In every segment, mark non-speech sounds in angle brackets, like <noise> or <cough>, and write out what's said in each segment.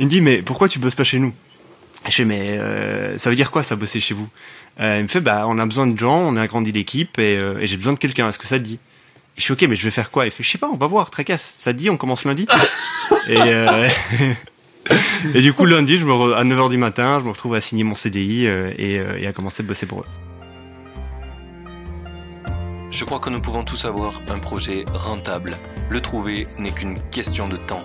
Il me dit, mais pourquoi tu bosses pas chez nous? Je fais, mais euh, ça veut dire quoi ça bosser chez vous? Euh, Il me fait, bah on a besoin de gens, on a agrandi l'équipe et, euh, et j'ai besoin de quelqu'un. Est-ce que ça te dit? Je suis ok, mais je vais faire quoi? Il fait, je sais pas, on va voir, tracasse. Ça te dit, on commence lundi? <laughs> Et, euh, <laughs> et du coup, lundi, je me re- à 9h du matin, je me retrouve à signer mon CDI euh, et, euh, et à commencer de bosser pour eux. Je crois que nous pouvons tous avoir un projet rentable. Le trouver n'est qu'une question de temps.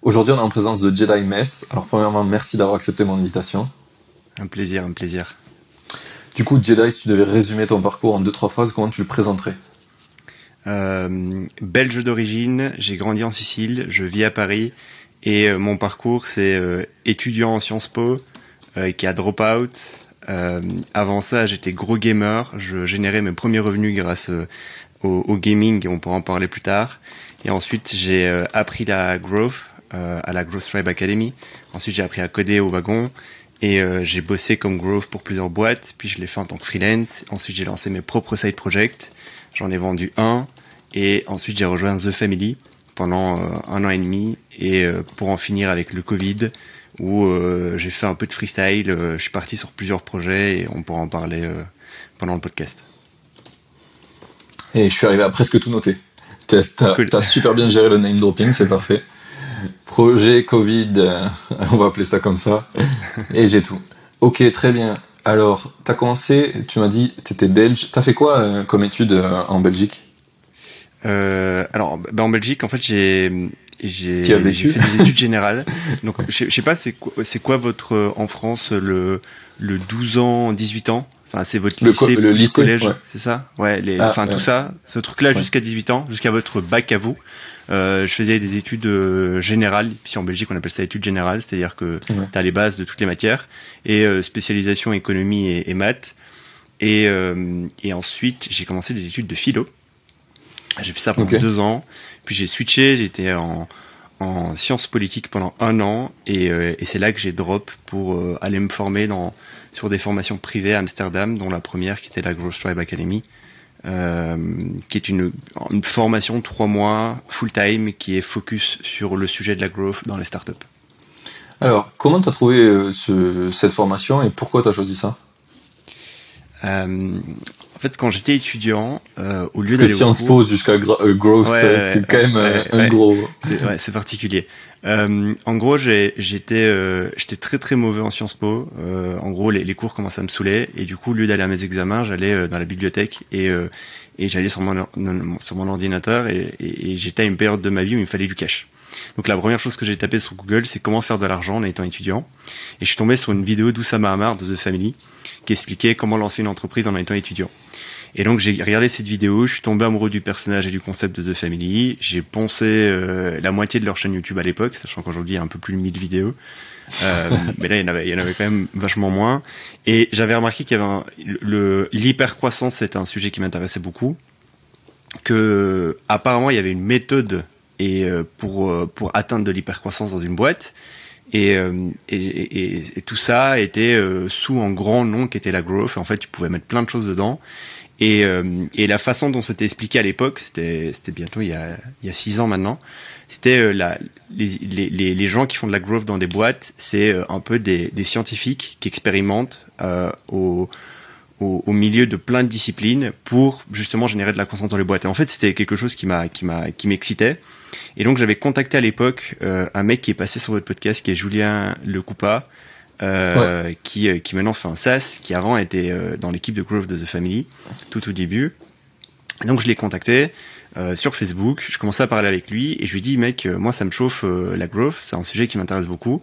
Aujourd'hui, on est en présence de Jedi Mess. Alors, premièrement, merci d'avoir accepté mon invitation. Un plaisir, un plaisir. Du coup, Jedi, si tu devais résumer ton parcours en deux, trois phrases, comment tu le présenterais? Euh, belge d'origine, j'ai grandi en Sicile, je vis à Paris et euh, mon parcours c'est euh, étudiant en Sciences Po qui a drop out. Euh, avant ça, j'étais gros gamer, je générais mes premiers revenus grâce au, au gaming, on pourra en parler plus tard. Et ensuite, j'ai appris la growth à la Growth Tribe Academy. Ensuite, j'ai appris à coder au wagon. Et euh, j'ai bossé comme growth pour plusieurs boîtes, puis je l'ai fait en tant que freelance. Ensuite, j'ai lancé mes propres side projects. J'en ai vendu un. Et ensuite, j'ai rejoint The Family pendant euh, un an et demi. Et euh, pour en finir avec le Covid, où euh, j'ai fait un peu de freestyle, euh, je suis parti sur plusieurs projets et on pourra en parler euh, pendant le podcast. Et je suis arrivé à presque tout noter. T'as Cool. super bien géré le name dropping, c'est parfait. Projet Covid, euh, <laughs> on va appeler ça comme ça. Et j'ai tout. Ok, très bien. Alors, t'as commencé, tu m'as dit, t'étais belge. T'as fait quoi euh, comme étude euh, en Belgique? Euh, alors, bah, en Belgique, en fait, j'ai j'ai Tu as fait des études générales. Donc, je je sais pas, c'est quoi, votre en France le le 12 ans, 18 ans? Enfin, c'est votre Le lycée, co- le lycée, collège, ouais. c'est ça? Ouais, les, Ah, enfin ouais. tout ça, ce truc-là Ouais. jusqu'à 18 ans, jusqu'à votre bac à vous. Euh, je faisais des études euh, générales. Ici en Belgique, on appelle ça études générales, c'est-à-dire que Ouais. tu as les bases de toutes les matières et euh, spécialisation économie et, et maths. Et, euh, et ensuite, j'ai commencé des études de philo. J'ai fait ça pendant deux ans. Puis j'ai switché, j'étais en, en sciences politiques pendant un an. Et, euh, et c'est là que j'ai drop pour euh, aller me former dans, sur des formations privées à Amsterdam, dont la première qui était la Growth Tribe Academy. Euh, qui est une, une formation de trois mois full-time qui est focus sur le sujet de la growth dans les startups. Alors, comment t'as trouvé euh, ce- cette formation et pourquoi t'as choisi ça? Euh, en fait, quand j'étais étudiant, euh, au lieu Parce que d'aller Sciences Po jusqu'à euh, Ouais, ouais, c'est quand même euh, ouais, un gros. C'est particulier. Euh, en gros, j'étais euh, j'étais très très mauvais en Sciences Po. Euh, en gros, les, les cours commençaient à me saouler et du coup, au lieu d'aller à mes examens, j'allais dans la bibliothèque et euh, et j'allais sur mon sur ordinateur et, et- et j'étais à une période de ma vie où il me fallait du cash. Donc la première chose que j'ai tapé sur Google, c'est comment faire de l'argent en étant étudiant. Et je suis tombé sur une vidéo d'Oussama Hamar de The Family qui expliquait comment lancer une entreprise en étant étudiant. Et donc j'ai regardé cette vidéo, je suis tombé amoureux du personnage et du concept de The Family. J'ai poncé euh, la moitié de leur chaîne YouTube à l'époque, sachant qu'aujourd'hui il y a un peu plus de 1000 vidéos. Euh, <laughs> mais là il y en avait, il y en avait quand même vachement moins. Et j'avais remarqué qu'il y avait un, le l'hypercroissance, c'était un sujet qui m'intéressait beaucoup. Que apparemment il y avait une méthode et euh, pour pour atteindre de l'hypercroissance dans une boîte. Et, euh, et, et, et tout ça était euh, sous un grand nom qui était la growth. En fait, tu pouvais mettre plein de choses dedans. Et, euh, et la façon dont c'était expliqué à l'époque, c'était bientôt il y a il y a six ans maintenant. C'était la les, les, les gens qui font de la growth dans des boîtes, c'est un peu des, des scientifiques qui expérimentent euh, au, au au milieu de plein de disciplines pour justement générer de la croissance dans les boîtes. Et en fait, c'était quelque chose qui m'a qui qui m'excitait. Et donc j'avais contacté à l'époque euh, un mec qui est passé sur votre podcast, qui est Julien Lecoupa, euh, qui, euh, qui maintenant fait un SaaS, qui avant était euh, dans l'équipe de Growth de The Family, tout au début. Et donc je l'ai contacté euh, sur Facebook, je commençais à parler avec lui et je lui ai dit mec, moi ça me chauffe euh, la growth, c'est un sujet qui m'intéresse beaucoup.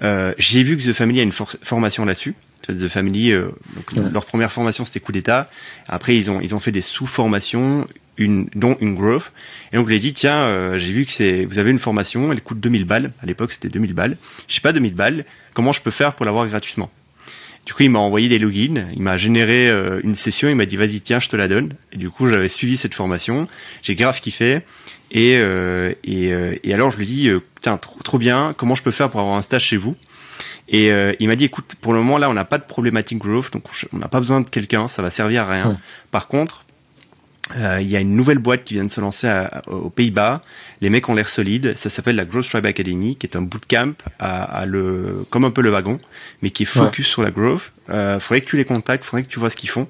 J'ai vu que The Family a une for- formation là-dessus. The Family, donc, Ouais. leur première formation c'était coup d'état. Après ils ont ils ont fait des sous-formations une, dont une growth. Et donc, je lui ai dit, tiens, euh, j'ai vu que c'est, vous avez une formation, elle coûte 2000 balles. À l'époque, c'était 2000 balles. Je sais pas 2000 balles. Comment je peux faire pour l'avoir gratuitement? Du coup, il m'a envoyé des logins, il m'a généré euh, une session, il m'a dit vas-y tiens, je te la donne. Et du coup, j'avais suivi cette formation, j'ai grave kiffé. Et, euh, et, euh, et, alors je lui dis tiens trop, trop, bien, comment je peux faire pour avoir un stage chez vous? Et il m'a dit écoute, pour le moment là, on n'a pas de problématique growth, donc on n'a pas besoin de quelqu'un, ça va servir à rien. Ouais. Par contre, euh, il y a une nouvelle boîte qui vient de se lancer à, aux Pays-Bas. Les mecs ont l'air solides. Ça s'appelle la Growth Tribe Academy, qui est un bootcamp à, à le, comme un peu le wagon, mais qui est focus ouais. sur la growth. Euh, faudrait que tu les contactes, faudrait que tu vois ce qu'ils font.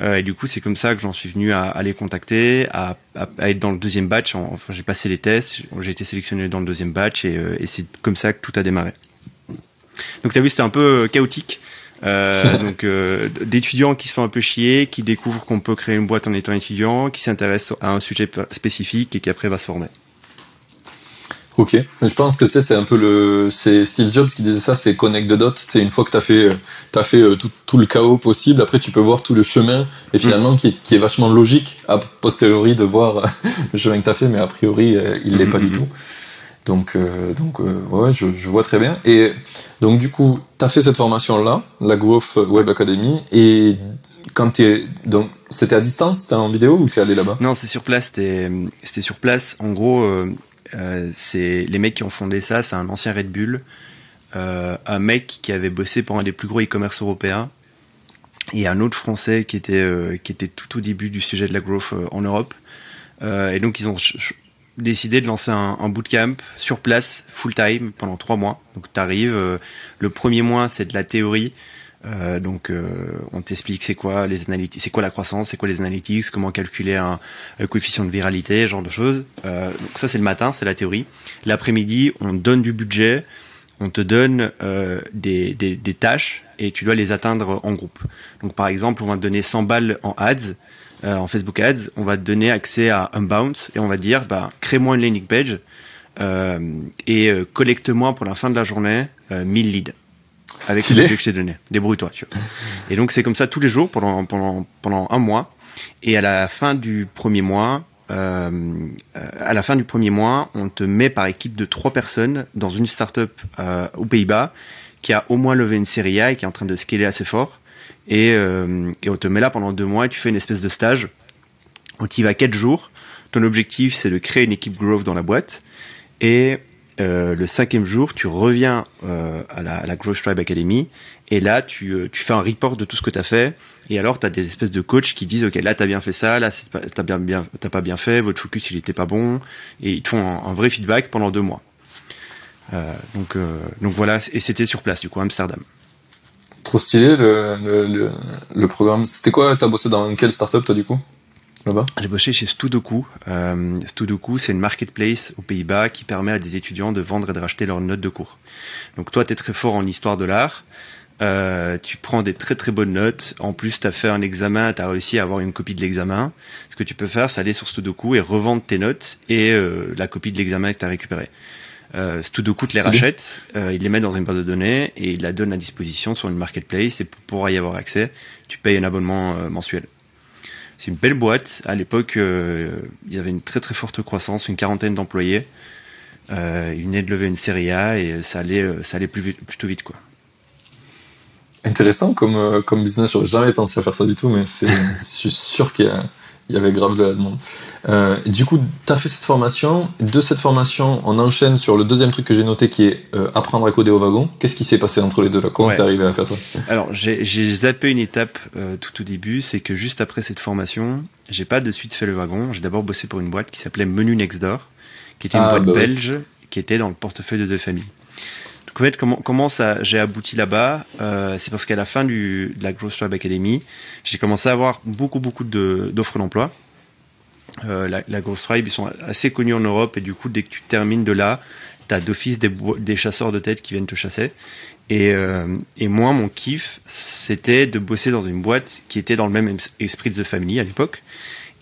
Euh, et du coup, c'est comme ça que j'en suis venu à, à les contacter, à, à, être dans le deuxième batch. Enfin, j'ai passé les tests, j'ai été sélectionné dans le deuxième batch, et, euh, et c'est comme ça que tout a démarré. Donc, tu as vu, c'était un peu chaotique. Euh, <laughs> donc euh, d'étudiants qui se font un peu chier, qui découvrent qu'on peut créer une boîte en étant étudiant, qui s'intéressent à un sujet spécifique et qui après va se former. Ok, je pense que c'est un peu le c'est Steve Jobs qui disait ça, c'est connect the dots. C'est une fois que t'as fait t'as fait euh, tout, tout, le chaos possible, après tu peux voir tout le chemin et finalement mmh. qui, qui, est vachement logique a posteriori de voir <laughs> le chemin que t'as fait, mais a priori il l'est mmh. pas du tout. Donc, euh, donc euh, ouais, je, je, vois très bien. Et donc, du coup, tu as fait cette formation-là, la Growth Web Academy, et quand tu es. Donc, c'était à distance C'était en vidéo ou tu es allé là-bas? Non, c'est sur place. C'était sur place. En gros, euh, euh, c'est les mecs qui ont fondé ça, c'est un ancien Red Bull, euh, un mec qui avait bossé pour un des plus gros e-commerce européens, et un autre français qui était, qui était tout au début du sujet de la growth en Europe. et donc, ils ont décidé de lancer un, un, bootcamp sur place, full time, pendant trois mois. Donc tu arrives, euh, le premier mois c'est de la théorie, euh, donc euh, on t'explique c'est quoi les analytiques, c'est quoi la croissance, c'est quoi les analytics, comment calculer un, coefficient de viralité, genre de choses. Euh, donc ça c'est le matin, c'est la théorie. L'après-midi on donne du budget, on te donne euh, des, des, des, tâches et tu dois les atteindre en groupe. Donc par exemple on va te donner 100 balles en ads euh, en Facebook Ads, on va te donner accès à Unbound et on va dire bah, crée-moi une landing page euh, et euh, collecte-moi pour la fin de la journée 1000 leads avec les budget que je t'ai donné. Débrouille-toi. Tu vois. Et donc c'est comme ça tous les jours pendant, pendant, pendant un mois. Et à la fin du premier mois, euh, à la fin du premier mois, on te met par équipe de trois personnes dans une startup euh, aux Pays-Bas qui a au moins levé une série A et qui est en train de scaler assez fort. Et, euh, et, on te met là pendant deux mois et tu fais une espèce de stage. On t'y va quatre jours. Ton objectif, c'est de créer une équipe growth dans la boîte. Et euh, le cinquième jour, tu reviens euh, à, la, à, la, Growth Tribe Academy. Et là, tu, euh, tu fais un report de tout ce que tu as fait. Et alors, tu as des espèces de coachs qui disent, OK, là, tu as bien fait ça, là, tu bien, bien, pas bien fait, votre focus, il était pas bon. Et ils te font un, vrai feedback pendant deux mois. Euh, donc, donc voilà, et c'était sur place, du coup, Amsterdam. Trop stylé le, le, programme. C'était quoi T'as bossé dans quelle startup toi du coup là-bas? J'ai bossé chez Studoku. Euh, Studoku, c'est une marketplace aux Pays-Bas qui permet à des étudiants de vendre et de racheter leurs notes de cours. Donc toi, tu es très fort en histoire de l'art. Euh, tu prends des très très bonnes notes. En plus, tu as fait un examen, tu as réussi à avoir une copie de l'examen. Ce que tu peux faire, c'est aller sur Studoku et revendre tes notes et euh, la copie de l'examen que tu as récupéré. Euh, Studoku les rachète, euh, il les met dans une base de données et il la donne à disposition sur une marketplace et pour y avoir accès, tu payes un abonnement euh, mensuel. C'est une belle boîte. À l'époque, euh, il y avait une très très forte croissance, une quarantaine d'employés. Il venait de lever une série A et ça allait, ça allait plus vite, plutôt vite quoi. Intéressant comme, comme business, j'aurais jamais pensé à faire ça du tout, mais <laughs> je suis sûr qu'il y a, il y avait grave de la demande. Euh, du coup, tu as fait cette formation. De cette formation, on enchaîne sur le deuxième truc que j'ai noté qui est euh, apprendre à coder au wagon. Qu'est-ce qui s'est passé entre les deux là? Comment ouais. t'es arrivé à faire ça? Alors, j'ai zappé une étape euh, tout au début. C'est que juste après cette formation, j'ai pas de suite fait le wagon. J'ai d'abord bossé pour une boîte qui s'appelait Menu Next Door, qui était une ah, boîte bah belge qui était dans le portefeuille de The Family. Comment, comment ça j'ai abouti là-bas euh, C'est parce qu'à la fin du, de la Growth Lab Academy, j'ai commencé à avoir beaucoup beaucoup d'offres d'emploi. Euh, la, la Growth Tribe, ils sont assez connus en Europe et du coup, dès que tu termines de là, tu as d'office des, des, chasseurs de tête qui viennent te chasser. Et, euh, et moi, mon kiff, c'était de bosser dans une boîte qui était dans le même esprit de The Family à l'époque.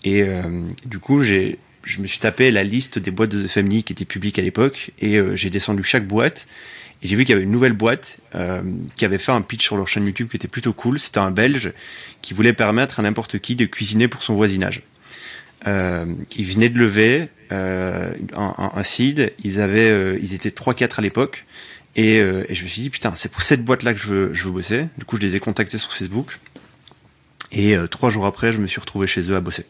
Et euh, du coup, j'ai je me suis tapé la liste des boîtes de The Family qui étaient publiques à l'époque et euh, j'ai descendu chaque boîte et j'ai vu qu'il y avait une nouvelle boîte euh, qui avait fait un pitch sur leur chaîne YouTube qui était plutôt cool. C'était un Belge qui voulait permettre à n'importe qui de cuisiner pour son voisinage. ils venaient de lever un, un, seed. Ils avaient, ils étaient 3-4 à l'époque. Et, et, je me suis dit, putain, c'est pour cette boîte-là que je veux, je veux bosser. Du coup, je les ai contactés sur Facebook. Et trois jours après, je me suis retrouvé chez eux à bosser.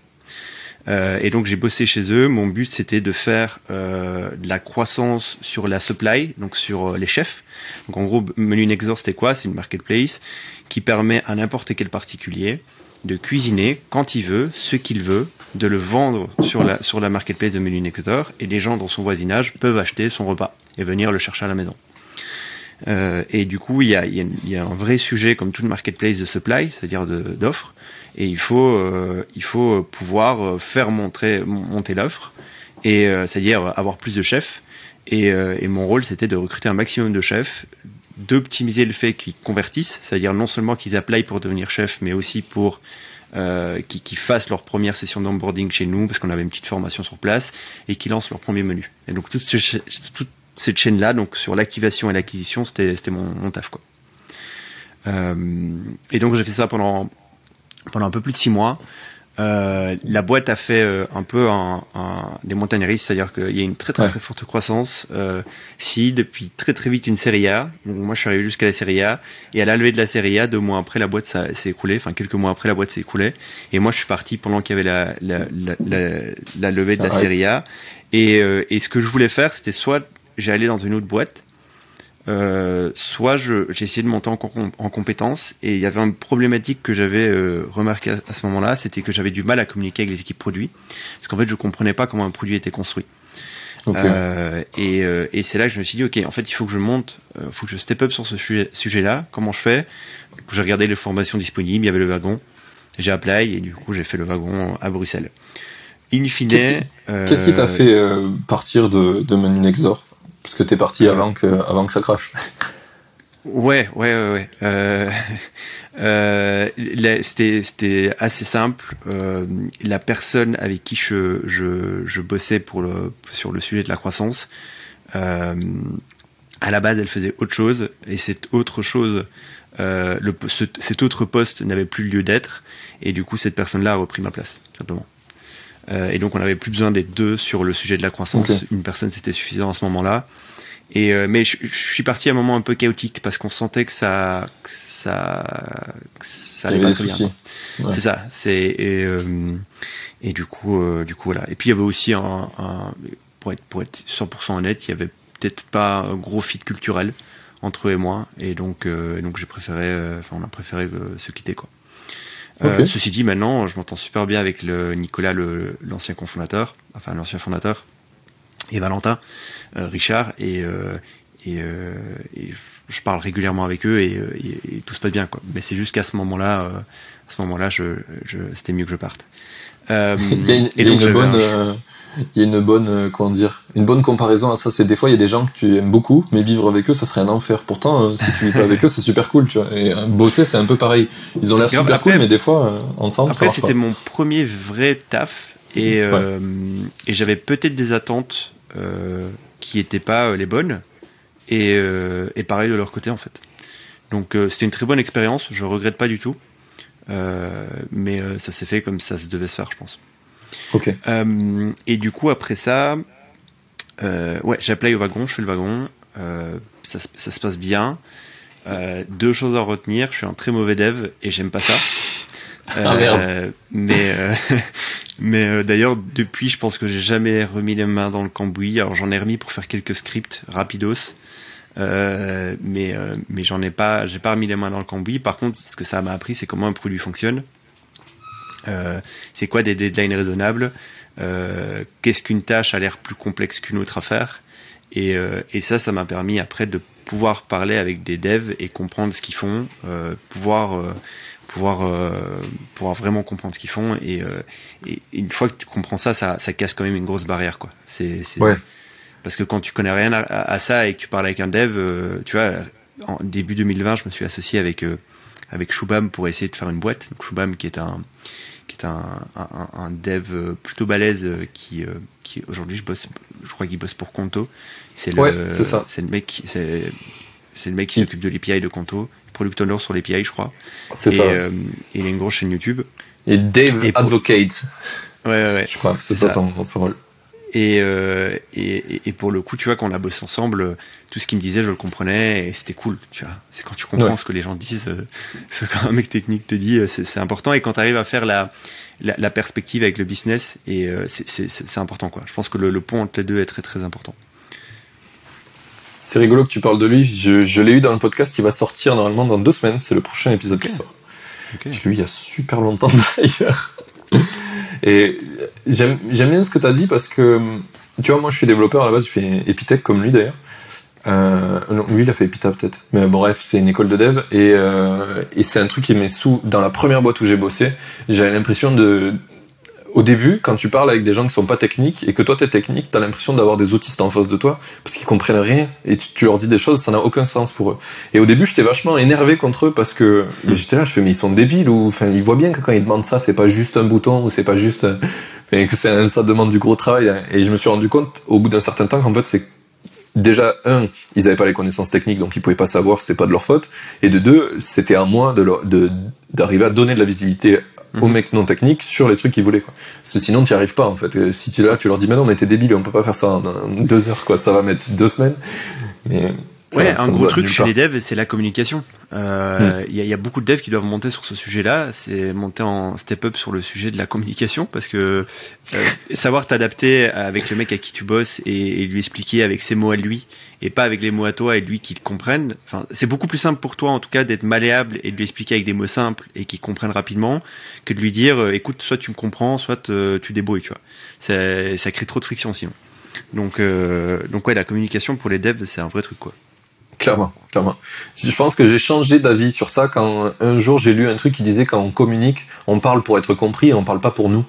Euh, et donc j'ai bossé chez eux. Mon but c'était de faire euh, de la croissance sur la supply, donc sur euh, les chefs. Donc en gros, Menu Nexor c'était quoi? C'est une marketplace qui permet à n'importe quel particulier de cuisiner quand il veut, ce qu'il veut, de le vendre sur la, sur la marketplace de Menu Nexor et les gens dans son voisinage peuvent acheter son repas et venir le chercher à la maison. Euh, et du coup, il y a, y, a y a, un vrai sujet comme toute marketplace de supply, c'est-à-dire d'offres, et il faut, euh, il faut pouvoir euh, faire montrer, monter l'offre, et euh, c'est-à-dire avoir plus de chefs. Et, et mon rôle, c'était de recruter un maximum de chefs, d'optimiser le fait qu'ils convertissent, c'est-à-dire non seulement qu'ils apply pour devenir chef, mais aussi pour euh, qui, qui, fassent leur première session d'onboarding chez nous, parce qu'on avait une petite formation sur place, et qui lancent leur premier menu. Et donc toute, toute cette chaîne-là, donc sur l'activation et l'acquisition, c'était mon, mon taf quoi. Euh, et donc j'ai fait ça pendant pendant un peu plus de six mois. Euh, la boîte a fait euh, un peu un, un, des montagnes risques, c'est-à-dire qu'il y a une très très, ouais. très forte croissance. Euh, si depuis très très vite une série A, donc moi je suis arrivé jusqu'à la série A, et à la levée de la série A, deux mois après la boîte s'est écoulée, enfin quelques mois après la boîte s'est écoulée, et moi je suis parti pendant qu'il y avait la, la, la, la, levée de la ah, série ouais. A, et, euh, et ce que je voulais faire, c'était soit j'allais dans une autre boîte, euh, soit j'ai essayé de monter en, en compétences et il y avait une problématique que j'avais euh, remarqué à, à ce moment-là, c'était que j'avais du mal à communiquer avec les équipes produits parce qu'en fait je comprenais pas comment un produit était construit. Okay. Euh, et, euh, et c'est là que je me suis dit ok en fait il faut que je monte, il euh, faut que je step up sur ce sujet, sujet-là. Comment je fais? J'ai regardé les formations disponibles, il y avait le wagon, j'ai appelé et du coup j'ai fait le wagon à Bruxelles. In fine, qu'est-ce qui, qu qui t'a fait partir de, de parce que t'es parti avant que, avant que ça crache. Ouais, ouais, ouais. ouais. Euh, euh, C'était assez simple. Euh, la personne avec qui je, je, je, bossais pour le, sur le sujet de la croissance, euh, à la base, elle faisait autre chose. Et cette autre chose, euh, le, ce, cet autre poste n'avait plus lieu d'être. Et du coup, cette personne-là a repris ma place, simplement. Euh, et donc on n'avait plus besoin des deux sur le sujet de la croissance. Okay. Une personne c'était suffisant à ce moment-là. Et euh, mais je, je, suis parti à un moment un peu chaotique parce qu'on sentait que ça, que ça, que ça allait pas très bien. Ouais. C'est ça. C'est et, euh, et du coup, euh, du coup voilà. Et puis il y avait aussi un, un pour être pour être 100% honnête, il y avait peut-être pas un gros fit culturel entre eux et moi. Et donc euh, donc j'ai préféré, enfin on a préféré se quitter quoi. Okay. Euh, ceci dit, maintenant, je m'entends super bien avec le Nicolas, l'ancien cofondateur, enfin l'ancien fondateur, et Valentin, euh, Richard, et, euh, et, euh, et, je parle régulièrement avec eux et, et tout se passe bien. Quoi. Mais c'est juste qu'à ce moment-là, euh, à ce moment-là, je, je, c'était mieux que je parte. Euh, <laughs> il y a une, il y a une bonne, un... il y a une bonne, comment dire, une bonne comparaison à ça. C'est des fois il y a des gens que tu aimes beaucoup, mais vivre avec eux, ça serait un enfer. Pourtant, euh, si tu vis pas avec eux, c'est super cool, tu vois. Et euh, bosser, c'est un peu pareil. Ils ont l'air super après, cool, mais des fois euh, ensemble. Après, c'était mon premier vrai taf et, ouais. et j'avais peut-être des attentes qui étaient pas les bonnes et, et pareil de leur côté en fait. Donc c'était une très bonne expérience. Je regrette pas du tout. Euh, mais euh, ça s'est fait comme ça se devait se faire, je pense. Ok. Euh, et du coup, après ça, ouais, j'appelais au wagon, je fais le wagon, ça, ça, se passe bien. deux choses à retenir, je suis un très mauvais dev et j'aime pas ça. <laughs> ah, mais <laughs> mais d'ailleurs, depuis, je pense que j'ai jamais remis les mains dans le cambouis. Alors j'en ai remis pour faire quelques scripts rapidos. Euh, mais euh, mais j'en ai pas, j'ai pas remis les mains dans le cambouis. Par contre, ce que ça m'a appris, c'est comment un produit fonctionne. Euh, c'est quoi des deadlines raisonnables euh, Qu'est-ce qu'une tâche a l'air plus complexe qu'une autre à faire et, euh, et ça, ça m'a permis après de pouvoir parler avec des devs et comprendre ce qu'ils font, pouvoir pouvoir pouvoir vraiment comprendre ce qu'ils font et, et, une fois que tu comprends ça, ça, ça casse quand même une grosse barrière quoi. C'est ouais parce que quand tu connais rien à, à, ça et que tu parles avec un dev, euh, tu vois, en début 2020, je me suis associé avec euh, avec Shubham pour essayer de faire une boîte. Donc Shubham qui est un qui est un, un, un dev plutôt balèze qui qui aujourd'hui je bosse, je crois qu'il bosse pour Conto. C'est le ouais, c'est le mec c'est c'est le mec qui s'occupe de l'API de Conto, product owner sur l'API, je crois. C'est ça. Euh, il a une grosse chaîne YouTube. Et Dave et Advocate. Ouais, ouais, ouais. Je crois, c'est ça, Ça. son, son rôle. Et, euh, et, et- et pour le coup, tu vois, quand on a bossé ensemble, euh, tout ce qu'il me disait, je le comprenais et c'était cool. Tu vois, c'est quand tu comprends Ouais. ce que les gens disent, euh, <laughs> ce qu'un mec technique te dit, euh, c'est c'est important. Et quand tu arrives à faire la, la, la perspective avec le business, et euh, c'est- c'est c'est- c'est important, quoi. Je pense que le, le pont entre les deux est très très important. C'est rigolo que tu parles de lui. Je, je l'ai eu dans le podcast. Il va sortir normalement dans deux semaines. C'est le prochain épisode qui sort. Ok. Je l'ai eu il y a super longtemps <laughs> d'ailleurs. Et j'aime bien ce que tu as dit parce que, tu vois, moi je suis développeur à la base, je fais Epitech comme lui d'ailleurs. Euh, lui il a fait Epita peut-être. Mais bref, c'est une école de dev et, euh, et c'est un truc qui m'est sous. Dans la première boîte où j'ai bossé, j'avais l'impression de. Au début, quand tu parles avec des gens qui sont pas techniques et que toi t'es technique, t'as l'impression d'avoir des autistes en face de toi parce qu'ils comprennent rien et tu, leur dis des choses, ça n'a aucun sens pour eux. Et au début, j'étais vachement énervé contre eux parce que j'étais là, je fais mais ils sont débiles ou enfin ils voient bien que quand ils demandent ça, c'est pas juste un bouton ou c'est pas juste que ça demande du gros travail. Et je me suis rendu compte au bout d'un certain temps qu'en fait c'est déjà un, ils avaient pas les connaissances techniques donc ils pouvaient pas savoir, c'était pas de leur faute. Et de deux, c'était à moi de d'arriver à donner de la visibilité aux Mhm. mecs non techniques sur les trucs qu'ils voulaient quoi. Parce que sinon tu y arrives pas en fait. Euh, Si tu es là, tu leur dis mais non mais t'es débile, on peut pas faire ça en, deux heures quoi, ça va mettre deux semaines. Mais ça- Ouais, ça un gros truc chez les devs, c'est la communication. Euh, Il y, a- il y a beaucoup de devs qui doivent monter sur ce sujet-là. C'est monter en step-up sur le sujet de la communication parce que euh, savoir t'adapter avec le mec à qui tu bosses et, et lui expliquer avec ses mots à lui et pas avec les mots à toi et lui qui le comprennent. Enfin, c'est beaucoup plus simple pour toi en tout cas d'être malléable et de lui expliquer avec des mots simples et qu'il comprenne rapidement que de lui dire euh, écoute, soit tu me comprends, soit euh, tu débrouilles. Tu vois, ça, ça crée trop de friction sinon. Donc, euh, donc ouais, la communication pour les devs, c'est un vrai truc quoi. Clairement, clairement. Je pense que j'ai changé d'avis sur ça quand un jour j'ai lu un truc qui disait quand on communique, on parle pour être compris et on parle pas pour nous.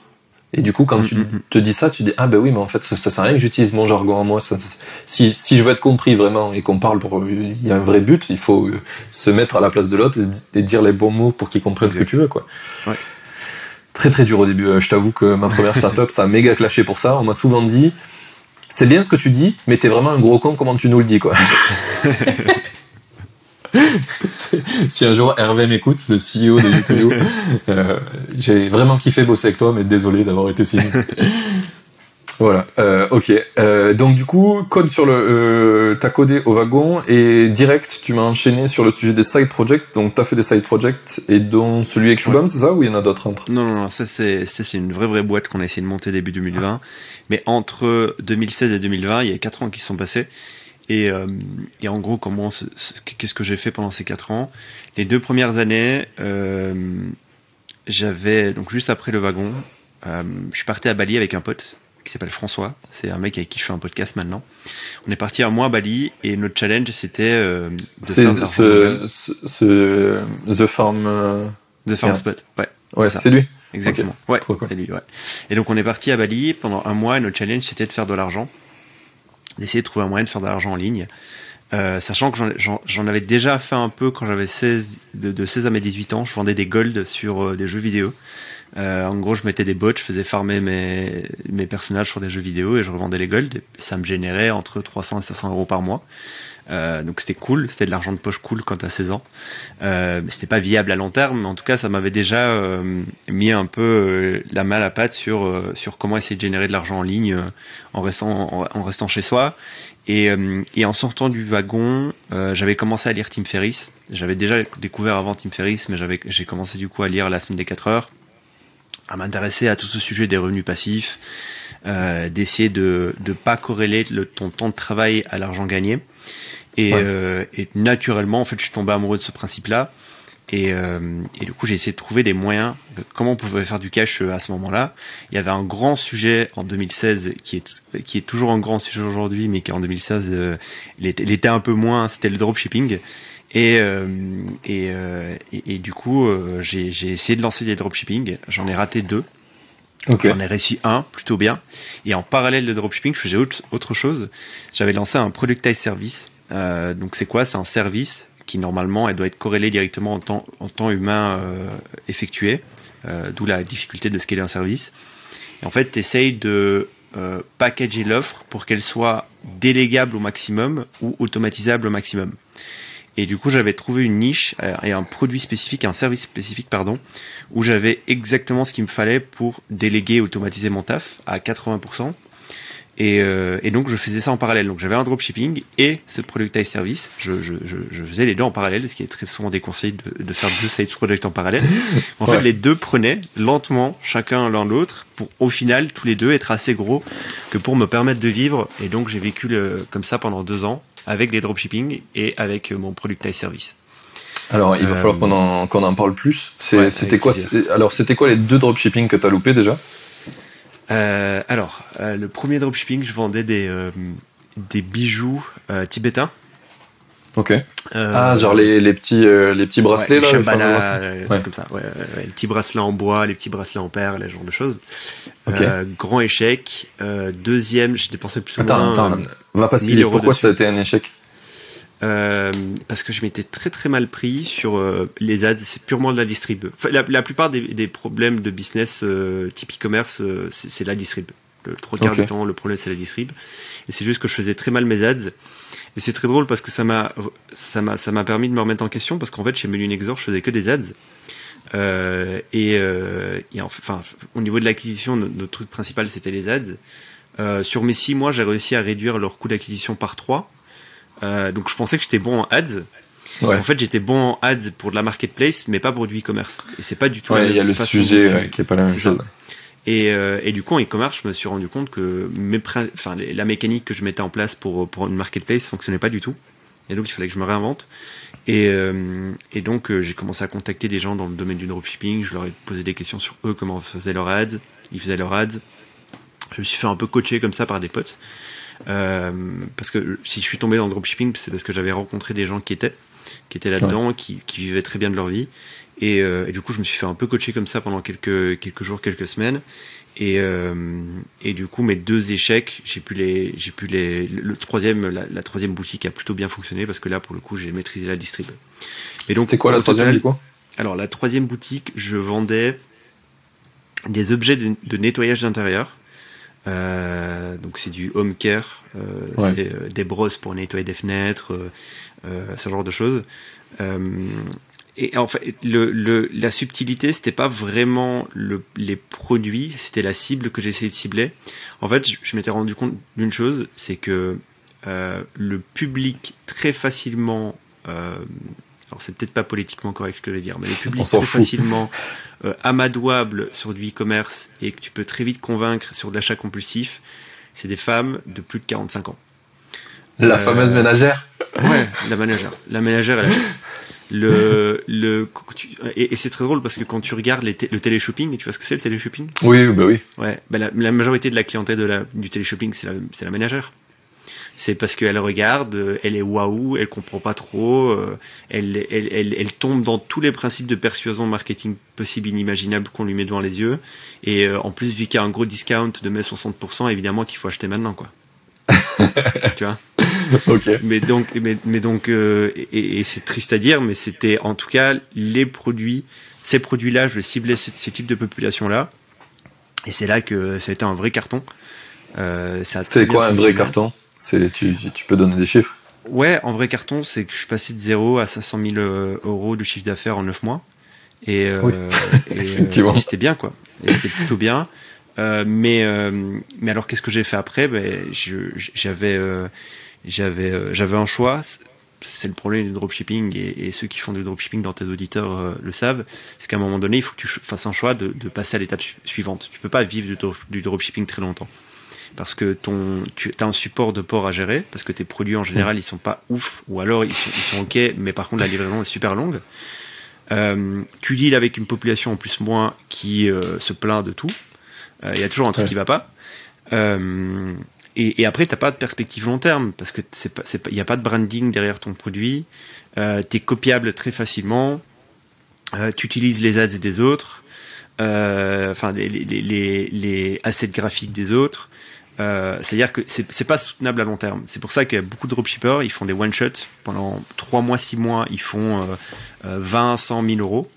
Et du coup, quand tu Mhm. te dis ça, tu dis ah ben oui, mais en fait ça, ça sert à rien que j'utilise mon jargon à moi. Ça- si si je veux être compris vraiment et qu'on parle pour, il y a un vrai but, il faut euh, se mettre à la place de l'autre et, et dire les bons mots pour qu'il comprenne ce que tu veux quoi. Ouais. Très très dur au début. Euh, Je t'avoue que ma première startup, ça a méga clashé pour ça. On m'a souvent dit, c'est bien ce que tu dis, mais t'es vraiment un gros con. Comment tu nous le dis quoi <laughs> <laughs> si un jour Hervé m'écoute, le CEO de Utoyo, <laughs> euh, j'ai vraiment kiffé bosser avec toi, mais désolé d'avoir été si. <laughs> voilà, euh, ok. Euh, donc du coup, code sur le, euh, t'as codé au wagon et direct, tu m'as enchaîné sur le sujet des side projects. Donc t'as fait des side projects et dont celui avec Shubham, c'est ça ou il y en a d'autres entre Non, non, non, ça c'est ça, c'est une vraie vraie boîte qu'on a essayé de monter début 2020. Mais entre 2016 et 2020, il y a quatre ans qui se sont passés. Et, euh, et en gros, comment ce- ce- qu'est-ce que j'ai fait pendant ces quatre ans? Les deux premières années, euh, j'avais donc juste après le wagon, euh, je suis parti à Bali avec un pote qui s'appelle François. C'est un mec avec qui je fais un podcast maintenant. On est parti un mois à Bali et notre challenge c'était euh, C'est ce, ce, ce- The Farm. euh, The Farm Yeah. Spot. Ouais. Ouais, C'est lui. Exactement. Ouais. Cool. c'est lui, ouais. Et donc on est parti à Bali pendant un mois et notre challenge c'était de faire de l'argent, d'essayer de trouver un moyen de faire de l'argent en ligne. Euh, sachant que j'en- avais déjà fait un peu quand j'avais 16, de, de 16 à mes 18 ans, je vendais des golds sur euh, des jeux vidéo. Euh, en gros, je mettais des bots, je faisais farmer mes, mes personnages sur des jeux vidéo et je revendais les golds. Ça me générait entre 300 et 500 euros par mois. Euh, donc c'était cool, c'était de l'argent de poche cool quand t'as 16 ans. Euh, c'était pas viable à long terme, mais en tout cas ça m'avait déjà euh, mis un peu euh, la main à la pâte sur euh, sur comment essayer de générer de l'argent en ligne euh, en restant en, restant chez soi. Et, et en sortant du wagon, j'avais commencé à lire Tim Ferriss. J'avais déjà découvert avant Tim Ferriss, mais j'avais j'ai commencé du coup à lire La semaine des 4 heures, à m'intéresser à tout ce sujet des revenus passifs, d'essayer de de pas corréler le, ton temps de travail à l'argent gagné. Et, Ouais. euh, et naturellement, en fait, je suis tombé amoureux de ce principe-là. Et, euh, et du coup, j'ai essayé de trouver des moyens de comment on pouvait faire du cash euh, à ce moment-là. Il y avait un grand sujet en 2016 qui est qui est toujours un grand sujet aujourd'hui, mais qui en 2016 euh, il, était, il était un peu moins. C'était le dropshipping. Et, euh, et, euh, et, du coup, euh, j'ai j'ai essayé de lancer des dropshipping. J'en ai raté deux. Ok. J'en ai réussi un plutôt bien. Et en parallèle de dropshipping, je faisais autre, autre chose. J'avais lancé un productize service. Euh, donc c'est quoi? C'est un service qui normalement elle doit être corrélée directement en temps, temps humain euh, effectué. Euh, D'où la difficulté de scaler un service. Et en fait, tu essayes de packager l'offre pour qu'elle soit délégable au maximum ou automatisable au maximum. Et du coup, j'avais trouvé une niche et un produit spécifique, un service spécifique, pardon, où j'avais exactement ce qu'il me fallait pour déléguer, automatiser mon taf à 80%. Et, euh, et, donc je faisais ça en parallèle. Donc j'avais un dropshipping et ce productize service. Je, je, je, je, faisais les deux en parallèle, ce qui est très souvent déconseillé de, de faire deux sales projects en parallèle. <laughs> En ouais. fait, les deux prenaient lentement, chacun l'un l'autre, pour au final tous les deux être assez gros que pour me permettre de vivre. Et donc j'ai vécu le, comme ça pendant deux ans avec les dropshipping et avec mon productize service. Alors il va euh, falloir qu'on en, qu'on en parle plus. C'était ouais, quoi Alors c'était quoi les deux dropshipping que tu as loupé déjà? Euh, alors, euh, le premier dropshipping, je vendais des, euh, des bijoux euh, tibétains. Ok. ah, genre les, les petits, les petits bracelets ouais, là Shambhala, ouais. comme ça. Ouais, les petits bracelets en bois, les petits bracelets en perles, les genre de choses. Okay. grand échec. deuxième, j'ai dépensé plus ou attends, moins. Attends, va pas si Pourquoi dessus. ça a été un échec? Euh, parce que je m'étais très très mal pris sur euh, les ads, c'est purement de la distrib. Enfin, la, la, plupart des, des, problèmes de business euh, type e-commerce, c'est la distrib. Le trois quarts okay. du temps, le problème c'est la distrib. Et c'est juste que je faisais très mal mes ads. Et c'est très drôle parce que ça m'a ça m'a ça m'a permis de me remettre en question parce qu'en fait chez Melunexor je faisais que des ads. Euh, et, euh, et enfin, au niveau de l'acquisition, notre, notre, truc principal c'était les ads. Euh, sur mes six mois, j'ai réussi à réduire leur coût d'acquisition par 3 euh, donc je pensais que j'étais bon en ads. Ouais. En fait, j'étais bon en ads pour de la marketplace, mais pas pour du e-commerce. Et c'est pas du tout. Ouais, il y a le sujet ouais, qui est pas la même chose. Et, euh, et, du coup, en e-commerce, je me suis rendu compte que mes enfin, la mécanique que je mettais en place pour, pour une marketplace fonctionnait pas du tout. Et donc, il fallait que je me réinvente. Et, euh, et donc, euh, j'ai commencé à contacter des gens dans le domaine du dropshipping. Je leur ai posé des questions sur eux, comment faisaient leurs ads. Ils faisaient leurs ads. Je me suis fait un peu coacher comme ça par des potes. Euh, parce que si je suis tombé dans le dropshipping, c'est parce que j'avais rencontré des gens qui étaient, qui étaient là-dedans, ouais. qui, qui, vivaient très bien de leur vie. Et, euh, et, du coup, je me suis fait un peu coacher comme ça pendant quelques, quelques jours, quelques semaines. Et, euh, et du coup, mes deux échecs, j'ai pu les, j'ai pu les, le troisième, la, la, troisième boutique a plutôt bien fonctionné parce que là, pour le coup, j'ai maîtrisé la distrib. Et donc, c'était quoi la troisième total, du coup? Alors, la troisième boutique, je vendais des objets de, de nettoyage d'intérieur. Euh, donc c'est du home care, euh, ouais. c'est euh, des brosses pour nettoyer des fenêtres, euh, ce genre de choses. et en fait, le, le, la subtilité, c'était pas vraiment le, les produits, c'était la cible que j'essayais de cibler. En fait, je, je m'étais rendu compte d'une chose, c'est que le public très facilement alors c'est peut-être pas politiquement correct ce que je vais dire, mais les publics fout. facilement euh, amadouables sur du e-commerce et que tu peux très vite convaincre sur de l'achat compulsif, c'est des femmes de plus de 45 ans. La euh, fameuse ménagère Ouais, la ménagère. La ménagère, elle achète. Le, le, et, et c'est très drôle parce que quand tu regardes les le téléshopping, tu vois ce que c'est le téléshopping? Oui, bah oui. Ouais, bah la, la, majorité de la clientèle de la, du téléshopping, c'est la, la ménagère c'est parce qu'elle regarde, elle est waouh, elle comprend pas trop, euh, elle, elle, elle, elle, tombe dans tous les principes de persuasion marketing possible inimaginable qu'on lui met devant les yeux. Et euh, en plus, vu qu'il y a un gros discount de mai 60%, évidemment qu'il faut acheter maintenant, quoi. <laughs> tu vois? Ok. Mais donc, mais, mais donc, euh, et, et c'est triste à dire, mais c'était en tout cas les produits, ces produits-là, je ciblais ces, ces types de populations-là. Et c'est là que ça a été un vrai carton. Euh, c'est quoi un vrai carton? C'est, tu, tu peux donner des chiffres? Ouais, en vrai carton, c'est que je suis passé de 0 à 500 000 euros de chiffre d'affaires en 9 mois. Et, euh, oui. et, <laughs> euh, et c'était bien, quoi. Et c'était plutôt bien. Euh, mais, euh, mais alors, qu'est-ce que j'ai fait après? Ben, J'avais j'avais j'avais un choix. C'est le problème du dropshipping et, et, ceux qui font du dropshipping dans tes auditeurs euh, le savent. C'est qu'à un moment donné, il faut que tu fasses un choix de, de passer à l'étape suivante. Tu peux pas vivre du, du dropshipping très longtemps parce que ton, tu as un support de port à gérer, parce que tes produits en général, ils sont pas ouf, ou alors ils sont, ils sont ok, mais par contre la livraison est super longue. Euh, tu deals avec une population en plus moins qui euh, se plaint de tout. Il euh, y a toujours un truc ouais. qui va pas. Et, et, après, t'as pas de perspective long terme parce que c'est pas, il n'y a pas de branding derrière ton produit. Euh, tu es copiable très facilement. tu utilises les ads des autres. Enfin, les, les, les, les assets graphiques des autres. Euh, C'est-à-dire que c'est pas soutenable à long terme. C'est pour ça qu'il y a beaucoup de dropshippers, ils font des one-shots. Pendant 3 mois, 6 mois, ils font euh, 20, 100 000 euros.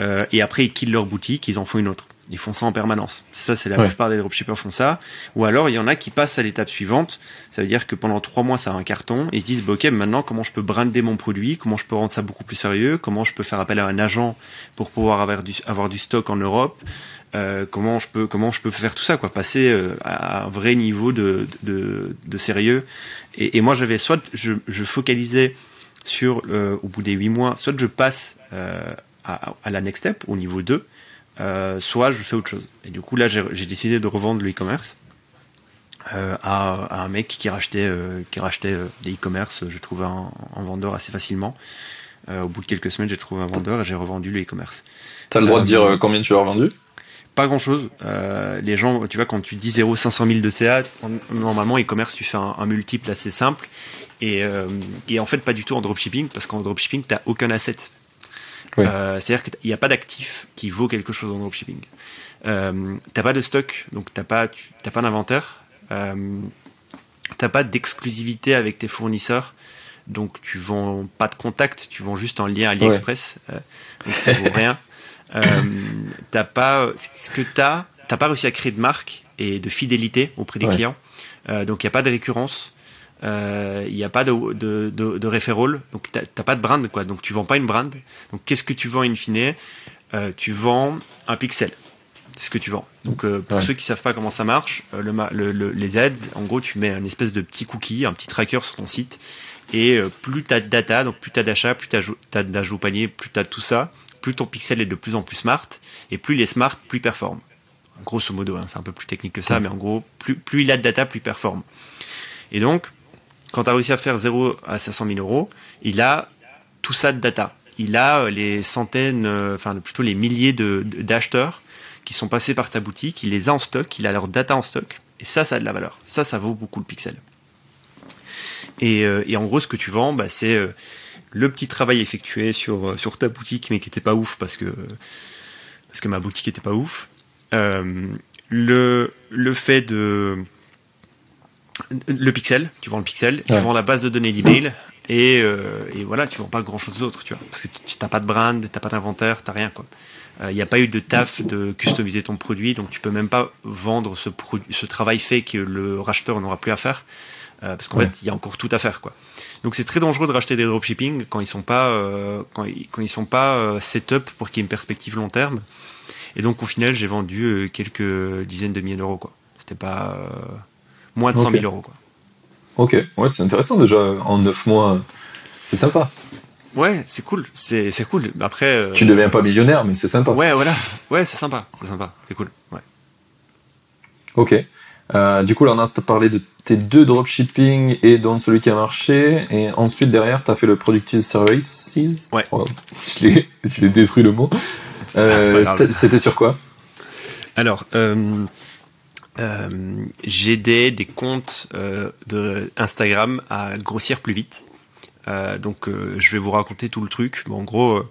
Euh, et après, ils quittent leur boutique, ils en font une autre. Ils font ça en permanence. Ça, c'est la Ouais. plupart des dropshippers font ça. Ou alors, il y en a qui passent à l'étape suivante. Ça veut dire que pendant trois mois, ça a un carton. Et ils se disent, bah, ok, maintenant, comment je peux brander mon produit? Comment je peux rendre ça beaucoup plus sérieux? Comment je peux faire appel à un agent pour pouvoir avoir du, avoir du stock en Europe? Euh, comment je peux comment je peux faire tout ça quoi? Passer euh, à un vrai niveau de de, de sérieux. Et, et moi j'avais soit je, je focalisais sur euh, au bout des huit mois soit je passe euh, à, à la next step au niveau 2 euh, soit je fais autre chose. Et du coup là j'ai j'ai décidé de revendre le e-commerce euh, à, à un mec qui rachetait euh, qui rachetait des e-commerce. Je trouvais un, un vendeur assez facilement. Euh, au bout de quelques semaines j'ai trouvé un vendeur et j'ai revendu le e-commerce. T'as le droit de dire combien tu l'as vendu pas grand chose. les gens, tu vois, quand tu dis 0, 500 000 de CA, en- normalement, e-commerce, tu fais un, un multiple assez simple. Et, euh, et en fait, pas du tout en dropshipping, parce qu'en dropshipping, tu aucun asset. Euh, C'est-à-dire qu'il n'y a pas d'actif qui vaut quelque chose en dropshipping. Euh, t'as pas de stock, donc t'as pas, t'as pas d'inventaire. Euh, t'as pas d'exclusivité avec tes fournisseurs. Donc tu vends pas de contact, tu vends juste en lien AliExpress. Euh, donc ça vaut rien. <laughs> Euh, t'as pas ce que t'as t'as pas réussi à créer de marque et de fidélité auprès des Ouais. clients. Euh, donc il y a pas de récurrence. Euh, il n'y a pas de, de, de, de referral donc t'as t'as pas de brand quoi. Donc tu vends pas une brand. Donc qu'est-ce que tu vends in fine? Euh, tu vends un pixel. C'est ce que tu vends. Donc euh, pour Ouais. ceux qui savent pas comment ça marche euh, le, ma- le- le- les ads en gros tu mets un espèce de petit cookie un petit tracker sur ton site. Et euh, plus tu as de data, donc plus tu as d'achats, plus tu as d'ajouts au panier, plus tu as tout ça, plus ton pixel est de plus en plus smart, et plus il est smart, plus il performe. Grosso modo, hein, c'est un peu plus technique que ça, mais en gros, plus, plus il a de data, plus il performe. Et donc, quand tu as réussi à faire 0 à 500 000 euros, il a tout ça de data. Il a euh, les centaines, euh, enfin plutôt les milliers d'acheteurs qui sont passés par ta boutique, il les a en stock, il a leur data en stock, et ça, ça a de la valeur. Ça, ça vaut beaucoup le pixel. Et, euh, et en gros, ce que tu vends, bah, c'est le petit travail effectué sur, euh, sur ta boutique, mais qui était pas ouf parce que, parce que ma boutique était pas ouf. Euh, le, le fait de. Le pixel, tu vends le pixel, tu vends la base de données d'email, et, euh, et voilà, tu vends pas grand chose d'autre, tu vois. Parce que tu n'as pas de brand, t'as pas d'inventaire, t'as rien, quoi. Il n'y a pas eu de taf de customiser ton produit, donc tu peux même pas vendre ce, produit, ce travail fait que le racheteur n'aura plus à faire. Euh, parce qu'en Ouais. fait, il y a encore tout à faire, quoi. Donc c'est très dangereux de racheter des dropshipping quand ils sont pas, euh, quand, ils, quand ils sont pas euh, set-up pour qu'il y ait une perspective long terme. Et donc au final, j'ai vendu quelques dizaines de milliers d'euros, quoi. C'était pas moins de 100 000 Ok. euros, quoi. Ok, ouais, c'est intéressant déjà. En 9 mois, c'est sympa. Ouais, c'est cool, c'est c'est cool. Après, tu deviens pas millionnaire, mais c'est sympa. Ouais, voilà. Ouais, c'est sympa, c'est sympa, c'est cool. Ouais. Ok. Euh, du coup, là, on a parlé de tes deux dropshipping et dont celui qui a marché. Et ensuite, derrière, tu as fait le Productive Services. Ouais. Oh, je l'ai- je l'ai détruit le mot. Euh, c'était- sur quoi? Alors, euh, euh, j'aidais des comptes de Instagram à grossir plus vite. Donc, je vais vous raconter tout le truc. Bon, en gros,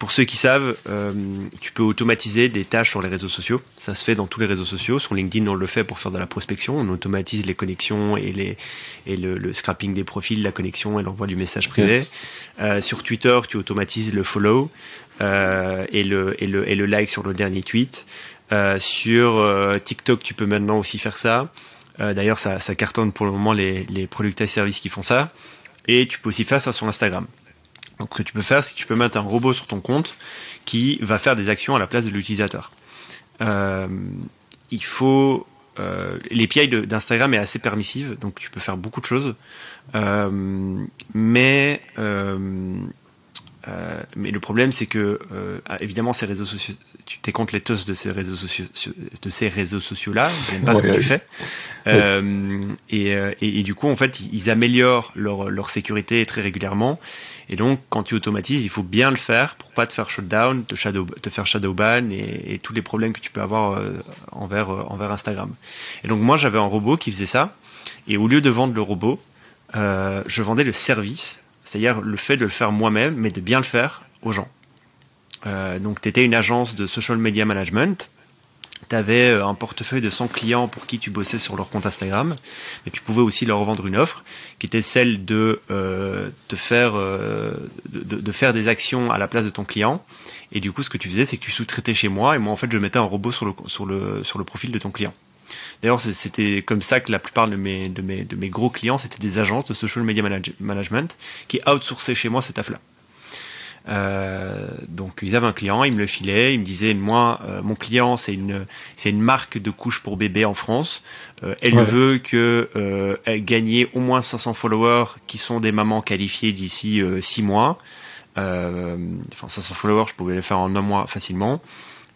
pour ceux qui savent, euh, tu peux automatiser des tâches sur les réseaux sociaux. Ça se fait dans tous les réseaux sociaux. Sur LinkedIn, on le fait pour faire de la prospection. On automatise les connexions et, les, et le, le scrapping des profils, la connexion et l'envoi du message privé. Yes. Euh, sur Twitter, tu automatises le follow euh, et, le, et, le, et le like sur le dernier tweet. Euh, sur TikTok, tu peux maintenant aussi faire ça. Euh, D'ailleurs, ça, ça cartonne pour le moment les, les producteurs et services qui font ça. Et tu peux aussi faire ça sur Instagram. Donc, ce que tu peux faire, c'est que tu peux mettre un robot sur ton compte qui va faire des actions à la place de l'utilisateur. Euh, il faut. Euh, L'API d'Instagram est assez permissive, donc tu peux faire beaucoup de choses. Euh, mais euh, euh, mais le problème, c'est que euh, ah, évidemment, ces réseaux sociaux, tu t'es contre les toasts de ces réseaux sociaux, de ces réseaux sociaux-là. Ils n'aiment pas ce que tu fais. Euh, et, et, et du coup, en fait, ils- ils améliorent leur, leur sécurité très régulièrement. Et donc, quand tu automatises, il faut bien le faire pour pas te faire shutdown, te, shadow, te faire shadow ban et, et tous les problèmes que tu peux avoir euh, envers, euh, envers Instagram. Et donc, moi, j'avais un robot qui faisait ça. Et au lieu de vendre le robot, euh, je vendais le service, c'est-à-dire le fait de le faire moi-même, mais de bien le faire aux gens. Euh, donc, tu étais une agence de social media management. Tu avais euh, un portefeuille de 100 clients pour qui tu bossais sur leur compte Instagram, et tu pouvais aussi leur vendre une offre qui était celle de euh, te faire euh, de, de, faire des actions à la place de ton client. Et du coup, ce que tu faisais, c'est que tu sous-traitais chez moi, et moi, en fait, je mettais un robot sur le sur le sur le profil de ton client. D'ailleurs, c'était comme ça que la plupart de mes de mes de mes gros clients, c'était des agences de social media management qui outsourçaient chez moi cette affaire-là. Euh, donc ils avaient un client, ils me le filaient, ils me disaient moi euh, mon client c'est une c'est une marque de couches pour bébé en France. Euh, elle veut que euh, elle gagne au moins 500 followers qui sont des mamans qualifiées d'ici 6 mois. enfin 500 followers, je pouvais le faire en un mois facilement.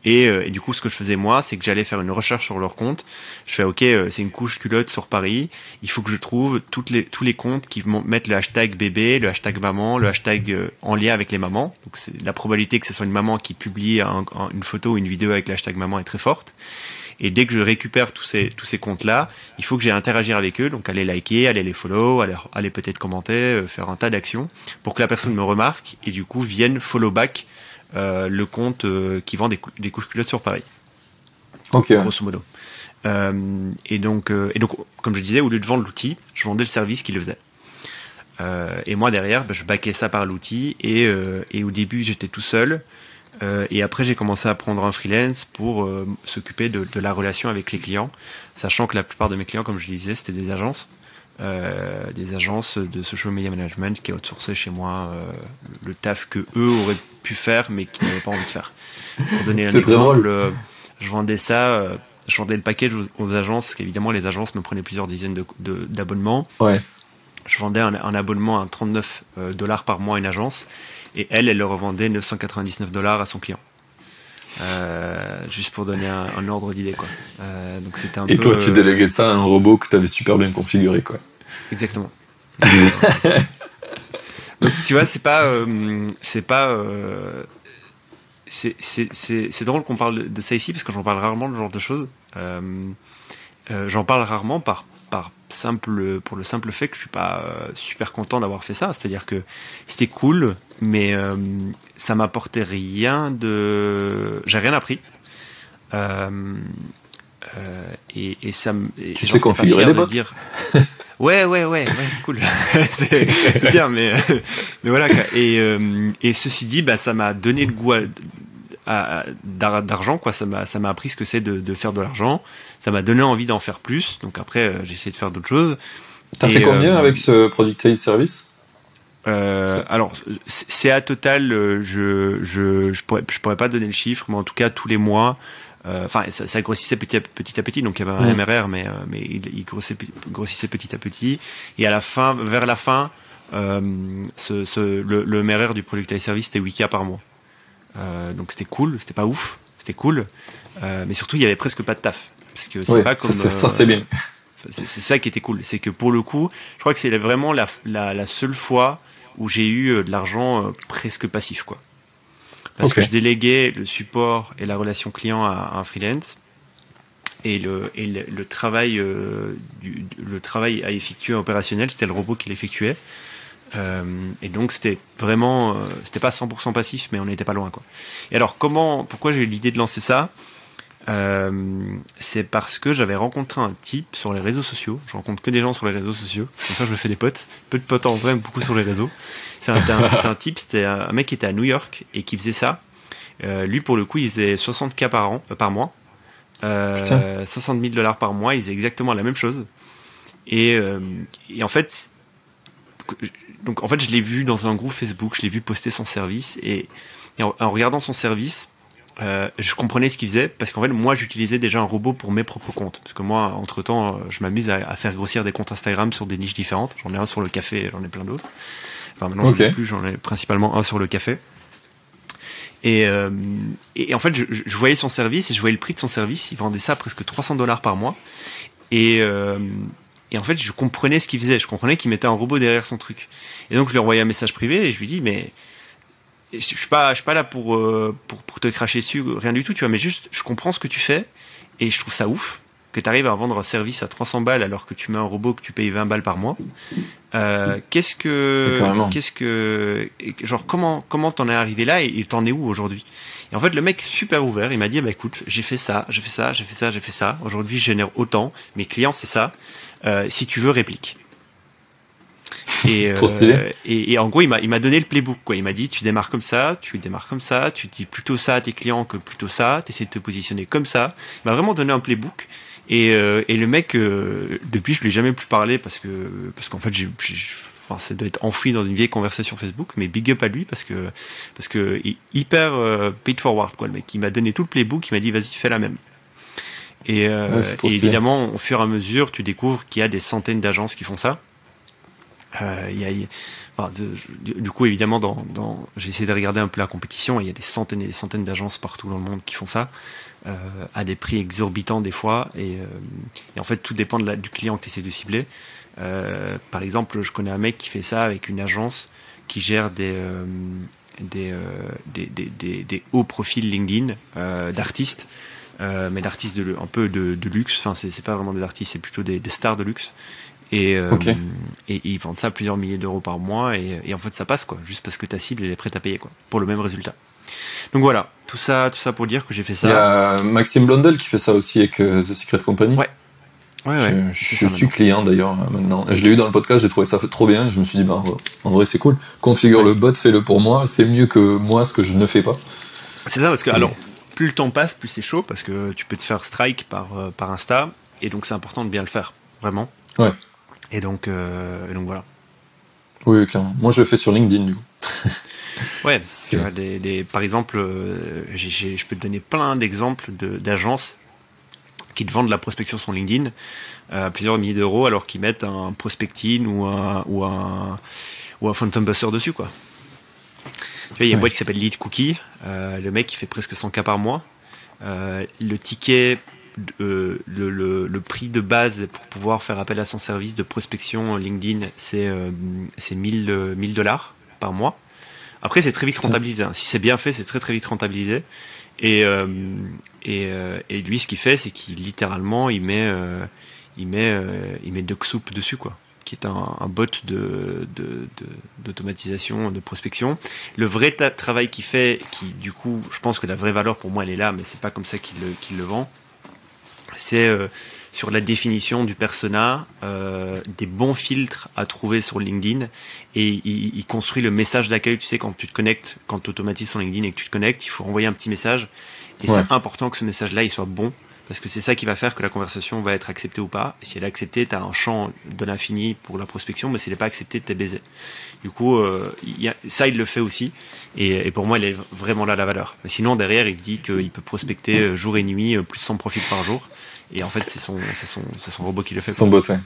Euh, et, du coup, ce que je faisais moi, c'est que j'allais faire une recherche sur leur compte. Je fais, ok, euh, c'est une couche culotte sur Paris. Il faut que je trouve toutes les, tous les comptes qui mettent le hashtag bébé, le hashtag maman, le hashtag euh, en lien avec les mamans. Donc, c'est la probabilité que ce soit une maman qui publie une photo ou une vidéo avec le hashtag maman est très forte. Et dès que je récupère tous ces, tous ces comptes-là, il faut que j'ai interagir avec eux, donc aller liker, aller les follow, aller, aller peut-être commenter, faire un tas d'actions pour que la personne me remarque et du coup vienne follow back euh, le compte euh, qui vend des, des, couches culottes sur Paris. Ok. Grosso modo. Euh, et donc, et donc, comme je disais, au lieu de vendre l'outil, je vendais le service qui le faisait. et moi derrière, bah, je baquais ça par l'outil et, et au début j'étais tout seul. et après, j'ai commencé à prendre un freelance pour s'occuper de, de, la relation avec les clients, sachant que la plupart de mes clients, comme je disais, c'était des agences. Euh, des agences de social media management qui outsourçaient chez moi euh, le taf que eux auraient pu faire mais qui n'avaient pas envie de faire. Pour donner <laughs> un exemple, euh, je vendais ça, je vendais le package aux, agences, parce qu'évidemment les agences me prenaient plusieurs dizaines d'abonnements. De, ouais. Je vendais un, abonnement à 39 dollars par mois à une agence et elle, elle le revendait 999 dollars à son client. Euh, juste pour donner un, un ordre d'idée quoi. Euh, donc c'était un Et toi tu déléguais ça à un robot que tu avais super bien configuré quoi. Exactement. <laughs> donc tu vois c'est pas euh, c'est pas euh, c'est drôle qu'on parle de ça ici parce que j'en parle rarement de ce genre de choses. Euh, j'en parle rarement par par simple, pour le simple fait que je suis pas euh, super content d'avoir fait ça. C'est-à-dire que c'était cool, mais euh, ça m'apportait rien de. J'ai rien appris. Euh, et, et, ça me. Tu sais configurer des bots dire... <laughs> Ouais, ouais, ouais, ouais, cool. <laughs> c'est bien, mais, mais voilà. Et, et ceci dit, bah, ça m'a donné le goût d'argent, quoi. Ça m'a, ça m'a appris ce que c'est de, de faire de l'argent ça m'a donné envie d'en faire plus. Donc après, euh, j'ai essayé de faire d'autres choses. T'as fait combien euh, avec ce Product Service? Euh, alors, c'est à total, je, je, je, pourrais, je pourrais pas donner le chiffre, mais en tout cas, tous les mois, enfin, ça, ça, grossissait petit à, petit à petit, donc il y avait un MRR, mais, mais il, grossissait, grossissait, petit à petit. Et à la fin, vers la fin, ce, ce, le, le, MRR du Product Service, c'était 8K par mois. donc c'était cool, c'était pas ouf, c'était cool, mais surtout, il y avait presque pas de taf. Parce que c'est pas comme. Ça, c'est euh, bien. C'est ça qui était cool. C'est que pour le coup, je crois que c'est vraiment la, la, seule fois où j'ai eu euh, de l'argent euh, presque passif, quoi. Parce que je déléguais le support et la relation client à, un freelance. Et le, et le, travail, du, le travail à effectuer opérationnel, c'était le robot qui l'effectuait. et donc c'était vraiment, c'était pas 100% passif, mais on n'était pas loin quoi. Et alors comment, pourquoi j'ai eu l'idée de lancer ça? Euh, c'est parce que j'avais rencontré un type sur les réseaux sociaux. Je rencontre que des gens sur les réseaux sociaux. Comme ça, je me fais des potes. Peu de potes en vrai, mais beaucoup sur les réseaux. C'est un, un, type, c'était un mec qui était à New York et qui faisait ça. Euh, lui, pour le coup, il faisait 60K par an, euh, par mois. Euh, 60 000 dollars par mois. Il faisait exactement la même chose. Et, euh, et en fait, donc en fait, je l'ai vu dans un groupe Facebook. Je l'ai vu poster son service et, et en, en regardant son service, euh, je comprenais ce qu'il faisait parce qu'en fait moi j'utilisais déjà un robot pour mes propres comptes. Parce que moi entre temps je m'amuse à, à, faire grossir des comptes Instagram sur des niches différentes. J'en ai un sur le café j'en ai plein d'autres. Enfin maintenant okay. plus j'en ai principalement un sur le café. Et, euh, et en fait je, je, voyais son service et je voyais le prix de son service. Il vendait ça à presque 300 dollars par mois. Et euh, et en fait je comprenais ce qu'il faisait. Je comprenais qu'il mettait un robot derrière son truc. Et donc je lui envoyais un message privé et je lui dis mais je suis pas, je suis pas là euh, pour, pour, te cracher dessus, rien du tout, tu vois, mais juste, je comprends ce que tu fais et je trouve ça ouf. que tu arrives à vendre un service à 300 balles alors que tu mets un robot que tu payes 20 balles par mois. Euh, qu'est-ce que, qu'est-ce que, genre comment comment t'en es arrivé là et t'en es où aujourd'hui? Et en fait, le mec super ouvert, il m'a dit bah écoute, j'ai fait ça, j'ai fait ça, j'ai fait ça, j'ai fait ça. Aujourd'hui, je génère autant. Mes clients, c'est ça. Euh, si tu veux, réplique. Et, euh, et, et, en gros, il m'a, il m'a donné le playbook. Quoi. Il m'a dit, tu démarres comme ça, tu démarres comme ça, tu dis plutôt ça à tes clients que plutôt ça, tu essaies de te positionner comme ça. Il m'a vraiment donné un playbook. Et, euh, et le mec, euh, depuis, je lui ai jamais plus parlé parce que parce qu'en fait, j'ai, enfin, ça doit être enfoui dans une vieille conversation Facebook. Mais big up à lui parce que parce que hyper euh, paid forward quoi. Le mec, il m'a donné tout le playbook. Il m'a dit, vas-y, fais la même. Et, euh, et évidemment, au fur et à mesure, tu découvres qu'il y a des centaines d'agences qui font ça. Euh, y a, enfin, du, coup, évidemment, dans, dans j'ai essayé de regarder un peu la compétition. Il y a des centaines et des centaines d'agences partout dans le monde qui font ça. Euh, à des prix exorbitants des fois. Et, euh, et en fait, tout dépend du client que tu essaies de cibler. Euh, par exemple, je connais un mec qui fait ça avec une agence qui gère des, euh, euh, des, des, des, des, hauts profils LinkedIn d'artistes. Mais d'artistes un peu de, de luxe. Enfin, c'est pas vraiment des artistes, c'est plutôt des, stars de luxe. Et, euh, okay. et, ils vendent ça à plusieurs milliers d'euros par mois. Et, et, en fait, ça passe, quoi. Juste parce que ta cible, elle est prête à payer, quoi. Pour le même résultat. Donc voilà, tout ça, tout ça pour dire que j'ai fait ça. Il y a Maxime Blondel qui fait ça aussi avec euh, The Secret Company. Ouais. Ouais, ouais, je, je suis client d'ailleurs maintenant. Je l'ai eu dans le podcast, j'ai trouvé ça trop bien. Je me suis dit, bah, en vrai, c'est cool. Configure ouais. le bot, fais-le pour moi. C'est mieux que moi, ce que je ne fais pas. C'est ça, parce que, alors, plus le temps passe, plus c'est chaud, parce que tu peux te faire strike par, euh, par Insta, et donc c'est important de bien le faire, vraiment. Ouais. Et donc, euh, et donc voilà. Oui, clairement. Moi, je le fais sur LinkedIn, du coup. <laughs> ouais, tu vois, des, des, par exemple, euh, j ai, j ai, je peux te donner plein d'exemples d'agences qui te vendent de la prospection sur LinkedIn à plusieurs milliers d'euros alors qu'ils mettent un prospecting ou un, ou un, ou un phantom buster dessus, quoi. Tu vois, il y a une ouais. boîte qui s'appelle Lead Cookie. Euh, le mec, il fait presque 100 k par mois. Euh, le ticket, euh, le, le, le, prix de base pour pouvoir faire appel à son service de prospection LinkedIn, c'est euh, 1000 dollars par mois. Après, c'est très vite rentabilisé. Hein. Si c'est bien fait, c'est très très vite rentabilisé. Et, euh, et, euh, et, lui, ce qu'il fait, c'est qu'il littéralement, il met, euh, il met, euh, il met de soupe dessus, quoi qui est un, un bot de, d'automatisation, de, de, de, prospection. Le vrai travail qu'il fait, qui du coup, je pense que la vraie valeur pour moi, elle est là, mais c'est pas comme ça qu'il le, qu'il le vend. C'est euh, sur la définition du persona, euh, des bons filtres à trouver sur LinkedIn, et il, il construit le message d'accueil. Tu sais, quand tu te connectes, quand tu automatises son LinkedIn et que tu te connectes, il faut envoyer un petit message, et ouais. c'est important que ce message-là, il soit bon parce que c'est ça qui va faire que la conversation va être acceptée ou pas. Et si elle est acceptée, tu as un champ de l'infini pour la prospection, mais si elle n'est pas acceptée, t'es baisé. Du coup, euh, y a, ça, il le fait aussi. Et, et, pour moi, il est vraiment là la valeur. Mais sinon, derrière, il dit qu'il peut prospecter euh, jour et nuit, euh, plus de 100 profils par jour. Et en fait, c'est son, son, son robot qui le fait. Son bot, ouais.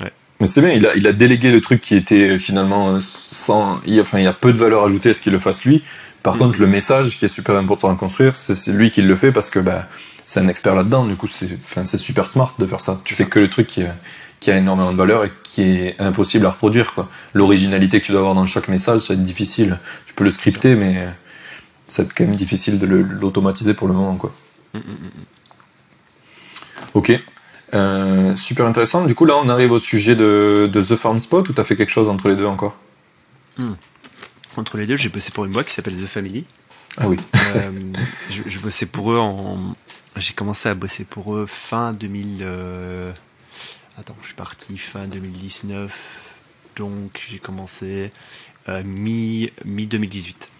ouais. Mais c'est bien, il a, il a délégué le truc qui était finalement sans. Il, enfin, il y a peu de valeur ajoutée à ce qu'il le fasse lui. Par mmh. contre, le message qui est super important à construire, c'est lui qui le fait parce que bah, c'est un expert là-dedans. Du coup, c'est, enfin, super smart de faire ça. Tu fais que le truc qui, qui a énormément de valeur et qui est impossible à reproduire. L'originalité que tu dois avoir dans chaque message, ça va être difficile. Tu peux le scripter, mais ça va être quand même difficile de l'automatiser pour le moment. Quoi. Mmh, mmh, ok. Euh, super intéressant. Du coup, là, on arrive au sujet de, de The Farm Spot ou tu as fait quelque chose entre les deux encore? Mmh. Entre les deux, j'ai bossé pour une boîte qui s'appelle The Family. Ah oui. euh, <laughs> je, je, bossais pour eux en. J'ai commencé à bosser pour eux fin 2000. Euh... Attends, je suis parti fin 2019. Donc j'ai commencé euh, mi, mi 2018.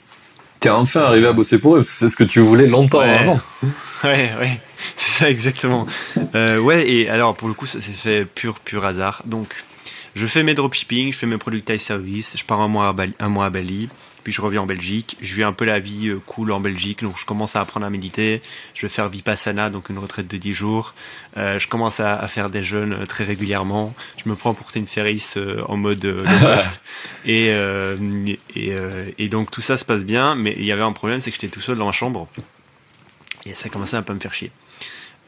T'es enfin arrivé à bosser pour eux, c'est ce que tu voulais longtemps ouais. avant. <laughs> Ouais, ouais, c'est ça exactement. euh, ouais, et alors pour le coup, ça s'est fait pur, pur hasard. Donc, je fais mes dropshipping, je fais mes productize service, je pars un mois à Bali, un mois à Bali puis je reviens en Belgique. Je vis un peu la vie euh, cool en Belgique, donc je commence à apprendre à méditer. Je vais faire Vipassana, donc une retraite de 10 jours. Euh, je commence à, à, faire des jeûnes euh, très régulièrement. Je me prends pour Tim Ferriss euh, en mode euh, low cost. <laughs> et, et, et, donc tout ça se passe bien, mais il y avait un problème, c'est que j'étais tout seul dans la chambre. Et ça commençait à me faire chier.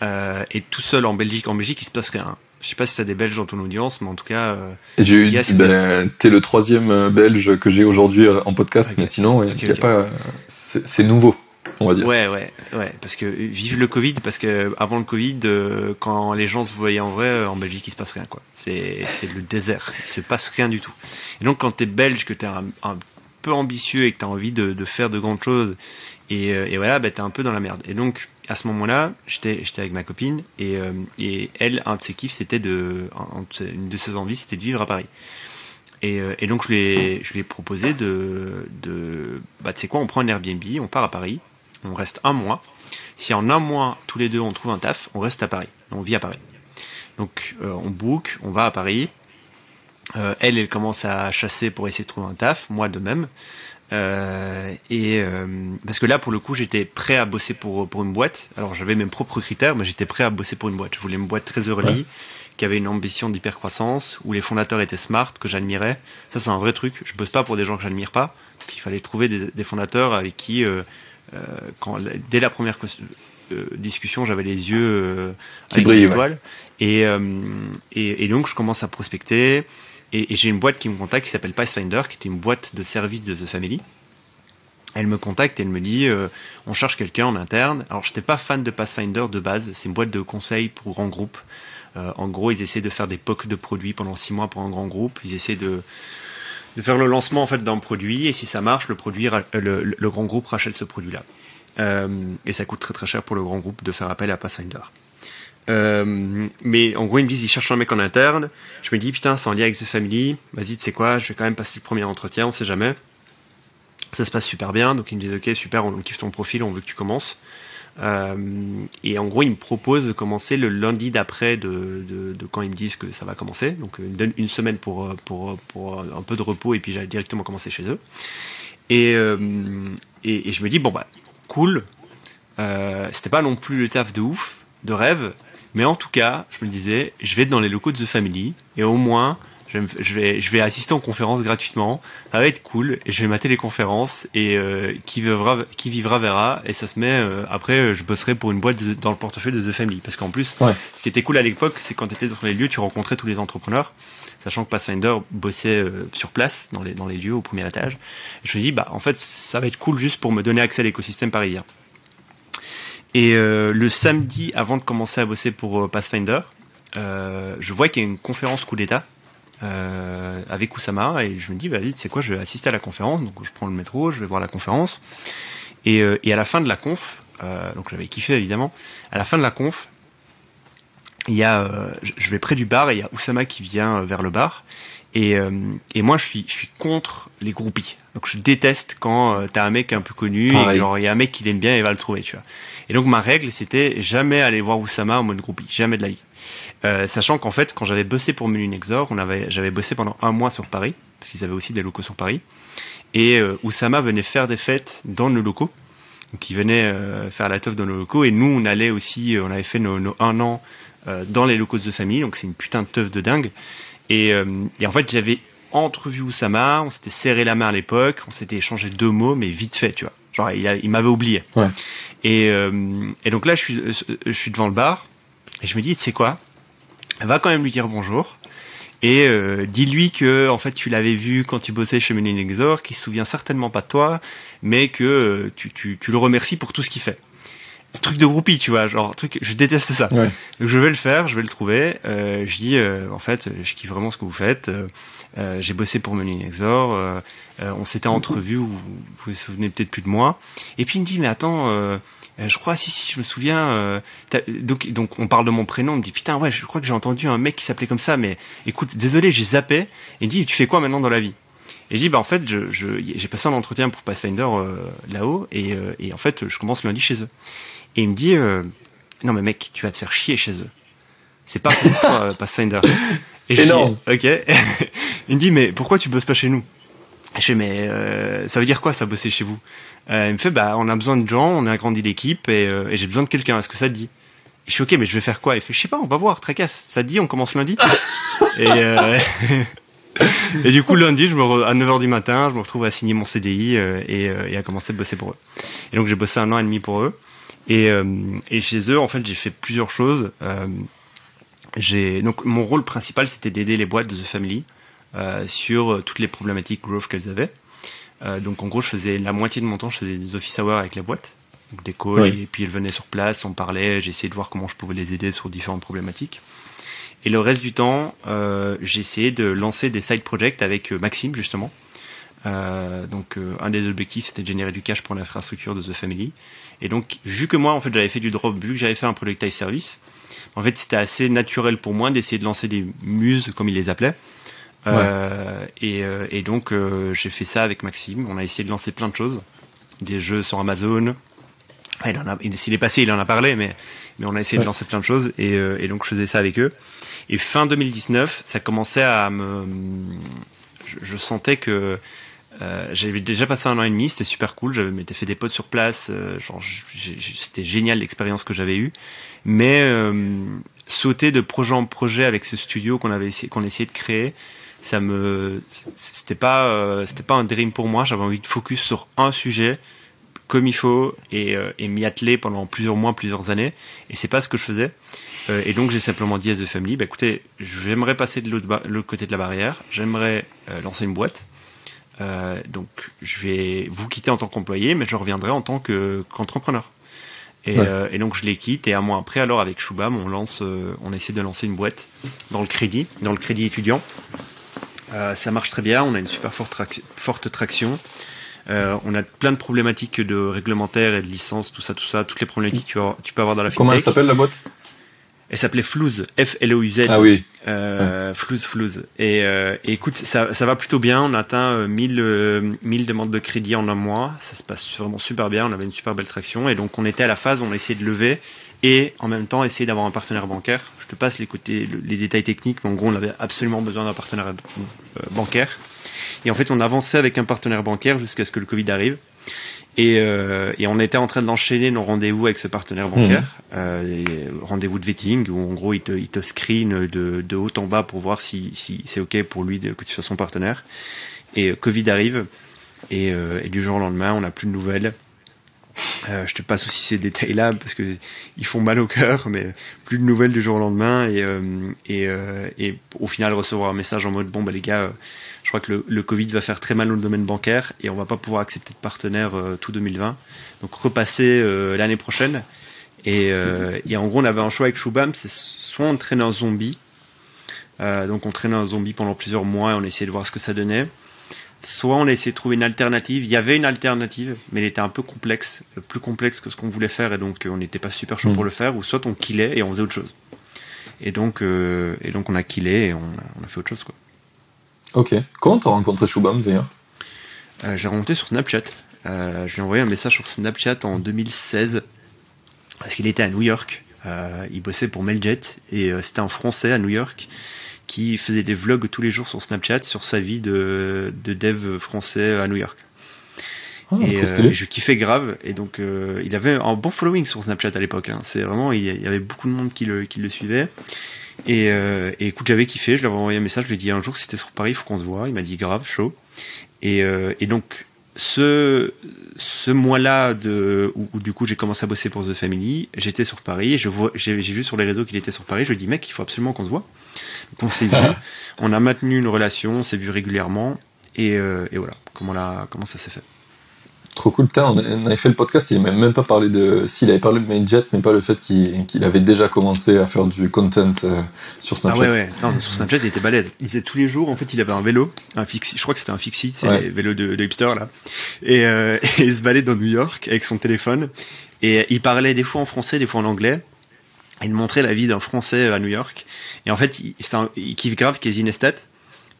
et tout seul en Belgique, en Belgique, il se passe rien. Je sais pas si t'as des Belges dans ton audience, mais en tout cas. Euh, j'ai eu. Ben, T'es le troisième Belge que j'ai aujourd'hui en podcast, okay. mais sinon, okay, y a okay. pas. C'est nouveau. on va dire. Ouais, ouais, ouais. Parce que vive le Covid, parce que avant le Covid, euh, quand les gens se voyaient en vrai, euh, en Belgique, il se passe rien, quoi. C'est, c'est le désert. Il se passe rien du tout. Et donc, quand t'es belge, que t'es un, un peu ambitieux et que t'as envie de, de faire de grandes choses, et, euh, et voilà, bah, t'es un peu dans la merde. Et donc, à ce moment-là, j'étais, avec ma copine, et, euh, et elle, un de ses kiffs, c'était de, une de ses envies, c'était de vivre à Paris. Et, euh, donc je lui ai, proposé de, bah tu sais quoi, on prend un Airbnb, on part à Paris, on reste un mois. Si en un mois tous les deux on trouve un taf, on reste à Paris, on vit à Paris. Donc euh, on book, on va à Paris. Elle, elle commence à chasser pour essayer de trouver un taf, moi de même. Euh, et euh, parce que là, pour le coup, j'étais prêt à bosser pour pour une boîte. Alors j'avais mes propres critères, mais j'étais prêt à bosser pour une boîte. Je voulais une boîte très early, Ouais. qui avait une ambition d'hypercroissance, où les fondateurs étaient smart, que j'admirais. Ça, c'est un vrai truc. Je bosse pas pour des gens que j'admire pas. Donc, il fallait trouver des, des fondateurs avec qui, euh, euh, quand, dès la première euh, discussion, j'avais les yeux euh, Qui avec brillent, des ouais. étoiles. Et, euh, et, et donc, je commence à prospecter. Et, et j'ai une boîte qui me contacte qui s'appelle Pathfinder, qui était une boîte de service de The Family. Elle me contacte et elle me dit euh, on cherche quelqu'un en interne. Alors j'étais pas fan de Pathfinder de base, c'est une boîte de conseil pour grands groupes. Euh, en gros, ils essaient de faire des POC de produits pendant six mois pour un grand groupe. Ils essaient de, de faire le lancement en fait d'un produit et si ça marche, le produit, euh, le- le grand groupe rachète ce produit-là. Euh, et ça coûte très très cher pour le grand groupe de faire appel à Pathfinder. Euh, mais en gros, ils me disent, ils cherchent un mec en interne. Je me dis, putain, c'est en lien avec The Family. Vas-y, tu sais quoi, je vais quand même passer le premier entretien, on sait jamais. Ça se passe super bien. Donc ils me disent, ok, super, on kiffe ton profil, on veut que tu commences. Euh, et en gros, ils me proposent de commencer le lundi d'après de, de, quand ils me disent que ça va commencer. Donc ils me donnent une semaine pour, euh, pour, pour un peu de repos et puis j'allais directement commencer chez eux. Et, euh, et, et je me dis, bon, bah, cool. Euh, C'était pas non plus le taf de ouf, de rêve. Mais en tout cas, je me disais, je vais être dans les locaux de The Family et au moins, je vais, je vais, assister aux conférences gratuitement. Ça va être cool et je vais mater les conférences et euh, qui, vivra, qui vivra verra. Et ça se met, euh, après, je bosserai pour une boîte de- dans le portefeuille de The Family. Parce qu'en plus, Ouais. ce qui était cool à l'époque, c'est quand tu étais dans les lieux, tu rencontrais tous les entrepreneurs. Sachant que Pathfinder bossait euh, sur place, dans les, dans les lieux, au premier étage. Et je me dis, bah, en fait, ça va être cool juste pour me donner accès à l'écosystème parisien. Et euh, le samedi, avant de commencer à bosser pour euh, Pathfinder, euh, je vois qu'il y a une conférence coup d'État euh, avec Oussama et je me dis, vas-y, c'est quoi, je vais assister à la conférence. Donc je prends le métro, je vais voir la conférence. Et, euh, et à la fin de la conf, euh, donc j'avais kiffé évidemment, à la fin de la conf, il y a, je- vais près du bar et il y a Oussama qui vient vers le bar. Et, et moi, je suis, je suis contre les groupies. Donc, je déteste quand euh, t'as un mec un peu connu Pareil. et genre il y a un mec qui l'aime bien et va le trouver, tu vois. Et donc, ma règle, c'était jamais aller voir Oussama en mode groupie, jamais de la vie. Euh, sachant qu'en fait, quand j'avais bossé pour Menu Nexor, on avait, j'avais bossé pendant un mois sur Paris, parce qu'ils avaient aussi des locaux sur Paris. Et euh, Oussama venait faire des fêtes dans nos locaux. Donc, il venait euh, faire la teuf dans nos locaux. Et nous, on allait aussi, euh, on avait fait nos, nos un an euh, dans les locaux de famille. Donc, c'est une putain de teuf de dingue. Et, euh, et en fait, j'avais entrevu Oussama, on s'était serré la main à l'époque, on s'était échangé deux mots, mais vite fait, tu vois. Genre, il, m'avait oublié. Ouais. Et, euh, et donc là, je suis, je suis devant le bar, et je me dis, tu sais quoi? Va quand même lui dire bonjour. Et euh, dis-lui que en fait tu l'avais vu quand tu bossais chez Menin Exor, qu'il se souvient certainement pas de toi, mais que euh, tu, tu, tu le remercies pour tout ce qu'il fait. Truc de groupie, tu vois, genre truc, je déteste ça. Ouais. Donc je vais le faire, je vais le trouver. Euh, je dis, euh, en fait, je kiffe vraiment ce que vous faites. Euh, J'ai bossé pour Menin Exor. Euh, euh, on s'était entrevus, vous vous souvenez peut-être plus de moi. Et puis il me dit, mais attends, euh, je crois, si, si, je me souviens. euh, donc, donc on parle de mon prénom. On me dit, putain, ouais, je crois que j'ai entendu un mec qui s'appelait comme ça, mais écoute, désolé, j'ai zappé. Et il me dit, tu fais quoi maintenant dans la vie? Et je dis, bah en fait, je- je- j'ai passé un entretien pour Pathfinder euh, là-haut, et, euh, et en fait, je commence lundi chez eux. Et il me dit, euh, non mais mec, tu vas te faire chier chez eux. C'est pas pour toi, <laughs> Pathfinder. Et je dis, ok. Il me dit, mais pourquoi tu bosses pas chez nous? Je fais, mais euh, ça veut dire quoi ça bosser chez vous? Euh, Il me fait, bah on a besoin de gens, on a agrandi l'équipe et, euh, et j'ai besoin de quelqu'un. Est-ce que ça te dit? Et je suis ok, mais je vais faire quoi? Il fait, je sais pas, on va voir, tracasse. Ça te dit, on commence lundi? <laughs> Et, <laughs> et du coup, lundi, je me re- à 9h du matin, je me retrouve à signer mon CDI et, et à commencer à bosser pour eux. Et donc, j'ai bossé un an et demi pour eux. Et, euh, et chez eux, en fait, j'ai fait plusieurs choses. Euh, j'ai donc mon rôle principal, c'était d'aider les boîtes de The Family sur euh, toutes les problématiques growth qu'elles avaient. Euh, donc en gros, je faisais la moitié de mon temps, je faisais des office hours avec les boîtes. donc des calls, et puis ils venaient sur place, on parlait, j'essayais de voir comment je pouvais les aider sur différentes problématiques. Et le reste du temps, euh, j'ai essayé de lancer des side projects avec Maxime justement. donc un des objectifs c'était de générer du cash pour l'infrastructure de The Family. Et donc vu que moi en fait j'avais fait du drop, vu que j'avais fait un productize service, en fait c'était assez naturel pour moi d'essayer de lancer des muses comme il les appelait. Euh, et, euh, et, donc euh, j'ai fait ça avec Maxime. On a essayé de lancer plein de choses, des jeux sur Amazon. il en a, s'il est passé, il en a parlé, mais mais on a essayé de lancer plein de choses et, et, donc je faisais ça avec eux. Et fin 2019, ça commençait à me, je, sentais que j'avais déjà passé un an et demi, c'était super cool. J'avais m'étais fait des potes sur place, genre c'était génial l'expérience que j'avais eue. Mais sauter de projet en projet avec ce studio qu'on avait essayé, qu'on essayait de créer, ça me c'était pas euh, c'était pas un dream pour moi. J'avais envie de focus sur un sujet comme il faut et, euh, et m'y atteler pendant plusieurs mois plusieurs années. Et c'est pas ce que je faisais. Euh, et donc j'ai simplement dit à The Family bah écoutez j'aimerais passer de l'autre côté de la barrière. J'aimerais lancer une boîte. Donc je vais vous quitter en tant qu'employé mais je reviendrai en tant qu'entrepreneur. Et, et, donc je les quitte. Et un mois après alors avec Shubham on lance on essaie de lancer une boîte dans le crédit dans le crédit étudiant euh, ça marche très bien, on a une super forte, forte traction. Euh, on a plein de problématiques de réglementaires et de licences, tout ça, tout ça, toutes les problématiques que tu, peux avoir dans la Comment elle s'appelle la boîte? Elle s'appelait Flouz, F-L-O-U-Z. Ah oui. Euh, Flouz, Flouz. Et, euh, écoute, ça, ça, va plutôt bien. On a atteint 1000, 1000 demandes de crédit en un mois. Ça se passe vraiment super bien. On avait une super belle traction. Et donc, on était à la phase où on essayait de lever et en même temps essayer d'avoir un partenaire bancaire. Je te passe les, côtés, les détails techniques, mais en gros, on avait absolument besoin d'un partenaire euh, bancaire. Et en fait, on avançait avec un partenaire bancaire jusqu'à ce que le Covid arrive. Et, euh, et on était en train d'enchaîner nos rendez-vous avec ce partenaire mmh. bancaire, euh, rendez-vous de vetting, où en gros, il te, il te screen de, de, haut en bas pour voir si, si c'est OK pour lui de, que tu sois son partenaire. Et euh, Covid arrive, et, euh, et du jour au lendemain, on n'a plus de nouvelles. Euh, je te passe aussi ces détails-là parce que ils font mal au cœur, mais plus de nouvelles du jour au lendemain et, euh, euh, au final recevoir un message en mode bon bah les gars, je crois que le, Covid va faire très mal au domaine bancaire et on va pas pouvoir accepter de partenaire tout 2020, donc repasser l'année prochaine. Et, et, en gros on avait un choix avec Shubham, c'est soit on traînait un zombie, donc on traînait un zombie pendant plusieurs mois et on essayait de voir ce que ça donnait soit on a essayé de trouver une alternative. Il y avait une alternative, mais elle était un peu complexe, plus complexe que ce qu'on voulait faire, et donc euh, on n'était pas super chaud pour mm. le faire. Ou soit on killait et on faisait autre chose. Et donc, euh, et donc on a killé et on a, fait autre chose. Quoi. Ok. Comment t'as rencontré Shubham d'ailleurs? Euh, J'ai remonté sur Snapchat. Euh, je lui ai envoyé un message sur Snapchat en 2016 parce qu'il était à New York. il bossait pour Mailjet et c'était en français à New York qui faisait des vlogs tous les jours sur Snapchat sur sa vie de, de dev français à New York. Oh, et euh, je kiffais grave et donc euh, il avait un bon following sur Snapchat à l'époque. Hein. C'est vraiment il y avait beaucoup de monde qui le, qui le suivait. Et, euh, et écoute j'avais kiffé, je lui avais envoyé un message, je lui ai dit un jour si t'es sur Paris, il faut qu'on se voit. Il m'a dit grave, chaud. Et, euh, et donc ce, ce mois-là de, où, du coup j'ai commencé à bosser pour The Family, j'étais sur Paris, j'ai, vu sur les réseaux qu'il était sur Paris, je lui ai dit mec, il faut absolument qu'on se voit. On s'est vu, <laughs> on a maintenu une relation, on s'est vu régulièrement, et, euh, et voilà comment, la, comment ça s'est fait? Trop cool. on avait fait le podcast, il m'a même pas parlé de. S'il avait parlé de Mainjet, mais pas le fait qu'il avait déjà commencé à faire du content euh, sur Snapchat. Ah ouais, ouais. Non, sur Snapchat, il était balèze. Il faisait tous les jours, en fait, il avait un vélo, un fixie, je crois que c'était un fixie, c'est ouais. les vélos de, de, hipster, là. Et, euh, <laughs> et il se baladait dans New York avec son téléphone. Et il parlait des fois en français, des fois en anglais. Il montrait la vie d'un Français à New York. Et en fait, il, un, il kiffe grave Casey Neistat.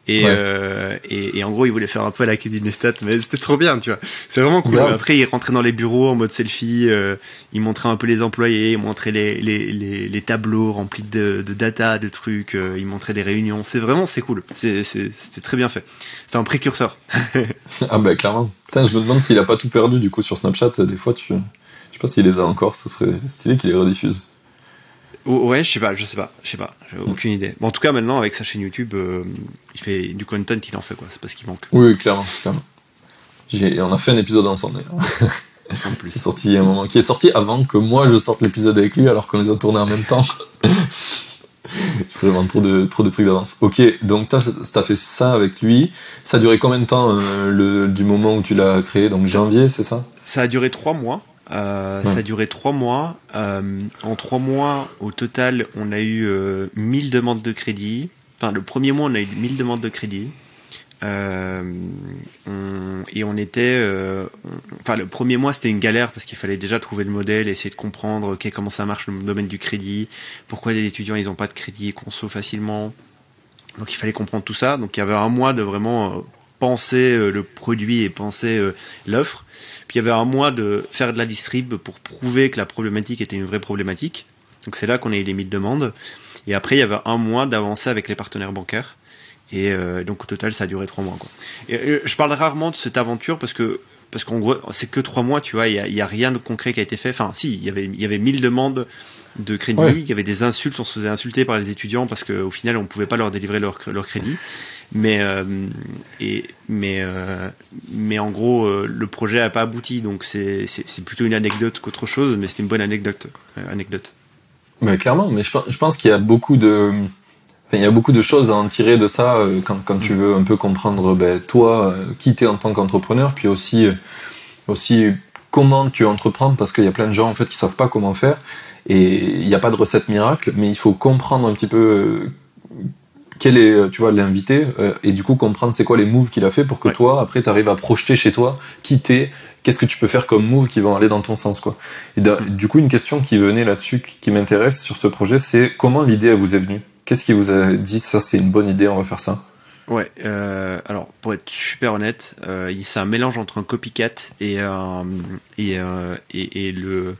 Et, euh, et, et, en gros, il voulait faire un peu la Casey Neistat, mais c'était trop bien, tu vois. C'est vraiment cool. Après, il rentrait dans les bureaux en mode selfie, euh, il montrait un peu les employés, il montrait les, les, les, les tables remplis de, de, data, de trucs, euh, il montrait des réunions. C'est vraiment, c'est cool. C'était très bien fait. C'est un précurseur. <laughs> ah bah clairement. Putain, je me demande s'il a pas tout perdu du coup sur Snapchat. Des fois, tu... je sais pas s'il les a encore. Ce serait stylé qu'il les rediffuse. Ouais, je sais pas, je sais pas, je sais pas, j'ai aucune idée. Bon, en tout cas, maintenant, avec sa chaîne YouTube, euh, il fait du content, il en fait quoi, c'est pas ce qui manque. Oui, clairement, clairement. On a fait un épisode ensemble En <laughs> plus. Qui est, sorti un moment, qui est sorti avant que moi je sorte l'épisode avec lui, alors qu'on les a tournés en même temps. <laughs> Vraiment trop de, trop de trucs d'avance. Ok, donc t'as as fait ça avec lui. Ça a duré combien de temps euh, le, du moment où tu l'as créé? Donc janvier, c'est ça? Ça a duré trois mois. Euh, Ça a duré trois mois. Euh, en trois mois, au total, on a eu euh, 1000 demandes de crédit. Enfin, le premier mois, on a eu 1000 demandes de crédit. Euh, on, et on était, euh, on- enfin le premier mois c'était une galère parce qu'il fallait déjà trouver le modèle, essayer de comprendre ok comment ça marche le domaine du crédit, pourquoi les étudiants ils ont pas de crédit conso facilement. Donc il fallait comprendre tout ça. Donc il y avait un mois de vraiment euh, penser euh, le produit et penser euh, l'offre. Puis il y avait un mois de faire de la distrib pour prouver que la problématique était une vraie problématique. Donc c'est là qu'on a eu les 1000 demandes. Et après il y avait un mois d'avancer avec les partenaires bancaires. Et euh, donc au total, ça a duré trois mois. Quoi. Et, euh, je parle rarement de cette aventure parce que parce qu'en gros, c'est que trois mois, tu vois. Il y a, rien de concret qui a été fait. Enfin, si, il y avait il y avait mille demandes de crédit. Ouais. Il y avait des insultes. On se faisait insulter par les étudiants parce qu'au final, on pouvait pas leur délivrer leur leur crédit. Mais euh, et mais euh, mais en gros, euh, le projet a pas abouti. Donc c'est c'est c'est plutôt une anecdote qu'autre chose. Mais c'était une bonne anecdote. anecdote. Mais clairement, mais je, pense- je pense qu'il y a beaucoup de, enfin, il y a beaucoup de choses à en tirer de ça euh, quand, quand tu veux un peu comprendre ben, toi euh, qui t'es en tant qu'entrepreneur, puis aussi euh, aussi comment tu entreprends parce qu'il y a plein de gens en fait qui savent pas comment faire et il n'y a pas de recette miracle, mais il faut comprendre un petit peu quel est euh, tu vois l'invité euh, et du coup comprendre c'est quoi les moves qu'il a fait pour que Ouais. toi après tu arrives à projeter chez toi qui t'es qu'est-ce que tu peux faire comme move qui vont aller dans ton sens quoi. Et da- du coup une question qui venait là-dessus qui m'intéresse sur ce projet c'est comment l'idée vous est venue? Qu'est-ce qui vous a dit ça c'est une bonne idée on va faire ça? Ouais, euh, alors pour être super honnête, euh, c'est un mélange entre un copycat et, et, et le,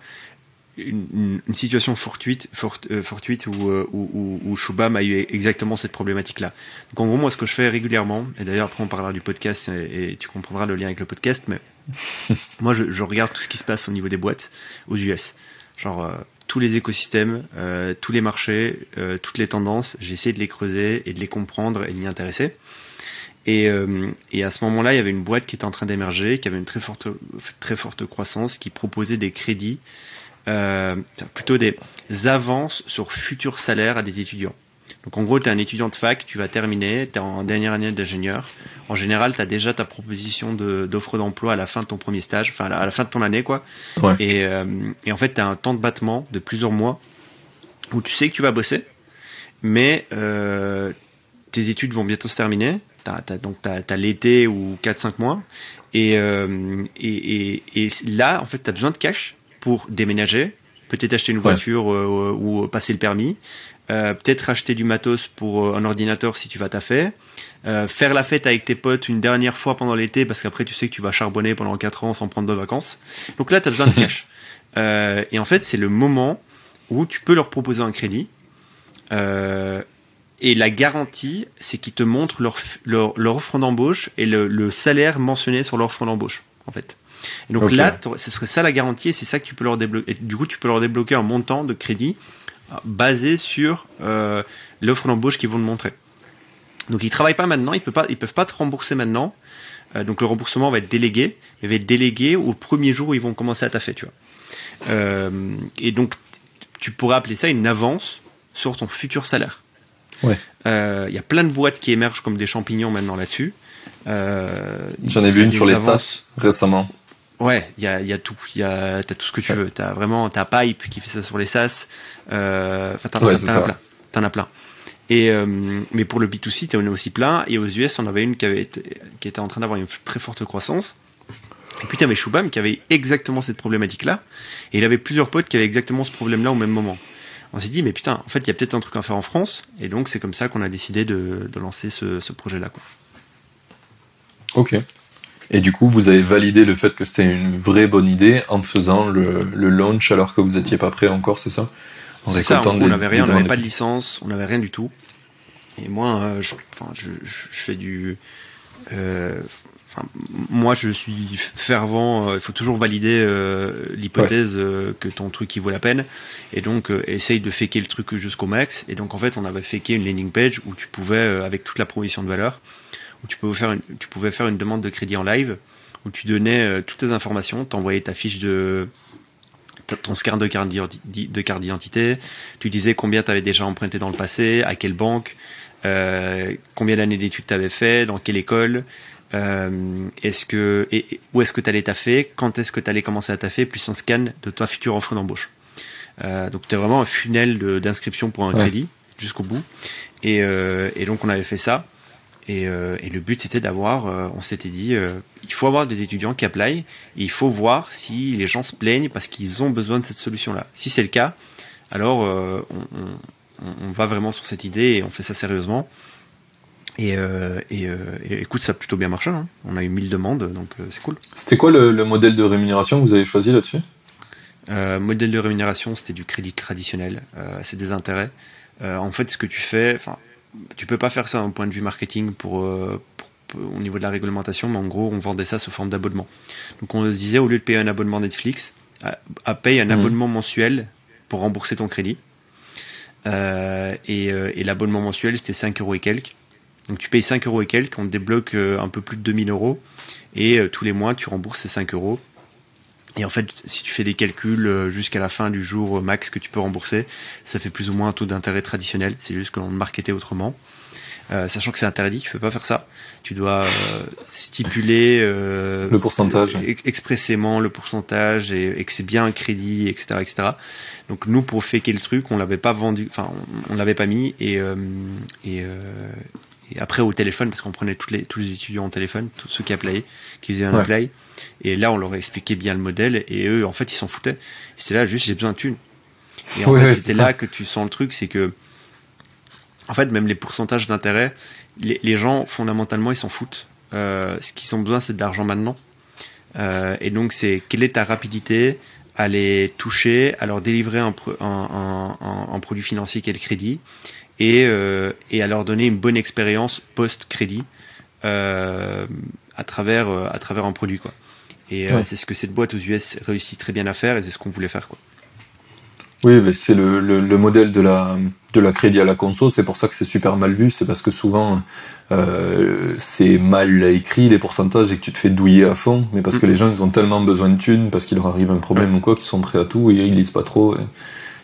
une, une- situation fortuite, fort- euh, fortuite où, euh, où, où, où Shubham a eu exactement cette problématique-là. Donc en gros, moi ce que je fais régulièrement, et d'ailleurs après on parlera du podcast et, et tu comprendras le lien avec le podcast, mais <laughs> moi je, je regarde tout ce qui se passe au niveau des boîtes aux US. Genre euh, tous les écosystèmes, euh, tous les marchés, euh, toutes les tendances, j'essaie de les creuser et de les comprendre et de m'y intéresser. Et, euh, et à ce moment-là, il y avait une boîte qui était en train d'émerger, qui avait une très forte, très forte croissance, qui proposait des crédits, euh, plutôt des avances sur futurs salaires à des étudiants. Donc en gros, tu es un étudiant de fac, tu vas terminer, tu es en dernière année d'ingénieur. En général, tu as déjà ta proposition de- d'offre d'emploi à la fin de ton premier stage, enfin à la, fin de ton année, quoi. Ouais. Et, euh, et en fait, tu as un temps de battement de plusieurs mois où tu sais que tu vas bosser, mais euh, tes études vont bientôt se terminer. Donc, tu as, l'été ou 4-5 mois. Et, euh, et, et, et là, en fait, tu as besoin de cash pour déménager, peut-être acheter une Ouais. voiture euh, ou passer le permis, euh, peut-être acheter du matos pour euh, un ordinateur si tu vas taffer, euh, faire la fête avec tes potes une dernière fois pendant l'été parce qu'après tu sais que tu vas charbonner pendant 4 ans sans prendre de vacances. Donc là, tu as besoin de <laughs> cash. Euh, et en fait, c'est le moment où tu peux leur proposer un crédit. Euh, et la garantie, c'est qu'ils te montrent leur, leur, leur offre d'embauche et le, le salaire mentionné sur l'offre d'embauche, en fait. Et donc là, ce serait ça la garantie et c'est ça que tu peux leur débloquer. Et du coup, tu peux leur débloquer un montant de crédit euh, basé sur euh, l'offre d'embauche qu'ils vont te montrer. Donc ils travaillent pas maintenant, ils peuvent pas, ils peuvent pas te rembourser maintenant. Euh, donc le remboursement va être délégué, il va être délégué au premier jour où ils vont commencer à taffer, tu vois. Euh, et donc tu pourrais appeler ça une avance sur ton futur salaire. Ouais. Euh, Il y a plein de boîtes qui émergent comme des champignons maintenant là-dessus. Euh, j'en ai il vu une sur les avances- SAS récemment Ouais, il y a, y a tout. Y a, t'as tout ce que tu veux. T'as vraiment, t'as Pipe qui fait ça sur les SaaS. Euh, Enfin, t'en Ouais, t'en as plein. T'en as plein. Et euh, mais pour le B2C, t'en as aussi plein. Et aux US, on avait une qui avait été, qui était en train d'avoir une très forte croissance. Et puis t'avais Shubham qui avait exactement cette problématique-là. Et il avait plusieurs potes qui avaient exactement ce problème-là au même moment. On s'est dit, mais putain, en fait, il y a peut-être un truc à faire en France. Et donc, c'est comme ça qu'on a décidé de, de lancer ce, ce projet-là. quoi. ok et du coup vous avez validé le fait que c'était une vraie bonne idée en faisant le, le launch alors que vous étiez pas prêt encore c'est ça En C'est ça, on n'avait rien, on n'avait pas de licence, on n'avait rien du tout. Et moi, euh, je, enfin, je, je, fais du. euh, Enfin, moi, je suis fervent. euh, Il faut toujours valider euh, l'hypothèse euh, que ton truc il vaut la peine. Et donc, euh, essaye de faker le truc jusqu'au max. Et donc, en fait, on avait faké une landing page où tu pouvais, avec toute la proposition de valeur, où tu pouvais faire une, tu pouvais faire une demande de crédit en live, où tu donnais euh, toutes tes informations, t'envoyais ta fiche de ton scan de carte d'identi- de carte d'identité, tu disais combien tu avais déjà emprunté dans le passé, à quelle banque, euh, combien d'années d'études tu avais fait, dans quelle école, est-ce que et, où est-ce que tu allais taffer, quand est-ce que tu allais commencer à taffer, plus un scan de ta future offre d'embauche. donc tu vraiment un funnel d'inscription pour un crédit jusqu'au bout. Et, et, donc on avait fait ça. Et, et le but c'était d'avoir, on s'était dit, il faut avoir des étudiants qui apply, et il faut voir si les gens se plaignent parce qu'ils ont besoin de cette solution-là. Si c'est le cas, alors on, on, va vraiment sur cette idée et on fait ça sérieusement. Et, euh, euh, et, écoute, ça a plutôt bien marché. Hein. On a eu 1000 demandes, donc euh, c'est cool. C'était quoi le, modèle de rémunération que vous avez choisi là-dessus? Modèle de rémunération, c'était du crédit traditionnel. c'est des intérêts. en fait, ce que tu fais, enfin, tu peux pas faire ça d'un point de vue marketing pour, au niveau de la réglementation, mais en gros, on vendait ça sous forme d'abonnement. Donc on disait, au lieu de payer un abonnement Netflix, à, payer un mmh. abonnement mensuel pour rembourser ton crédit. et, et l'abonnement mensuel, c'était 5 euros et quelques. Donc tu payes 5 euros et quelques, on te débloque euh, un peu plus de 2000 euros et euh, tous les mois tu rembourses ces 5 euros. Et en fait, si tu fais des calculs euh, jusqu'à la fin du jour max que tu peux rembourser, ça fait plus ou moins un taux d'intérêt traditionnel. C'est juste que l'on le marketait autrement. sachant que c'est interdit, tu peux pas faire ça. Tu dois stipuler le pourcentage, expressément le pourcentage et, que c'est bien un crédit, etc., etc. Donc nous, pour faker le truc, on l'avait pas vendu, enfin on, l'avait pas mis et, et, et après au téléphone, parce qu'on prenait toutes les, tous les étudiants au téléphone, tous ceux qui appelaient, qui faisaient un apply. Et là, on leur expliquait bien le modèle, et eux, en fait, ils s'en foutaient. C'était là, juste, j'ai besoin de thunes. Et en fait, c'était là que tu sens le truc, c'est que, en fait, même les pourcentages d'intérêt, les, gens, fondamentalement, ils s'en foutent. Euh, ce qu'ils ont besoin, c'est de l'argent maintenant. Euh, et donc, c'est quelle est ta rapidité à les toucher, à leur délivrer un, un, un, un produit financier qui est le crédit, et, euh, et à leur donner une bonne expérience post-crédit euh, à, travers, euh, à travers un produit. Quoi. Et c'est ce que cette boîte aux US réussit très bien à faire et c'est ce qu'on voulait faire. Quoi. Oui, mais c'est le, le, le, modèle de la, de la crédit à la conso, c'est pour ça que c'est super mal vu, c'est parce que souvent euh, c'est mal écrit les pourcentages et que tu te fais douiller à fond, mais parce que mm. les gens ils ont tellement besoin de thunes, parce qu'il leur arrive un problème ou quoi, qu'ils sont prêts à tout et ils lisent pas trop. Et...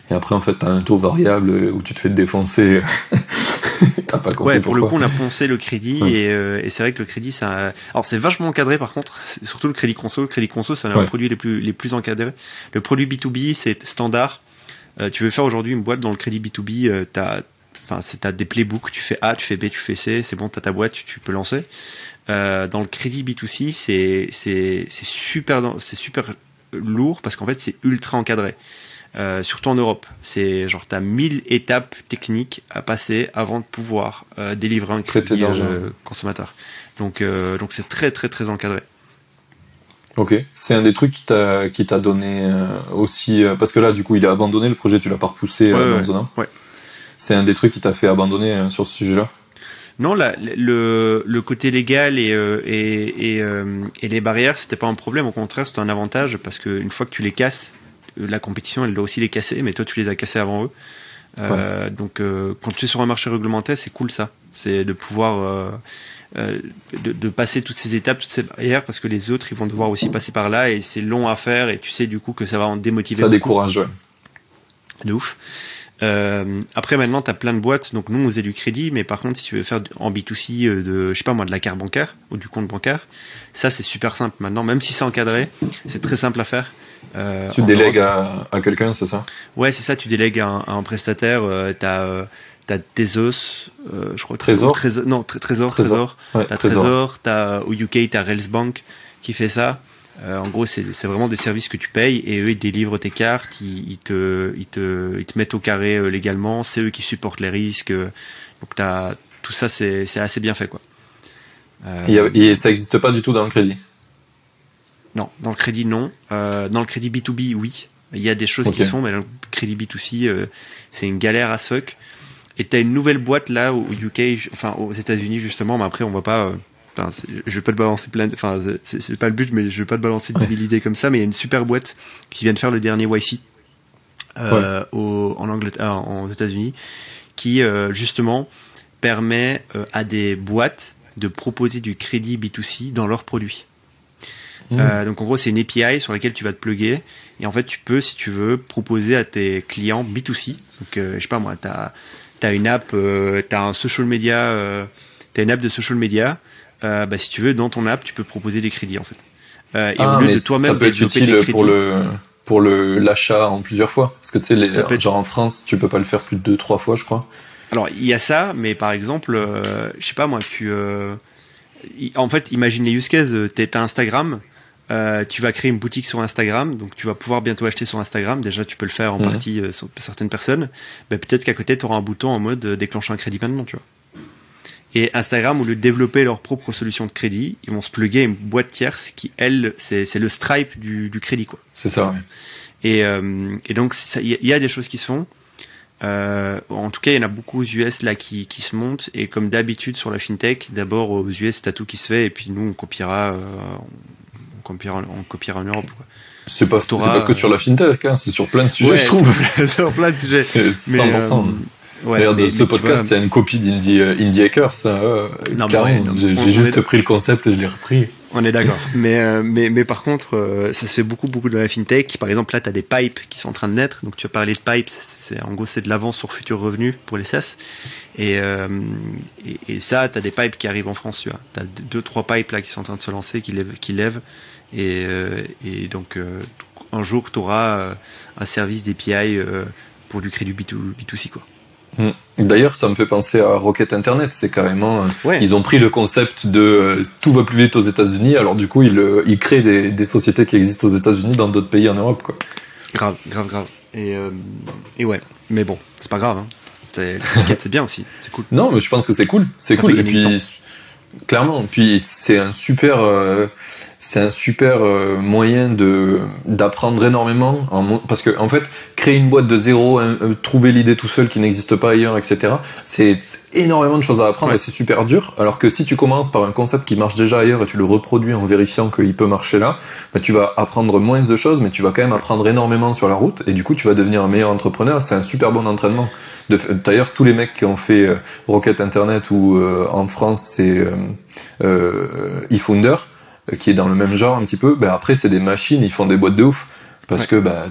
Et après, en fait, t'as un taux variable où tu te fais défoncer. <laughs> t'as pas compris. Ouais, pour le coup, on a poncé le crédit et, euh, et c'est vrai que le crédit, ça. Alors, c'est vachement encadré par contre. Surtout le crédit conso. Le crédit conso, c'est un des produits les plus les plus encadrés. Le produit B2B, c'est standard. Euh, tu veux faire aujourd'hui une boîte dans le crédit B2B, euh, t'as enfin c'est t'as des playbooks, tu fais A, tu fais B, tu fais C, c'est bon, t'as ta boîte, tu, tu peux lancer. Euh, dans le crédit B2C, c'est c'est c'est super c'est super lourd parce qu'en fait c'est ultra encadré. Euh, surtout en Europe. C'est genre, tu as 1000 étapes techniques à passer avant de pouvoir euh, délivrer un crédit euh, consommateur. Donc, donc c'est très, très, très encadré. Ok, c'est un des trucs qui t'a qui t'a donné aussi parce que là du coup il a abandonné le projet, tu l'as pas repoussé dans Zona. Ouais. C'est un des trucs qui t'a fait abandonner sur ce sujet-là? Non, la, le, le côté légal et, et, et, et les barrières, c'était pas un problème. Au contraire, c'était un avantage parce qu'une fois que tu les casses, la compétition, elle doit aussi les casser, mais toi, tu les as cassés avant eux. Euh, donc, euh, quand tu es sur un marché réglementé, c'est cool ça. C'est de pouvoir euh, de, passer toutes ces étapes, toutes ces barrières, parce que les autres, ils vont devoir aussi passer par là et c'est long à faire et tu sais du coup que ça va en démotiver. Ça décourage, ouais. De ouf. après maintenant tu as plein de boîtes donc nous on faisait du crédit mais par contre si tu veux faire en B2C de je sais pas moi de la carte bancaire ou du compte bancaire ça c'est super simple maintenant même si c'est encadré c'est très simple à faire euh, tu délègues à, à quelqu'un, c'est ça? Ouais, c'est ça, tu délègues à un, prestataire, euh, t'as euh, as Tezos, euh, je crois. Trésor, Non, Trésor, Trésor. t'as Trésor, t'as, au UK, t'as Railsbank qui fait ça. en gros, c'est vraiment des services que tu payes et eux, ils délivrent tes cartes, ils, te, ils, te, ils te mettent au carré légalement, c'est eux qui supportent les risques. donc, as, tout ça, c'est assez bien fait. quoi. et ça n'existe pas du tout dans le crédit? Non, dans le crédit, non. Euh, dans le crédit B2B, oui. Il y a des choses qui sont, mais dans le crédit B2C, euh, c'est une galère à fuck. Et t'as une nouvelle boîte là au UK, enfin aux États-Unis justement, mais après on va pas. Euh, je vais pas te balancer plein. Enfin, c'est pas le but, mais je vais pas te balancer de mille idées comme ça. Mais il y a une super boîte qui vient de faire le dernier YC au, en Angleterre, aux États-Unis, qui justement permet à des boîtes de proposer du crédit B2C dans leurs produits. Mmh. Euh, donc en gros, c'est une API sur laquelle tu vas te plugger. Et en fait, tu peux, si tu veux, proposer à tes clients B2C. Donc, euh, je sais pas moi, tu as, une app, euh, tu as un social media, tu as une app de social media. bah, si tu veux, dans ton app, tu peux proposer des crédits en fait. et ah, au lieu de toi-même ça peut être utile pour le pour le l'achat en plusieurs fois. Parce que tu sais, les, genre en France, tu peux pas le faire plus de deux, trois fois, je crois. Alors il y a ça, mais par exemple, je sais pas moi, tu en fait, imagine les use cases. T'es Instagram, euh, tu vas créer une boutique sur Instagram, donc tu vas pouvoir bientôt acheter sur Instagram. Déjà, tu peux le faire en mhm. partie euh, sur certaines personnes. Ben, peut-être qu'à côté, tu auras un bouton en mode euh, déclencher un crédit maintenant, tu vois. Et Instagram, au lieu de développer leur propre solution de crédit, ils vont se plugger une boîte tierce qui, elle, c'est le Stripe du, crédit, quoi. C'est ça, et, et, donc, il y, a des choses qui se font. en tout cas, il y en a beaucoup aux US là qui, qui se montent. Et comme d'habitude sur la fintech, d'abord aux US, t'as tout qui se fait. Et puis nous, on copiera, on copiera en Europe. C'est pas, pas que sur la fintech, hein, c'est sur plein de sujets, je trouve. <laughs> sur plein de sujets. C'est 100%. Euh, Regarde, ce podcast, c'est une copie d'Indie euh, Indie Hackers. Euh, J'ai juste pris le concept et je l'ai repris. On est d'accord. <laughs> mais, mais, mais par contre, ça se fait beaucoup, beaucoup de la fintech. Par exemple, là, tu as des pipes qui sont en train de naître. Donc, tu as parlé de pipes. C'est, en gros, c'est de l'avance sur futurs revenus pour les SaaS. Et, et, ça, tu as des pipes qui arrivent en France. Tu as deux, trois pipes là qui sont en train de se lancer, qui lèvent. Qui lèvent et, euh, et donc, euh, un jour, tu auras euh, un service d'API pour du crédit B2, c Quoi. Hmm. D'ailleurs, ça me fait penser à Rocket Internet. C'est carrément, ils ont pris le concept de tout va plus vite aux États-Unis. Alors du coup, ils, ils créent des, des, sociétés qui existent aux États-Unis dans d'autres pays en Europe, quoi. Grave, grave, grave. Et, et ouais, mais bon, c'est pas grave. Hein. Rocket, c'est bien aussi. C'est cool. Non, mais je pense que c'est cool. C'est cool. Et puis, clairement, puis c'est un super c'est un super euh, moyen de d'apprendre énormément en, parce que en fait créer une boîte de zéro euh, trouver l'idée tout seul qui n'existe pas ailleurs etc c'est énormément de choses à apprendre et c'est super dur. Alors que si tu commences par un concept qui marche déjà ailleurs et tu le reproduis en vérifiant qu'il peut marcher là bah, tu vas apprendre moins de choses mais tu vas quand même apprendre énormément sur la route et du coup tu vas devenir un meilleur entrepreneur. C'est un super bon entraînement. D'ailleurs tous les mecs qui ont fait euh, Rocket Internet ou en France c'est euh, eFounder qui est dans le même genre un petit peu, ben après c'est des machines, ils font des boîtes de ouf. Parce que bah,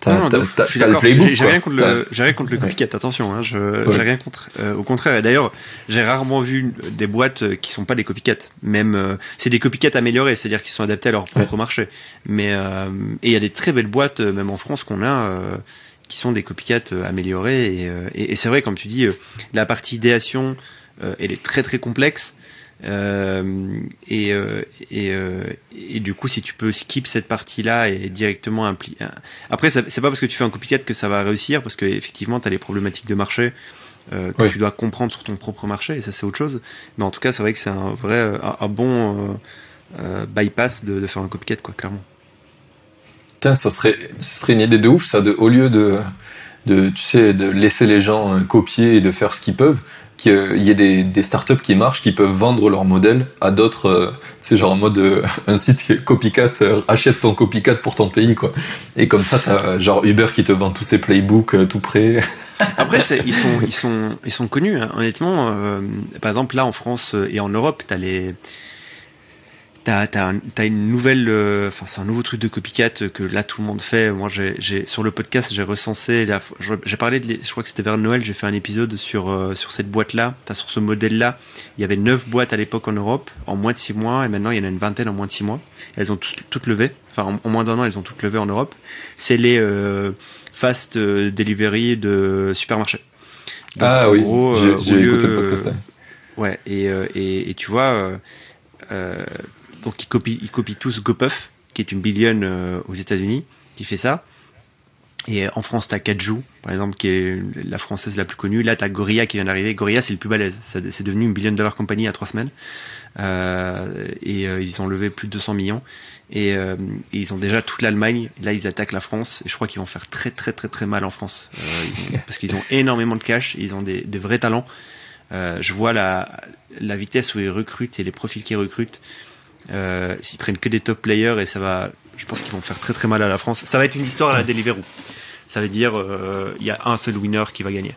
t'as le playbook. J'ai rien contre le, rien contre le copycat, attention, hein, j'ai rien contre. Euh, au contraire, et d'ailleurs, j'ai rarement vu des boîtes qui sont pas des copycats. Même, euh, c'est des copycats améliorés, c'est-à-dire qui sont adaptés à leur propre marché. Mais, euh, et il y a des très belles boîtes, même en France, qu'on a, qui sont des copycats améliorés. Et, et, et c'est vrai, comme tu dis, la partie idéation, elle est très très complexe. Euh, et, euh, et, euh, et, du coup, si tu peux skip cette partie-là et directement impliquer. Après, c'est pas parce que tu fais un copycat que ça va réussir, parce qu'effectivement, tu as les problématiques de marché que tu dois comprendre sur ton propre marché, et ça, c'est autre chose. Mais en tout cas, c'est vrai que c'est un vrai, un, bon bypass de, de, faire un copycat, quoi, clairement. Tiens, ça serait, ça serait une idée de ouf, ça, de, au lieu de, de, tu sais, de laisser les gens copier et de faire ce qu'ils peuvent, qu'il y ait des, des, startups qui marchent, qui peuvent vendre leur modèle à d'autres, c'est euh, genre en mode euh, <laughs> un site copycat, euh, achète ton copycat pour ton pays quoi. Et comme ça t'as genre Uber qui te vend tous ses playbooks tout près. <laughs> Après ils sont ils sont ils sont connus hein. honnêtement. par exemple là en France et en Europe t'as les T'as as, une nouvelle, euh, enfin c'est un nouveau truc de copycat que là tout le monde fait. Moi j'ai sur le podcast j'ai recensé, j'ai parlé de, je crois que c'était vers Noël, j'ai fait un épisode sur euh, sur cette boîte là, sur ce modèle là. Il y avait neuf boîtes à l'époque en Europe en moins de six mois et maintenant il y en a une vingtaine en moins de six mois. Elles ont toutes, levé, enfin en, moins d'un an elles ont toutes levé en Europe. C'est les euh, fast delivery de supermarché. ah oui, j'ai écouté le podcast. Ouais et, et, et tu vois. Euh, donc ils copient, ils copient tous GoPuff, qui est une billion euh, aux États-Unis, qui fait ça. Et en France, t'as Kajou, par exemple, qui est la française la plus connue. Là, t'as Gorilla qui vient d'arriver. Gorilla, c'est le plus balèze. C'est devenu une billion dollar compagnie à trois semaines. Euh, et euh, ils ont levé plus de 200 millions. Et, ils ont déjà toute l'Allemagne. Là, ils attaquent la France. Et je crois qu'ils vont faire très, très, très, très mal en France. parce qu'ils ont énormément de cash. Ils ont des, vrais talents. je vois la vitesse où ils recrutent et les profils qu'ils recrutent. Euh, s'ils prennent que des top players et ça va, je pense qu'ils vont faire très très mal à la France. Ça va être une histoire à la Deliveroo. Ça veut dire euh, il y a un seul winner qui va gagner.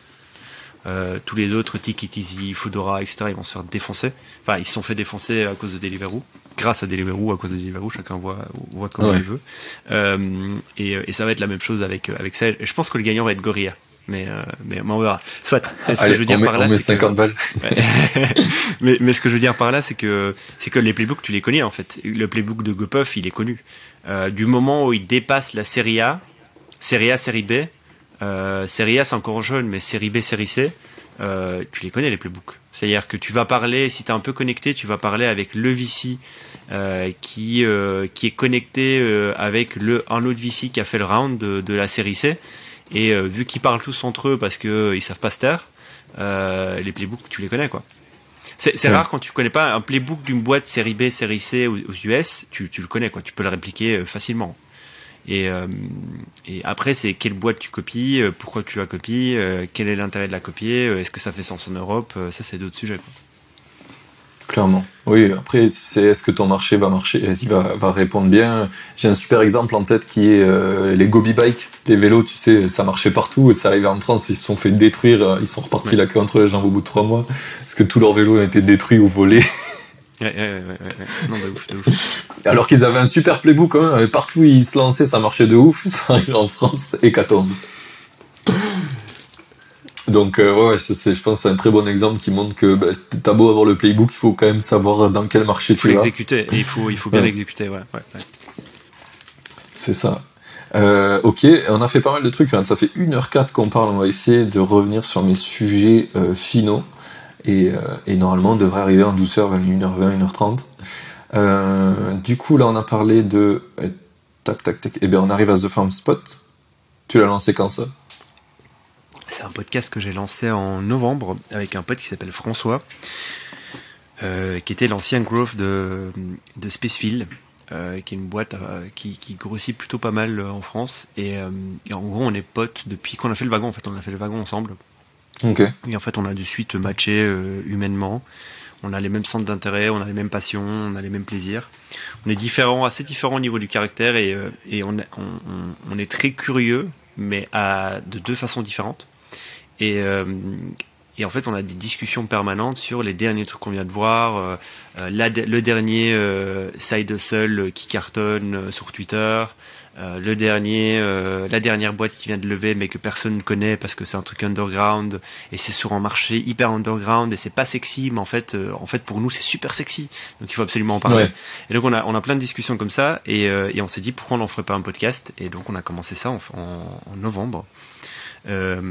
Euh, tous les autres, Tiki Easy, Foodora, etc., ils vont se faire défoncer. Enfin, ils se sont fait défoncer à cause de Deliveroo, grâce à Deliveroo, à cause de Deliveroo, chacun voit, voit comme il veut. Euh, et, et, ça va être la même chose avec, avec ça. Et je pense que le gagnant va être Gorilla. Mais, euh, mais, on verra. Soit. Ce que je veux dire par là, c'est balles. <laughs> mais, mais ce que je veux dire par là, c'est que c'est que les playbooks, tu les connais en fait. Le playbook de GoPuff, il est connu. Euh, du moment où il dépasse la série A, série A, série B, euh, série A c'est encore jeune, mais série B, série C, euh, tu les connais les playbooks. C'est-à-dire que tu vas parler, si tu es un peu connecté, tu vas parler avec le VC euh, qui, euh, qui est connecté euh, avec le, un autre VC qui a fait le round de, de la série C. Et vu qu'ils parlent tous entre eux parce qu'ils savent pas se taire, les playbooks, tu les connais quoi. C'est rare quand tu connais pas un playbook d'une boîte série B, série C aux, US, tu, tu, le connais quoi, tu peux le répliquer facilement. Et, et après, c'est quelle boîte tu copies, pourquoi tu la copies, quel est l'intérêt de la copier, est-ce que ça fait sens en Europe, ça c'est d'autres sujets. Quoi. Clairement. Oui, après, c'est est-ce que ton marché va marcher, il va, va répondre bien. J'ai un super exemple en tête qui est euh, les Gobi Bike, les vélos, tu sais, ça marchait partout, et ça arrivait en France, ils se sont fait détruire, euh, ils sont repartis la queue entre les jambes au bout de trois mois, parce que tous leurs vélos ont été détruits ou volés? Ouais, ouais, ouais, non, ouf, ouf. Alors qu'ils avaient un super playbook, hein, partout où ils se lançaient, ça marchait de ouf, ça arrive en France, hécatombe. Donc euh, ouais, c'est, je pense que c'est un très bon exemple qui montre que bah, t'as beau avoir le playbook, il faut quand même savoir dans quel marché il faut l'exécuter. il faut, il faut bien l'exécuter. Ouais, C'est ça. Euh, ok, on a fait pas mal de trucs. ça fait 1h04 qu'on parle. On va essayer de revenir sur mes sujets euh, finaux. Et, euh, et, normalement, on devrait arriver en douceur vers les 1h20, 1h30. du coup, là, on a parlé de. tac, tac, tac. Et eh bien, on arrive à The Farm Spot. Tu l'as lancé quand ça? C'est un podcast que j'ai lancé en novembre avec un pote qui s'appelle François, euh, qui était l'ancien growth de, de Spacefield, euh, qui est une boîte euh, qui, grossit plutôt pas mal en France. Et, en gros, on est potes depuis qu'on a fait le wagon. En fait, on a fait le wagon ensemble. Et en fait, on a de suite matché humainement. On a les mêmes centres d'intérêt, on a les mêmes passions, on a les mêmes plaisirs. On est différents, assez différents au niveau du caractère et, et on, on, est très curieux, mais à, de deux façons différentes. Et, euh, et en fait, on a des discussions permanentes sur les derniers trucs qu'on vient de voir, euh, euh, le dernier Side Hustle qui cartonne sur Twitter, le dernier, la dernière boîte qui vient de lever mais que personne ne connaît parce que c'est un truc underground et c'est sur un marché hyper underground et c'est pas sexy, mais en fait, en fait pour nous c'est super sexy, donc il faut absolument en parler. Et donc on a, on a plein de discussions comme ça et, et on s'est dit pourquoi on n'en ferait pas un podcast? Et donc on a commencé ça en, en, novembre. Euh,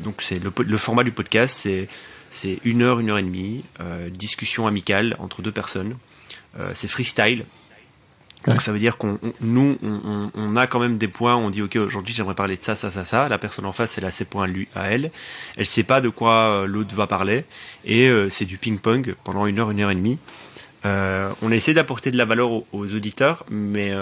donc c'est le, format du podcast, c'est c'est une heure, une heure et demie, euh, discussion amicale entre deux personnes. Euh, c'est freestyle. Donc ça veut dire qu'on nous on, a quand même des points. On dit ok aujourd'hui j'aimerais parler de ça ça ça ça. La personne en face elle a ses points lui à elle. Elle sait pas de quoi l'autre va parler et c'est du ping pong pendant une heure une heure et demie. On a essayé d'apporter de la valeur aux, auditeurs, mais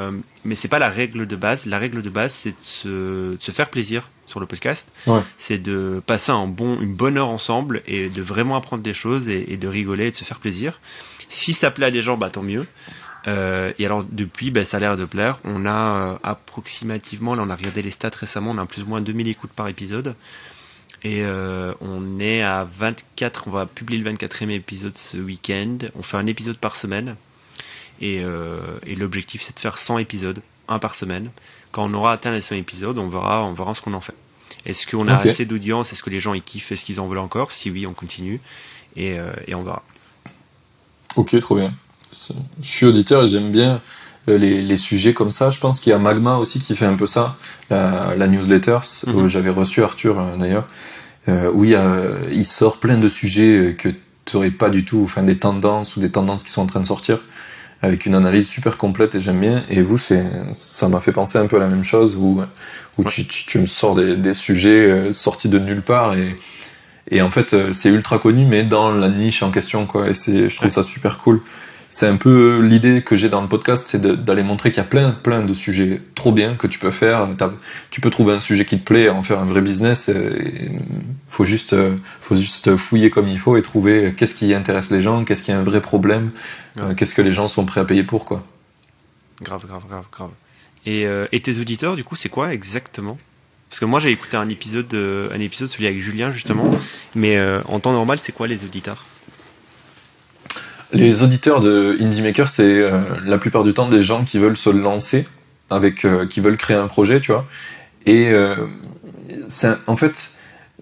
mais c'est pas la règle de base. La règle de base c'est de se faire plaisir sur le podcast, c'est de passer un bon, une bonne heure ensemble et de vraiment apprendre des choses et, de rigoler et de se faire plaisir. Si ça plaît à des gens, bah tant mieux. Euh, et alors depuis, bah, ça a l'air de plaire. On a euh, approximativement, là on a regardé les stats récemment, on a plus ou moins 2000 écoutes par épisode. Et euh, on est à 24, on va publier le 24e épisode ce week-end. On fait un épisode par semaine. Et, et l'objectif c'est de faire 100 épisodes, un par semaine quand on aura atteint les 100 épisodes, on verra, on verra ce qu'on en fait. Est-ce qu'on a assez d'audience? Est-ce que les gens ils kiffent? Est-ce qu'ils en veulent encore? Si oui, on continue et, euh, et, on verra. Ok, trop bien. Je suis auditeur et j'aime bien euh, les, les, sujets comme ça. Je pense qu'il y a Magma aussi qui fait un peu ça, la, la newsletter. Mhm. J'avais reçu Arthur euh, d'ailleurs, où il, il, sort plein de sujets que tu n'aurais pas du tout, enfin des tendances ou des tendances qui sont en train de sortir avec une analyse super complète et j'aime bien. Et vous, ça m'a fait penser un peu à la même chose où, où tu, tu, me sors des, des sujets euh, sortis de nulle part et, et en fait, euh, c'est ultra connu, mais dans la niche en question, quoi. Et je trouve ça super cool c'est un peu l'idée que j'ai dans le podcast, c'est d'aller montrer qu'il y a plein, plein de sujets trop bien que tu peux faire. Tu peux trouver un sujet qui te plaît, en faire un vrai business. Il faut juste, faut juste fouiller comme il faut et trouver qu'est-ce qui intéresse les gens, qu'est-ce qui est un vrai problème, euh, qu'est-ce que les gens sont prêts à payer pour, quoi. Grave, grave, grave, grave. Et, euh, et tes auditeurs, du coup, c'est quoi exactement? Parce que moi, j'ai écouté un épisode, un épisode celui avec Julien justement, mais euh, en temps normal, c'est quoi les auditeurs? Les auditeurs de Indie Maker, c'est euh, la plupart du temps des gens qui veulent se lancer, avec, euh, qui veulent créer un projet, tu vois. Et euh, en fait,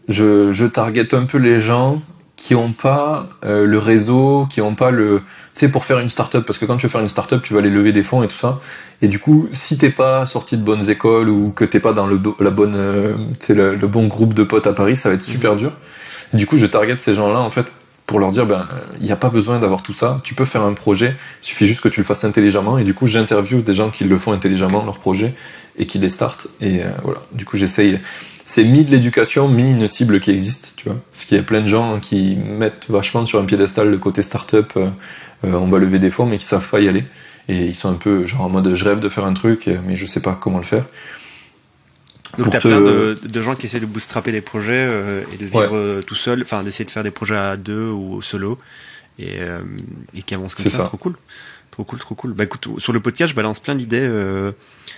je, je target un peu les gens qui ont pas euh, le réseau, qui ont pas le, tu sais, pour faire une startup, parce que quand tu veux faire une startup, tu vas aller lever des fonds et tout ça. Et du coup, si t'es pas sorti de bonnes écoles ou que t'es pas dans le, la bonne, le, le, bon groupe de potes à Paris, ça va être super mhm. dur. du coup, je target ces gens-là, en fait, pour leur dire, ben, il n'y a pas besoin d'avoir tout ça. Tu peux faire un projet, il suffit juste que tu le fasses intelligemment. Et du coup, j'interviewe des gens qui le font intelligemment, leur projet, et qui les startent. Et euh, voilà. Du coup, j'essaye c'est mis de l'éducation, mis une cible qui existe, tu vois. Parce qu'il y a plein de gens qui mettent vachement sur un piédestal le côté start-up, euh, euh, on va lever des fonds, mais qui savent pas y aller. Et ils sont un peu genre en mode je rêve de faire un truc, mais je sais pas comment le faire. Donc t'as plein de, de, gens qui essaient de bootstrapper des projets euh, et de vivre tout seul, enfin d'essayer de faire des projets à deux ou au solo et, et qui avancent comme ça, ça, trop cool. Trop cool, trop cool. Bah écoute, sur le podcast, je balance plein d'idées. Euh,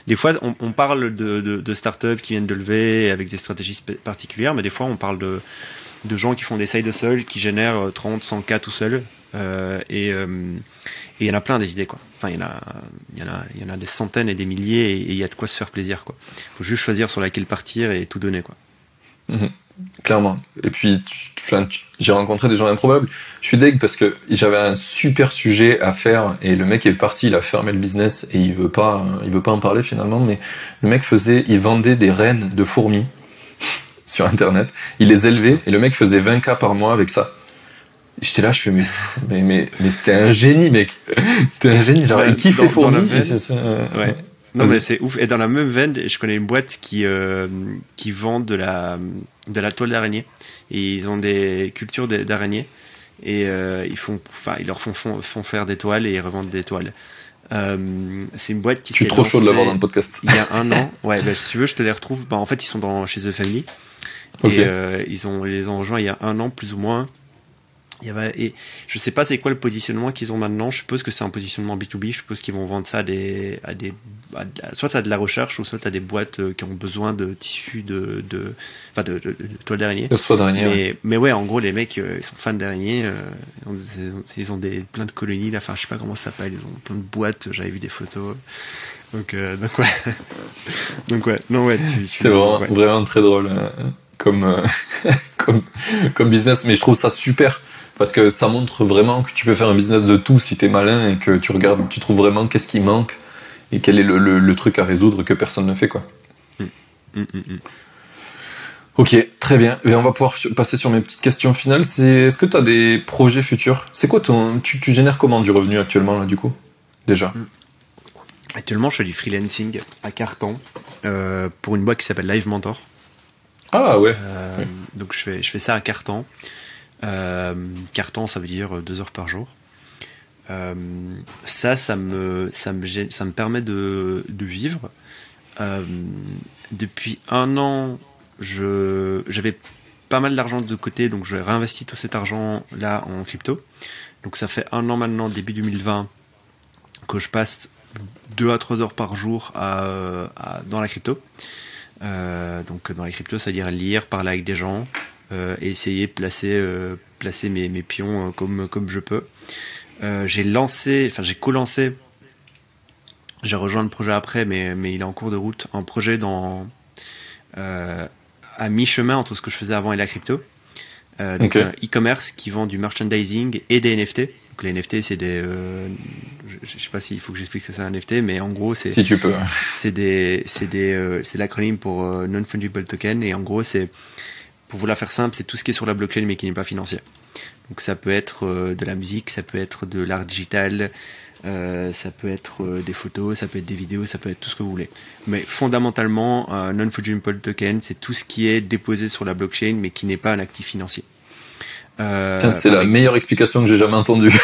des fois, on, on parle de, de, de, startups qui viennent de lever avec des stratégies particulières, mais des fois, on parle de, de gens qui font des side hustles, qui génèrent 30, 100 k tout seuls. Euh, il y en a plein des idées, quoi. Enfin, il y en a, il y en a, des centaines et des milliers, et il y a de quoi se faire plaisir, quoi. Faut juste choisir sur laquelle partir et tout donner, quoi. Mhm. Clairement. Et puis, j'ai rencontré des gens improbables. Je suis deg parce que j'avais un super sujet à faire et le mec est parti, il a fermé le business et il veut pas, il veut pas en parler finalement. Mais le mec faisait, il vendait des reines de fourmis <laughs> sur internet. Il les élevait et le mec faisait 20 k par mois avec ça. J'étais là, je fais mais mais mais, mais c'était un génie, mec. <laughs> T'es un génie. Genre, il kiffe les fourmis. ouais. Non mais c'est ouf. Et dans la même veine, je connais une boîte qui euh, qui vend de la de la toile d'araignée. Et ils ont des cultures d'araignées et euh, ils font, enfin ils leur font, font, font, faire des toiles et ils revendent des toiles. Euh, c'est une boîte qui. Je suis trop chaud de l'avoir dans le podcast. Il y a un an. Ouais, bah, si tu veux, je te les retrouve. Bah, en fait, ils sont dans chez The Family. Et ils ont les ont rejoints il y a un an plus ou moins. Il y avait, et je sais pas c'est quoi le positionnement qu'ils ont maintenant. Je suppose que c'est un positionnement B2B. Je suppose qu'ils vont vendre ça à des, à des, soit à de la recherche ou soit à des boîtes euh, qui ont besoin de tissus de, de, enfin de, de, de toile d'araignée. Mais, mais ouais, en gros, les mecs, euh, ils sont fans d'araignées. Euh, ils ont des, plein de colonies là. Enfin, je sais pas comment ça s'appelle. Ils ont plein de boîtes. J'avais vu des photos. Donc, donc ouais. <laughs> donc ouais. Non ouais. C'est vraiment, vraiment très drôle comme, <laughs> comme, comme business. Mais je trouve ça super parce que ça montre vraiment que tu peux faire un business de tout si t'es malin et que tu regardes, tu trouves vraiment qu'est-ce qui manque et quel est le, le, truc à résoudre que personne ne fait quoi. Mm. Mm, mm, ok, très bien. Et on va pouvoir passer sur mes petites questions finales. C'est est-ce que tu as des projets futurs? C'est quoi ton tu, tu, génères comment du revenu actuellement là du coup? Déjà. Actuellement, je fais du freelancing à carton euh, pour une boîte qui s'appelle Live Mentor. Ah ouais. Euh, donc je fais je fais ça à carton. Euh, carton, ça veut dire deux heures par jour. Euh, ça, ça me, ça me, ça me permet de, de vivre. Euh, depuis un an, j'avais pas mal d'argent de côté, donc je réinvesti tout cet argent-là en crypto. Donc ça fait un an maintenant, début 2020, que je passe 2 à 3 heures par jour dans la crypto. donc dans la crypto, c'est-à-dire lire, parler avec des gens, euh, et essayer de placer, euh, placer mes, mes pions euh, comme, comme je peux. j'ai lancé, enfin j'ai co-lancé, j'ai rejoint le projet après, mais, mais il est en cours de route, un projet dans, à mi-chemin entre ce que je faisais avant et la crypto. donc c'est un e-commerce qui vend du merchandising et des NFT. Donc les NFT, c'est des, je, sais pas s'il faut que j'explique ce que c'est un NFT, mais en gros c'est. Si tu peux. C'est des, c'est des, c'est l'acronyme pour non fungible token et en gros c'est pour vous la faire simple, c'est tout ce qui est sur la blockchain mais qui n'est pas financier. Donc ça peut être euh, de la musique, ça peut être de l'art digital, euh, ça peut être euh, des photos, ça peut être des vidéos, ça peut être tout ce que vous voulez. Mais fondamentalement, un non-fungible token, c'est tout ce qui est déposé sur la blockchain mais qui n'est pas un actif financier. c'est la meilleure explication que j'ai jamais entendue. <laughs>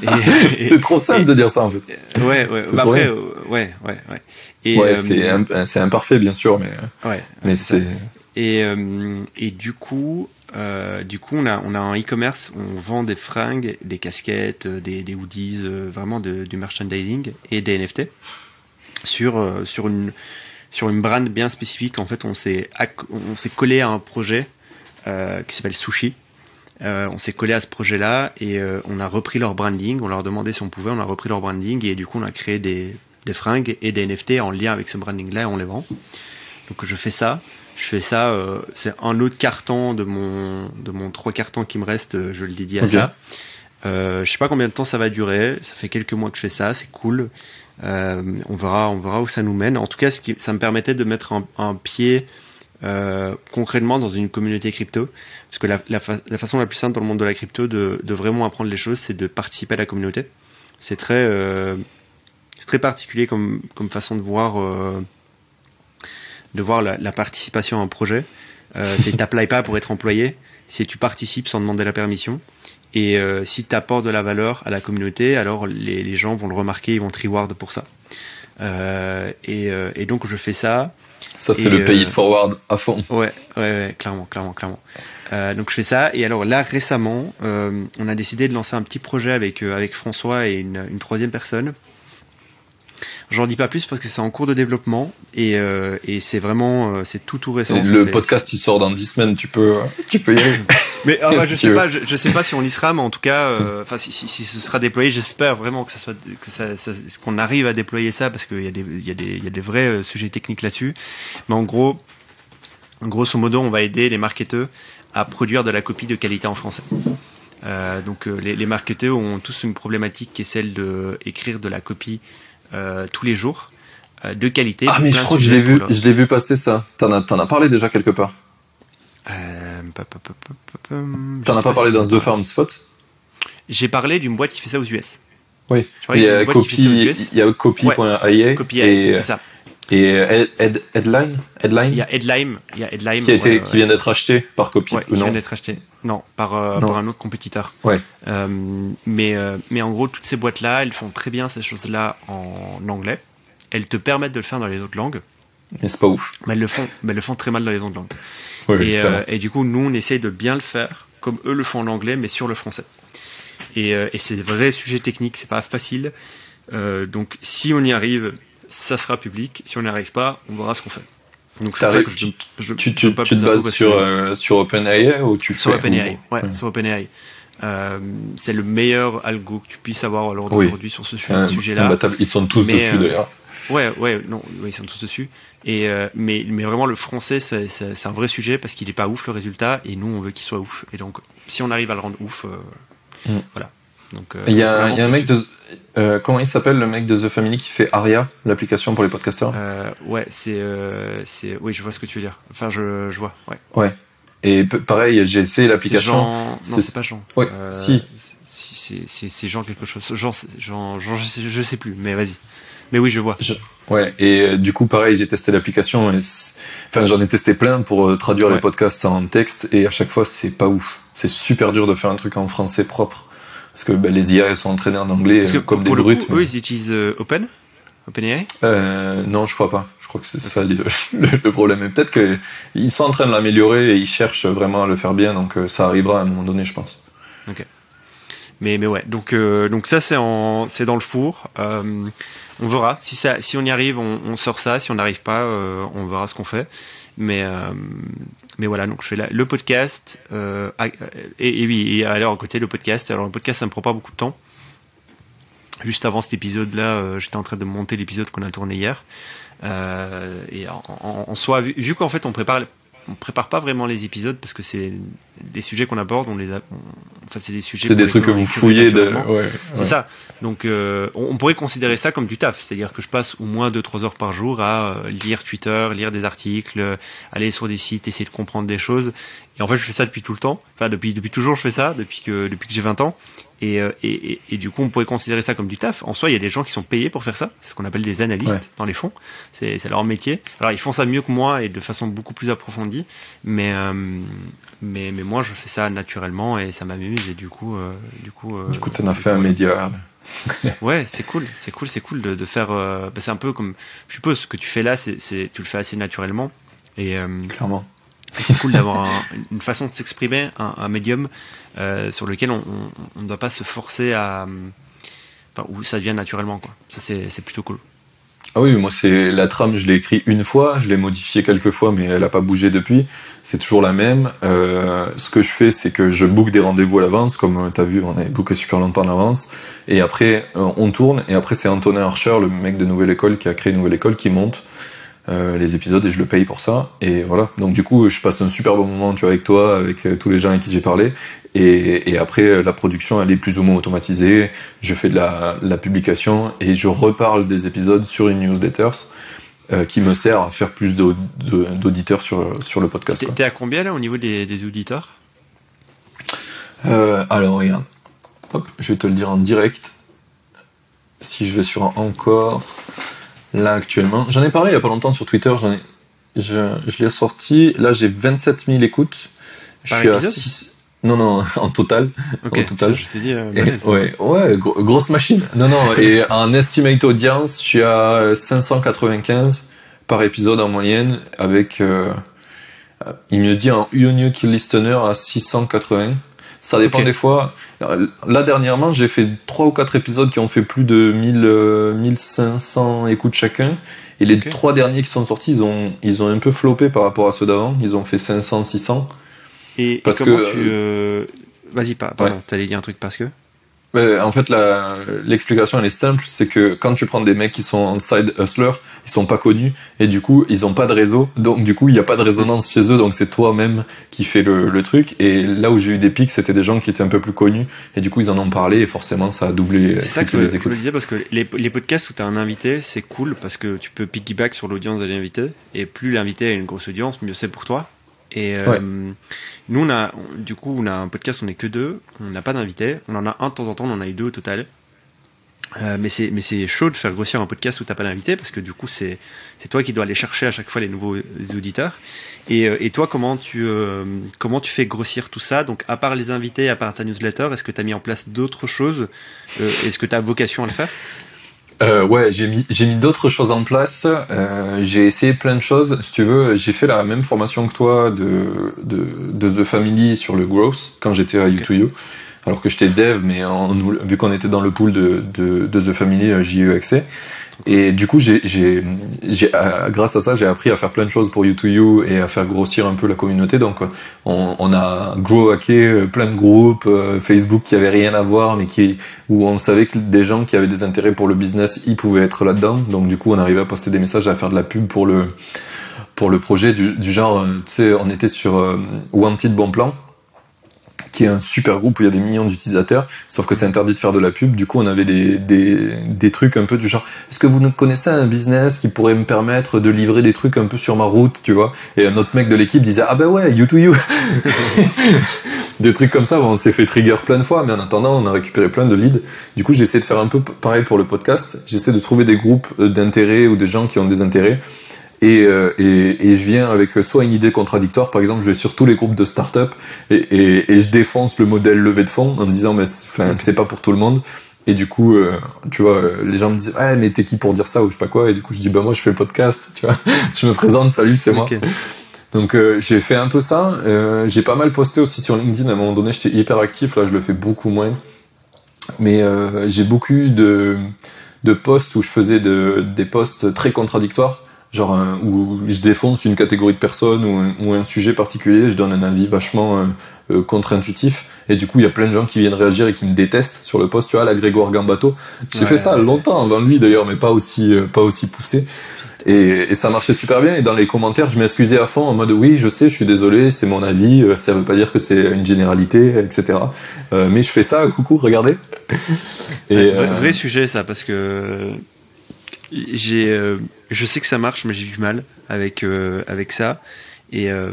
<laughs> c'est trop simple de dire ça en fait. Ouais, ouais. Bah après, ouais, ouais, ouais. Et, ouais, c'est imparfait bien sûr, mais, ouais, mais c'est et, euh, et du coup, euh, du coup, on a, on a un e-commerce, on vend des fringues, des casquettes, des, des hoodies, euh, vraiment du merchandising et des NFT sur, euh, sur, une, sur une brand bien spécifique. En fait, on s'est, collé à un projet euh, qui s'appelle Sushi. Euh, on s'est collé à ce projet-là et on a repris leur branding. On leur demandait si on pouvait, on a repris leur branding et du coup, on a créé des, des fringues et des NFT en lien avec ce branding-là et on les vend. Donc je fais ça. Je fais ça, euh, c'est un autre carton de mon de mon trois cartons qui me reste, euh, je le dédie à ça. Euh, je sais pas combien de temps ça va durer. Ça fait quelques mois que je fais ça, c'est cool. Euh, on verra, on verra où ça nous mène. En tout cas, ce qui, ça me permettait de mettre un, un pied euh, concrètement dans une communauté crypto, parce que la, la, fa- la façon la plus simple dans le monde de la crypto de, de vraiment apprendre les choses, c'est de participer à la communauté. C'est très, euh, c'est très particulier comme, comme façon de voir, euh, de voir la, la participation à un projet. Euh, c'est t'applies pas pour être employé, c'est tu participes sans demander la permission. Et euh, si tu apportes de la valeur à la communauté, alors les, les gens vont le remarquer, ils vont te reward pour ça. Euh, et, euh, et donc je fais ça. Ça, c'est le pays euh, de forward à fond. Ouais, ouais, ouais, clairement, clairement, clairement. Euh, donc je fais ça. Et alors là, récemment, euh, on a décidé de lancer un petit projet avec, euh, avec François et une, une troisième personne. J'en dis pas plus parce que c'est en cours de développement et, euh, et c'est vraiment, euh, c'est tout tout récent. Le podcast, il sort dans 10 semaines, tu peux, tu peux y aller. <laughs> Mais ah, <laughs> bah, je sais pas, je, je sais pas si on y sera, mais en tout cas, euh, enfin si, si, si ce sera déployé, j'espère vraiment que ça soit que ça, ça- qu'on arrive à déployer ça parce qu'il y a des il y a des il y a des vrais euh, sujets techniques là-dessus. Mais en gros, grosso modo, on va aider les marketeurs à produire de la copie de qualité en français. Euh, donc euh, les, les marketeurs ont tous une problématique qui est celle de écrire de la copie euh, tous les jours euh, de qualité. Ah, mais je crois que je l'ai vu, je l'ai vu passer ça. T'en as, t'en as parlé déjà quelque part. Euh, T'en as pas parlé dans The Farm Spot. J'ai parlé d'une boîte qui fait ça aux US. Oui. Il y a il y copy.ia Copy et, c'est ça. Et head, head- headline, headline? Il y a Headlime, il y a Headlime qui a été, ouais, qui vient d'être acheté par copy ouais, ou qui non? vient d'être acheté. Non, par, euh, Non. par un autre compétiteur. Ouais. Euh, mais, euh, mais en gros, toutes ces boîtes-là, elles font très bien ces choses-là en anglais. Elles te permettent de le faire dans les autres langues, Mais c'est pas ouf. mais elles le font, mais elles le font très mal dans les autres langues. Ouais, et, euh, et du coup, nous, on essaye de bien le faire, comme eux le font en anglais, mais sur le français. Et, euh, et c'est des vrais sujets techniques, c'est pas facile. Euh, donc, si on y arrive, ça sera public. Si on n'y arrive pas, on verra ce qu'on fait. Donc, c'est ça que je, je, tu, pas tu te bases sur, euh, sur OpenAI ou tu sur fais OpenAI, ouais, Ouais. sur OpenAI. Euh, c'est le meilleur algo que tu puisses avoir Oui. d'aujourd'hui sur ce sujet-là. Ils sont tous Mais, dessus euh, d'ailleurs. Ouais, ouais, non, ouais, ils sont tous dessus. Et mais, mais vraiment le français, c'est, un vrai sujet parce qu'il est pas ouf le résultat et nous on veut qu'il soit ouf. Et donc si on arrive à le rendre ouf, Mm. voilà. Donc euh, Il y a, y un mec de. euh, comment il s'appelle le mec de The Family qui fait Aria, l'application pour les podcasters Euh, ouais, c'est, euh, c'est, oui, je vois ce que tu veux dire. Enfin, je, je vois. Ouais. Ouais. Et pareil, j'ai essayé l'application. Jean... Non, c'est- pas Jean. Ouais, si. c'est, Jean quelque chose. Jean, Jean, Jean je, sais, je sais plus. Mais vas-y. Mais oui, je vois. Ouais, et du coup, pareil, j'ai testé l'application. Enfin, j'en ai testé plein pour traduire Ouais. les podcasts en texte, et à chaque fois, c'est pas ouf. C'est super dur de faire un truc en français propre. Parce que ben, les IA, elles sont entraînées en anglais euh, comme des brutes. coup, eux, ils utilisent euh, Open, OpenAI. Euh, non, je crois pas. Je crois que c'est ça le, <laughs> problème. Et peut-être qu'ils sont en train de l'améliorer et ils cherchent vraiment à le faire bien, donc euh, ça arrivera à un moment donné, je pense. Mais, mais ouais, donc, donc ça c'est en, c'est dans le four. On verra. Si, ça, si on y arrive, on, on sort ça. Si on n'arrive pas, on verra ce qu'on fait. Mais, mais voilà, donc je fais le podcast. euh, et, oui, et alors à côté le podcast. Alors le podcast, ça me prend pas beaucoup de temps. Juste avant cet épisode-là, euh, j'étais en train de monter l'épisode qu'on a tourné hier. Euh, et en, soi, vu qu'en fait on prépare, on prépare pas vraiment les épisodes parce que c'est les sujets qu'on aborde, on les a, on- enfin c'est des sujets. C'est des trucs que vous fouillez de. Ouais, C'est ça. Donc, euh, on, on pourrait considérer ça comme du taf. C'est-à-dire que je passe au moins 2-3 heures par jour à euh, lire Twitter, lire des articles, euh, aller sur des sites, essayer de comprendre des choses. Et en fait, je fais ça depuis tout le temps. Enfin, depuis, depuis toujours, je fais ça, depuis que, depuis que j'ai 20 ans. Et, euh, et, et, et du coup, on pourrait considérer ça comme du taf. En soi, il y a des gens qui sont payés pour faire ça. C'est ce qu'on appelle des analystes Ouais. dans les fonds. C'est leur métier. Alors, ils font ça mieux que moi et de façon beaucoup plus approfondie. Mais, euh, mais, mais moi, je fais ça naturellement et ça m'amuse. Et du coup, euh, du coup, euh, Du coup, t'en as fait un média. Ouais, c'est cool, c'est cool, c'est cool de, de faire. euh, bah, c'est un peu comme, je suppose, ce que tu fais là, c'est, tu le fais assez naturellement, et, Clairement. c'est cool d'avoir un- une façon de s'exprimer, un, un médium sur lequel on ne doit pas se forcer à, euh, enfin, où ça devient naturellement, quoi. Ça, c'est, plutôt cool. Ah oui, moi, c'est la trame, je l'ai écrit une fois, je l'ai modifiée quelques fois, mais elle a pas bougé depuis. C'est toujours la même. Euh, ce que je fais, c'est que je book des rendez-vous à l'avance, comme tu as vu, on avait booké super longtemps en avance. Et après, euh, on tourne, et après, c'est Antonin Archer, le mec de Nouvelle École, qui a créé Nouvelle École, qui monte. euh, les épisodes et je le paye pour ça. Et voilà. Donc du coup, je passe un super bon moment, tu vois, avec toi, avec euh, tous les gens avec qui j'ai parlé. Et, et, après, la production, elle est plus ou moins automatisée. Je fais de la, la publication et je reparle des épisodes sur une newsletter euh, qui me sert à faire plus d'auditeurs sur, sur le podcast. T'es à combien là au niveau des, des auditeurs? Euh, Alors regarde, Hop, je vais te le dire en direct. Si je vais sur encore, là actuellement, j'en ai parlé il y a pas longtemps sur Twitter, j'en ai, je, je l'ai sorti. Là j'ai 27 000 écoutes. je suis à 6, non, non, en total. en total. Je, dit, euh, ouais, ouais, grosse machine. Non, non, <laughs> et en estimate audience, je suis à 595 par épisode en moyenne, avec, euh, il me dit un unique listener à 680. Ça dépend des fois. Là, dernièrement, j'ai fait trois ou quatre épisodes qui ont fait plus de 1000, 1500 euh, écoutes chacun. Et les trois derniers qui sont sortis, ils ont, ils ont un peu floppé par rapport à ceux d'avant. Ils ont fait 500, 600. Et, parce comment que, tu. Euh... Vas-y, pardon, ouais. t'allais dire un truc parce que? En fait, l'explication elle est simple, c'est que quand tu prends des mecs qui sont side hustler, ils sont pas connus et du coup ils ont pas de réseau, donc du coup il n'y a pas de résonance chez eux, donc c'est toi-même qui fais le, le, truc. Et là où j'ai eu des pics, c'était des gens qui étaient un peu plus connus et du coup ils en ont parlé et forcément ça a doublé. C'est ça que je voulais dire parce que les, les podcasts où tu as un invité, c'est cool parce que tu peux piggyback sur l'audience de l'invité et plus l'invité a une grosse audience, mieux c'est pour toi. Et euh, nous, on a, du coup, on a un podcast, on n'est que deux, on n'a pas d'invité, on en a un de temps en temps, on en a eu deux au total. Euh, mais c'est mais c'est chaud de faire grossir un podcast où t'as pas d'invité parce que du coup c'est c'est toi qui dois aller chercher à chaque fois les nouveaux auditeurs. Et, euh, et toi comment tu euh, comment tu fais grossir tout ça? Donc à part les invités à part ta newsletter est-ce que tu as mis en place d'autres choses? Euh, est-ce que tu as vocation à le faire? Euh, ouais, j'ai mis, j'ai mis d'autres choses en place. Euh, j'ai essayé plein de choses. Si tu veux, j'ai fait la même formation que toi de, de, de The Family sur le growth quand j'étais à okay. U2U. Alors que j'étais dev, mais en, vu qu'on était dans le pool de, de, de The Family, euh, j'y ai eu accès. Et du coup, j'ai, euh, grâce à ça, j'ai appris à faire plein de choses pour U2U et à faire grossir un peu la communauté. Donc, on, on a grow hacké euh, plein de groupes euh, Facebook qui avaient rien à voir, mais qui où on savait que des gens qui avaient des intérêts pour le business, ils pouvaient être là-dedans. Donc, du coup, on arrivait à poster des messages, à faire de la pub pour le pour le projet du, du genre, tu sais, on était sur Wanted Bon Plan qui est un super groupe où il y a des millions d'utilisateurs, sauf que c'est interdit de faire de la pub. Du coup, on avait des, des, des trucs un peu du genre, est-ce que vous connaissez un business qui pourrait me permettre de livrer des trucs un peu sur ma route, tu vois? Et un autre mec de l'équipe disait, ah ben ouais, you to you. <laughs> des trucs comme ça, bon, on s'est fait trigger plein de fois, mais en attendant, on a récupéré plein de leads. Du coup, j'essaie de faire un peu pareil pour le podcast. J'essaie de trouver des groupes d'intérêt ou des gens qui ont des intérêts et, euh, et, et, je viens avec soit une idée contradictoire, par exemple, je vais sur tous les groupes de start-up et, et, et, je défonce le modèle levée de fonds en disant mais c'est pas pour tout le monde. Et du coup, euh, tu vois, les gens me disent ouais mais t'es qui pour dire ça ou je sais pas quoi. Et du coup je dis bah moi je fais le podcast, tu vois, <laughs> je me présente, salut c'est moi. Donc euh, j'ai fait un peu ça. Euh, j'ai pas mal posté aussi sur LinkedIn. À un moment donné, j'étais hyper actif. Là, je le fais beaucoup moins. Mais euh, j'ai beaucoup de de posts où je faisais de, des posts très contradictoires genre euh, où je défonce une catégorie de personnes ou, ou, un sujet particulier, je donne un avis vachement euh, euh, contre-intuitif, et du coup il y a plein de gens qui viennent réagir et qui me détestent sur le post, tu vois, la Grégoire Gambato. J'ai ouais. fait ça longtemps avant lui d'ailleurs, mais pas aussi pas aussi poussé. Et, et, ça marchait super bien. Et dans les commentaires, je m'excusais à fond en mode oui, je sais, je suis désolé, c'est mon avis, ça veut pas dire que c'est une généralité, etc. Euh, mais je fais ça, coucou, regardez. Et, vrai, vrai sujet ça, parce que j'ai, euh, je sais que ça marche, mais j'ai du mal avec euh, avec ça. Et euh,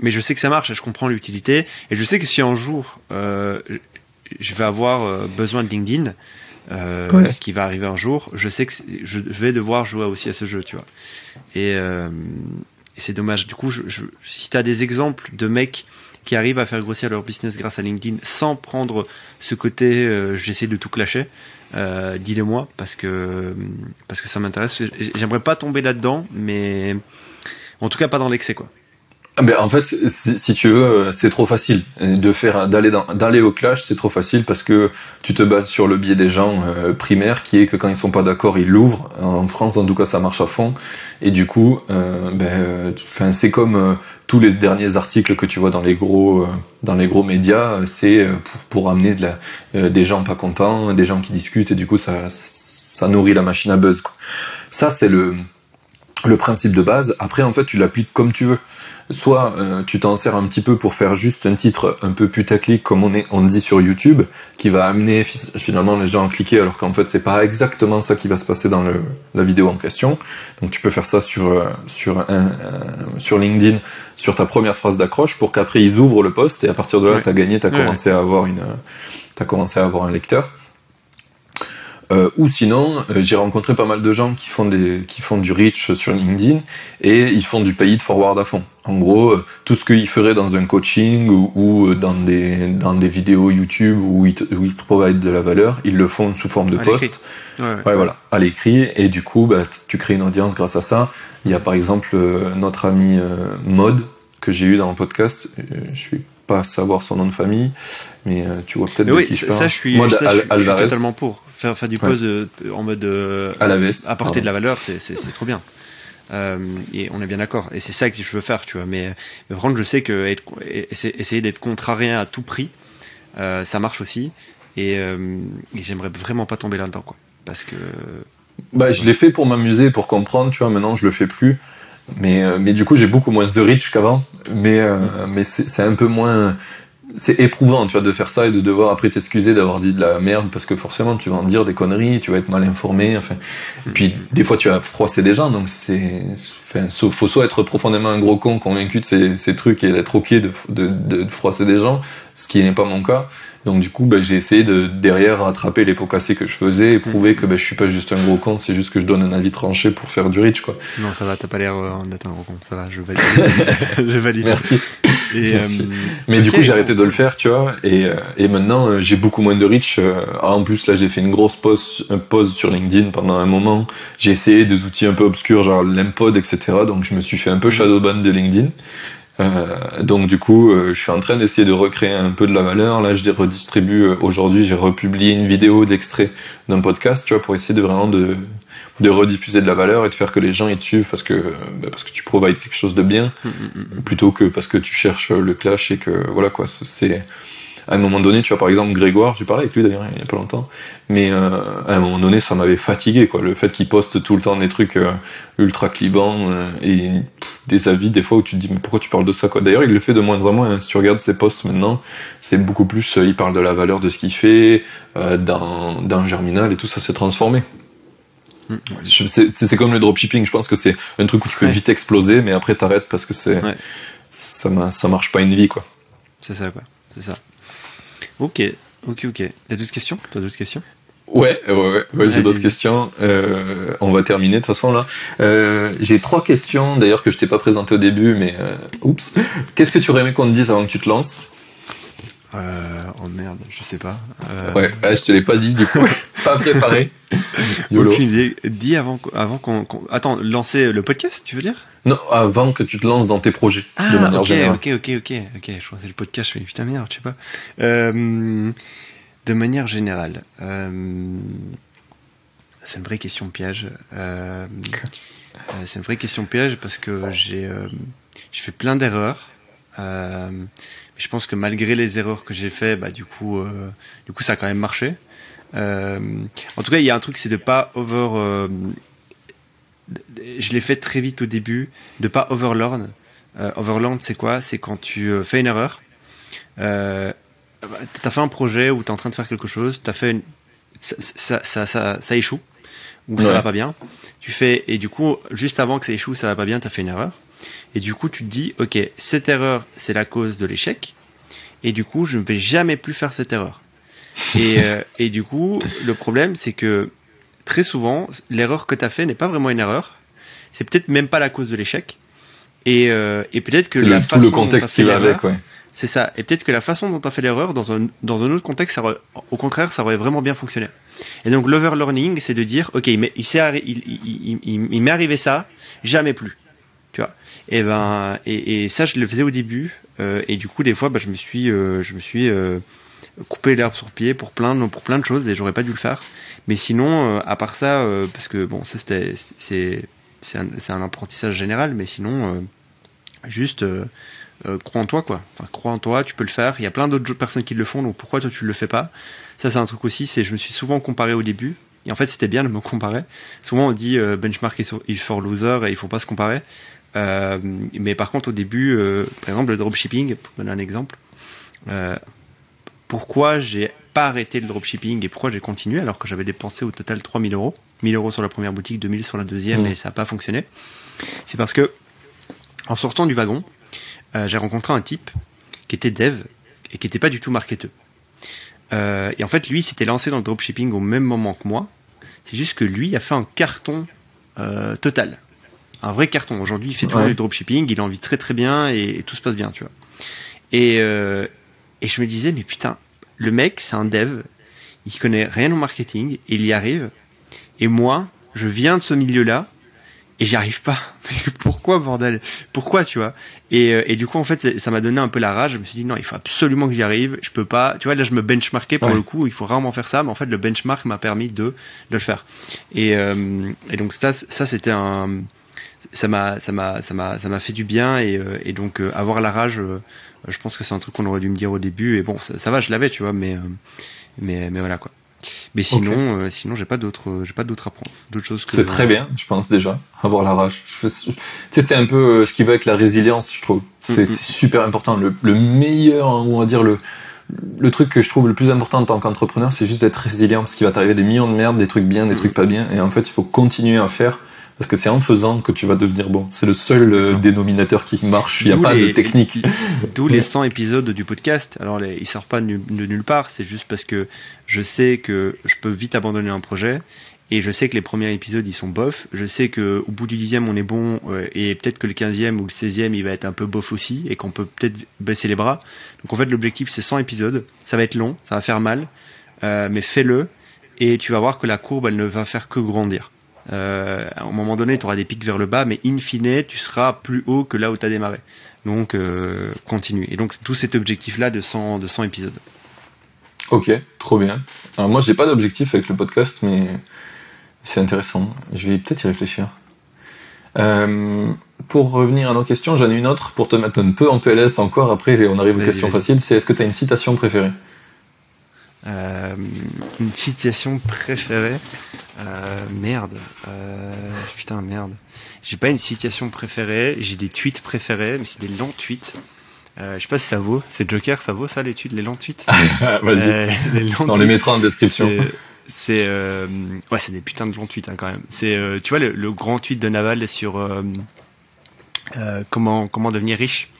mais je sais que ça marche, je comprends l'utilité. Et je sais que si un jour je vais avoir besoin de LinkedIn, ouais. ce qui va arriver un jour, je sais que je vais devoir jouer aussi à ce jeu, tu vois. Et, et c'est dommage. Du coup, je, je, si tu as des exemples de mecs qui arrivent à faire grossir leur business grâce à LinkedIn sans prendre ce côté euh, j'essaie de tout clasher, euh, dis-le moi parce que parce que ça m'intéresse. J'aimerais pas tomber là-dedans, mais en tout cas pas dans l'excès quoi. Mais en fait, si, tu veux, c'est trop facile de faire d'aller d'aller au clash. C'est trop facile parce que tu te bases sur le biais des gens euh, primaires, qui est que quand ils sont pas d'accord, ils l'ouvrent. En France, en tout cas, ça marche à fond. Et du coup, euh, ben, c'est comme euh, tous les derniers articles que tu vois dans les gros euh, dans les gros médias. C'est euh, pour, pour amener de la, euh, des gens pas contents, des gens qui discutent, et du coup, ça ça nourrit la machine à buzz. Quoi. Ça, c'est le le principe de base. Après, en fait, tu l'appliques comme tu veux. Soit euh, tu t'en sers un petit peu pour faire juste un titre un peu putaclic, comme on, est, on dit sur YouTube, qui va amener finalement les gens à cliquer, alors qu'en fait, c'est pas exactement ça qui va se passer dans le, la vidéo en question. Donc, tu peux faire ça sur euh, sur un, sur LinkedIn, sur ta première phrase d'accroche, pour qu'après ils ouvrent le post et à partir de là, tu as gagné, tu as commencé à avoir une, t'as commencé à avoir un lecteur. Euh, ou sinon, euh, j'ai rencontré pas mal de gens qui font des, qui font du reach sur LinkedIn et ils font du paid forward à fond. En gros, euh, tout ce qu'ils feraient dans un coaching ou, ou, dans des dans des vidéos YouTube où ils te, où ils te provident de la valeur, ils le font sous forme de post. Ouais, ouais, voilà, à l'écrit et du coup, bah, tu crées une audience grâce à ça. Il y a par exemple notre ami Mode que j'ai eu dans le podcast. je suis pas savoir son nom de famille, mais tu vois peut-être. Oui, ça, je suis, ça, je suis totalement pour faire, faire du pause euh, en mode euh, à la veste, apporter de la valeur, c'est trop bien. Euh, et on est bien d'accord. Et c'est ça que je veux faire, tu vois. Mais, mais par contre, je sais que être, essayer d'être contrarié à tout prix, ça marche aussi. Et, j'aimerais vraiment pas tomber là-dedans, quoi. Parce que. Bah, je l'ai fait pour m'amuser, pour comprendre, tu vois. Maintenant, je le fais plus. Mais, mais du coup, j'ai beaucoup moins de reach qu'avant. Mais, mais c'est un peu moins c'est éprouvant, tu vois, de faire ça et de devoir après t'excuser d'avoir dit de la merde parce que forcément tu vas en dire des conneries, tu vas être mal informé, enfin. Et puis des fois tu vas froisser des gens, donc c'est, enfin, faut soit être profondément un gros con convaincu de ces, trucs et d'être ok de, de, de, froisser des gens, ce qui n'est pas mon cas. Donc du coup, ben, j'ai essayé de derrière rattraper les pots cassés que je faisais et prouver que ben, je suis pas juste un gros con, c'est juste que je donne un avis tranché pour faire du rich, quoi. Non, ça va, t'as pas l'air euh, d'être un gros con, ça va, je valide. <laughs> je valide. Merci. Euh, Mais du coup, j'ai arrêté de le faire, tu vois, et, euh, et maintenant, j'ai beaucoup moins de reach. Ah, en plus, là, j'ai fait une grosse pause, un pause sur LinkedIn pendant un moment. J'ai essayé des outils un peu obscurs, genre l'Empod, etc. Donc, je me suis fait un peu shadowban de LinkedIn. Euh, donc du coup, euh, je suis en train d'essayer de recréer un peu de la valeur. Là, je redistribue euh, aujourd'hui, j'ai republié une vidéo d'extrait d'un podcast, tu vois, pour essayer de vraiment de, de rediffuser de la valeur et de faire que les gens y te suivent parce que bah, parce que tu provides quelque chose de bien, mm, mm, mm, plutôt que parce que tu cherches le clash et que voilà quoi. C'est à un moment donné, tu vois, par exemple, Grégoire, j'ai parlé avec lui d'ailleurs il y a pas longtemps, mais euh, à un moment donné, ça m'avait fatigué, quoi. Le fait qu'il poste tout le temps des trucs euh, ultra clivants euh, et des avis, des fois, où tu te dis, mais pourquoi tu parles de ça, quoi? D'ailleurs, il le fait de moins en moins. Hein. Si tu regardes ses posts maintenant, c'est beaucoup plus, il parle de la valeur de ce qu'il fait, dans, dans Germinal et tout, ça s'est transformé. Mm. C'est comme le dropshipping, je pense que c'est un truc où tu peux vite exploser, mais après t'arrêtes parce que c'est ça, ça marche pas une vie, quoi. C'est ça, quoi. C'est ça. Ok, ok, ok. T'as d'autres questions? T'as d'autres questions? Ouais, ouais, ouais, j'ai d'autres questions. Euh, on va terminer de toute façon là. Euh, j'ai trois questions d'ailleurs que je t'ai pas présenté au début, mais euh, oups. Qu'est-ce que tu aurais aimé qu'on te dise avant que tu te lances? Euh, oh merde, je sais pas. Euh... Ouais, je te l'ai pas dit du coup, <laughs> pas préparé. Aucune idée. Dis avant, avant qu'on, Attends, lancer le podcast, tu veux dire? Non, avant que tu te lances dans tes projets. Ah, de manière ok, générale. ok, ok, ok, ok. Je pensais le podcast, je fais putain merde, je sais pas. Euh, de manière générale, euh, c'est une vraie question piège. C'est une vraie question piège parce que j'ai, j'ai fait plein d'erreurs. Euh, je pense que malgré les erreurs que j'ai fait, bah, du coup, euh, du coup, ça a quand même marché. Euh, en tout cas, il y a un truc, c'est de pas over. Euh, je l'ai fait très vite au début, de pas overlearn. overlearn, c'est quoi? C'est quand tu fais une erreur. Euh, tu as fait un projet où tu es en train de faire quelque chose, as fait une... ça, ça, ça, ça, échoue ou ça va pas bien. Tu fais et du coup, juste avant que ça échoue, ça va pas bien, tu as fait une erreur. Et du coup, tu te dis, ok, cette erreur, c'est la cause de l'échec. Et du coup, je ne vais jamais plus faire cette erreur. Et, <laughs> euh, et du coup, le problème, c'est que très souvent, l'erreur que tu as fait n'est pas vraiment une erreur. C'est peut-être même pas la cause de l'échec. Et, euh, et peut-être que la tout le contexte qui va avec, ouais. C'est ça. Et peut-être que la façon dont tu as fait l'erreur, dans un, dans un autre contexte, ça au contraire, ça aurait vraiment bien fonctionné. Et donc, l'overlearning, c'est de dire, OK, il, il, il, il m'est arrivé ça, jamais plus. Et ben et, ça je le faisais au début euh, et du coup des fois bah, je me suis euh, je me suis euh, coupé l'herbe sur pied pour plein de, pour plein de choses et j'aurais pas dû le faire. Mais sinon à part ça parce que bon ça c'était c'est c'est un, un, apprentissage général mais sinon juste crois en toi quoi. Crois en toi tu peux le faire. Il y a plein d'autres personnes qui le font donc pourquoi toi tu le fais pas? Ça c'est un truc aussi c'est je me suis souvent comparé au début Et en fait, c'était bien de me comparer. Souvent, on dit benchmark is for loser et il faut pas se comparer. Euh, mais par contre, au début, euh, par exemple, le dropshipping, pour donner un exemple, euh, pourquoi j'ai pas arrêté le dropshipping et pourquoi j'ai continué alors que j'avais dépensé au total 3000 euros 1000 euros sur la première boutique, 2000 sur la deuxième Mmh. et ça n'a pas fonctionné. C'est parce que en sortant du wagon, j'ai rencontré un type qui était dev et qui n'était pas du tout marketeur. Et en fait, lui, s'était lancé dans le dropshipping au même moment que moi. C'est juste que lui a fait un carton total. Un vrai carton. Aujourd'hui, il fait tout Ouais. le dropshipping, il en vit très très bien et, et tout se passe bien, tu vois. Et, euh, et je me disais, mais putain, le mec, c'est un dev, il connaît rien au marketing, il y arrive. Et moi, je viens de ce milieu-là et j'y arrive pas. <laughs> Mais pourquoi, bordel? Pourquoi, tu vois? Et, euh, et du coup, en fait, ça m'a donné un peu la rage. Je me suis dit, non, il faut absolument que j'y arrive. Je peux pas. Tu vois, là, je me benchmarkais pour Ouais. le coup. Il faut rarement faire ça. Mais en fait, le benchmark m'a permis de, de le faire. Et, euh, et donc, ça, ça c'était un. Ça m'a, ça m'a, ça m'a, ça m'a fait du bien. Et, euh, et donc, euh, avoir la rage, euh, je pense que c'est un truc qu'on aurait dû me dire au début. Et bon, ça, ça va, je l'avais, tu vois. Mais, mais, mais voilà, quoi. Mais sinon, sinon, j'ai pas d'autres, j'ai pas d'autres apprendre, d'autres choses que. C'est très bien, je pense déjà, avoir la rage. Tu sais, c'est un peu ce qui va avec la résilience, je trouve. C'est Mhm. c'est super important. Le, le meilleur, hein, on va dire le le truc que je trouve le plus important en tant qu'entrepreneur, c'est juste d'être résilient, parce qu'il va t'arriver des millions de merdes, des trucs bien, des Mhm. trucs pas bien, et en fait, il faut continuer à faire. Parce que c'est en faisant que tu vas devenir bon. C'est le seul euh, dénominateur qui marche. Il n'y a pas de technique. D'où les 100 <laughs> épisodes du podcast. Alors, les, il sort pas de, nu- de nulle part. C'est juste parce que je sais que je peux vite abandonner un projet. Et je sais que les premiers épisodes, ils sont bof. Je sais que au bout du dixième, on est bon. euh, et peut-être que le quinzième ou le seizième, il va être un peu bof aussi. Et qu'on peut peut-être baisser les bras. Donc, en fait, l'objectif, c'est 100 épisodes. Ça va être long. Ça va faire mal. euh, mais fais-le. Et tu vas voir que la courbe, elle ne va faire que grandir. Euh, à un moment donné, tu auras des pics vers le bas, mais in fine, tu seras plus haut que là où tu as démarré. Donc, euh, continue. Et donc, tout cet objectif-là de 100, de 100 épisodes. Ok, trop bien. Alors moi, j'ai pas d'objectif avec le podcast, mais c'est intéressant. Je vais peut-être y réfléchir. Euh, pour revenir à nos questions, j'en ai une autre pour te mettre un peu en PLS encore. Après, on arrive aux questions faciles. C'est est-ce que tu as une citation préférée? Euh, une citation préférée euh, Merde. Euh, putain, merde. J'ai pas une citation préférée. J'ai des tweets préférés, mais c'est des longs tweets. Je sais pas si ça vaut. C'est Joker, ça vaut ça, les tweets, les longs tweets <laughs> Vas-y. Les on les mettra en description. C'est- ouais, c'est des putains de longs tweets hein, quand même. C'est tu vois le, le grand tweet de Naval sur comment comment devenir riche.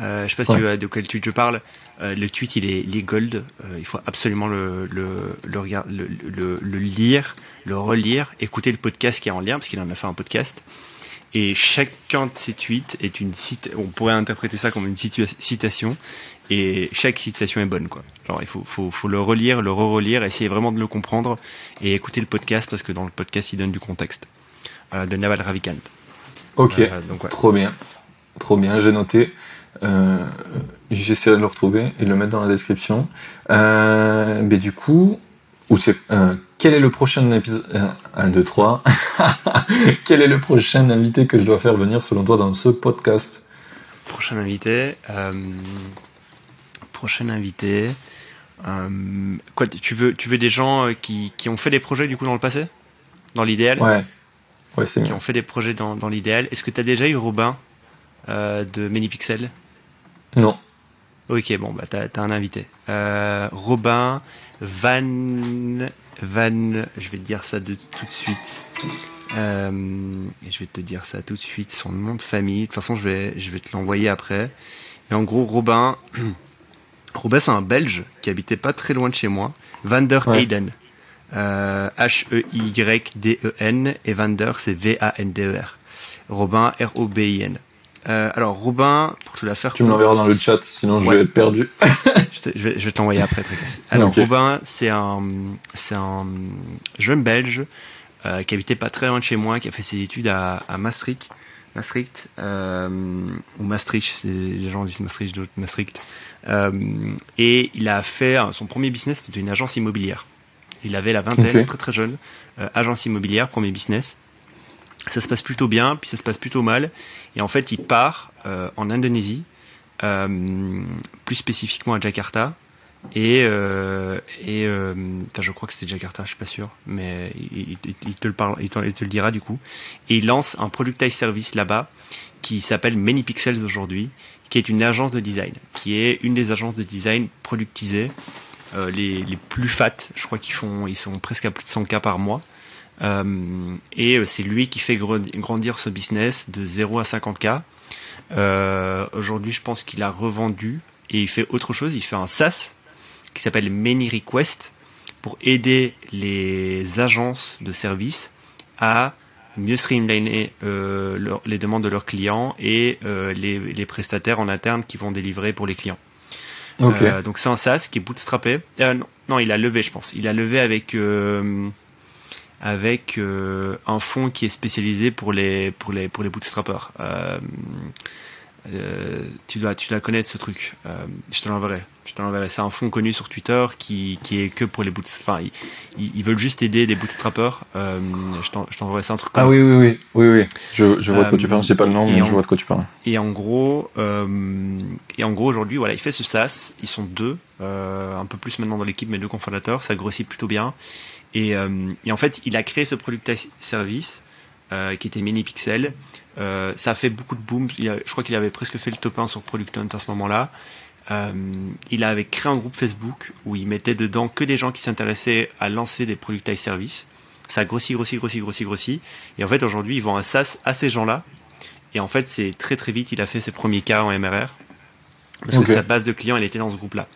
Je sais pas si Ouais. de quel tweet je parle. Euh, le tweet il est, il est gold. Euh, il faut absolument le le le, le, le, le lire, le relire, écouter le podcast qui est en lien parce qu'il en a fait un podcast. Et chacun de ces tweets est une cite. On pourrait interpréter ça comme une citation. Et chaque citation est bonne, quoi. Alors il faut, faut, faut le relire, le re-relire, essayer vraiment de le comprendre et écouter le podcast parce que dans le podcast il donne du contexte. Euh, de Naval Ravikant. Ok, Euh, donc ouais. trop bien. Trop bien, j'ai noté. Euh, J'essaierai de le retrouver et de le mettre dans la description. Euh, mais du coup, ou c'est, euh, quel est le prochain épisode 1, 2, 3. quel est le prochain invité que je dois faire venir selon toi dans ce podcast? Prochain invité. Euh, prochain invité. Quoi, tu veux, tu veux des gens qui, qui ont fait des projets du coup dans le passé? Dans l'idéal? Ouais, ouais, c'est Qui bien. ont fait des projets dans, dans l'idéal. Est-ce que tu as déjà eu Robin de Minipixel Non, Ok, bon, bah t'as un invité. Euh, Robin Van. Van. Je vais te dire ça de, tout de suite. Euh, et je vais te dire ça tout de suite, son nom de famille. De toute façon, je vais, je vais te l'envoyer après. Mais en gros, Robin. <clears throat> Robin, c'est un Belge qui habitait pas très loin de chez moi. Van der Ouais. Heyden. Euh, H-E-Y-D-E-N. Et Van der, c'est V-A-N-D-E-R. Robin, R-O-B-I-N. Euh, alors, Robin, pour te la faire tu me l'enverras dans le chat, sinon je vais être perdu. <laughs> je, te- je vais, je vais te l'envoyer après, Trécasse. Alors. Robin, c'est un, c'est un jeune Belge euh, qui habitait pas très loin de chez moi, qui a fait ses études à, à Maastricht. Maastricht, euh, ou Maastricht, les gens disent Maastricht, d'autres Maastricht. Et il a fait son premier business, c'était une agence immobilière. Il avait la vingtaine, très très jeune, agence immobilière, premier business. Ça se passe plutôt bien, puis ça se passe plutôt mal. Et en fait, il part euh, en Indonésie, euh, plus spécifiquement à Jakarta, Et, euh, et euh, je crois que c'était Jakarta, je suis pas sûr, mais il, te le parle, il te, le dira du coup. Et il lance un productize service là-bas qui s'appelle Many Pixels aujourd'hui, qui est une agence de design, qui est une des agences de design productisées euh, les, les, plus fat. Je crois qu'ils font, ils sont presque à plus de 100 k par mois. Euh, et c'est lui qui fait grandir ce business de 0 à 50 k. Euh, aujourd'hui, je pense qu'il a revendu et il fait autre chose. Il fait un SaaS qui s'appelle Many Request pour aider les agences de services à mieux streamliner euh, les demandes de leurs clients et euh, les, les, prestataires en interne qui vont délivrer pour les clients. Euh, donc c'est un SaaS qui est bootstrappé. Euh, non, non, il a levé, je pense. Il a levé avec avec un fonds qui est spécialisé pour les pour les pour les bootstrappers. Euh, tu dois, tu dois connaître ce truc. Euh, je te l'enverrai. Je te l'enverrai. C'est un fonds connu sur Twitter qui, qui est que pour les boots. Enfin, ils, ils, veulent juste aider des bootstrappers. Euh, je t'enverrai ça un truc. Ah oui, oui, oui, oui, oui. Je, je vois de quoi tu parles. Je sais pas le nom, mais je vois de quoi tu parles. Et en gros, euh, et en gros aujourd'hui, voilà, il fait ce SaaS. Ils sont deux, euh, un peu plus maintenant dans l'équipe, mais deux cofondateurs. Ça grossit plutôt bien. Et, et en fait, il a créé ce product service qui était Mini Pixel euh, ça a fait beaucoup de boom. je crois qu'il avait presque fait le top 1 sur Product Hunt à ce moment-là. Euh, il avait créé un groupe Facebook où il mettait dedans que des gens qui s'intéressaient à lancer des productize services. Ça a grossi, grossi, grossi, grossi, grossi. Et en fait, aujourd'hui, ils vend un SaaS à ces gens-là. Et en fait, c'est très très vite, il a fait ses premiers cas en MRR. Parce que sa base de clients, elle était dans ce groupe-là.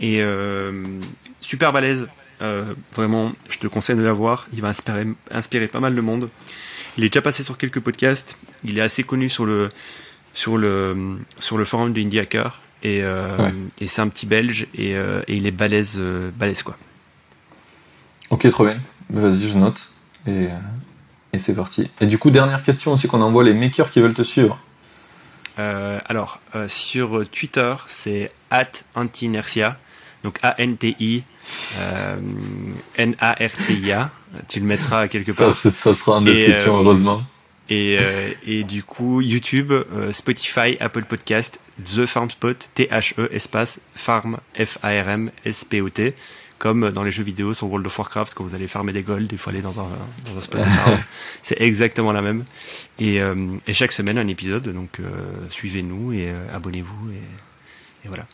Et euh, super balèze. Euh, vraiment, je te conseille de l'avoir. Il va inspirer, inspirer pas mal de monde. Il est déjà passé sur quelques podcasts. Il est assez connu sur le, sur le, sur le forum de Indie Hacker. Et, euh, et c'est un petit belge et, euh, et il est balèze, balèze quoi. Ok, trop bien. Vas-y, je note. Et, et c'est parti. Et du coup, dernière question aussi qu'on envoie les makers qui veulent te suivre. alors, sur Twitter, c'est at antinertia, donc A-N-T-I euh, N-A-R-T-I-A. Tu le mettras quelque part. Ça, ça sera en description, euh, heureusement. Et, euh, et, du coup, YouTube, Spotify, Apple Podcast, The Farm Spot, T-H-E, espace, Farm, F-A-R-M, S-P-O-T, comme dans les jeux vidéo sur World of Warcraft, quand vous allez farmer des golds, il faut aller dans un, dans un spot de farm. <laughs> C'est exactement la même. Et, et, chaque semaine, un épisode, donc suivez-nous et abonnez-vous, et, et voilà.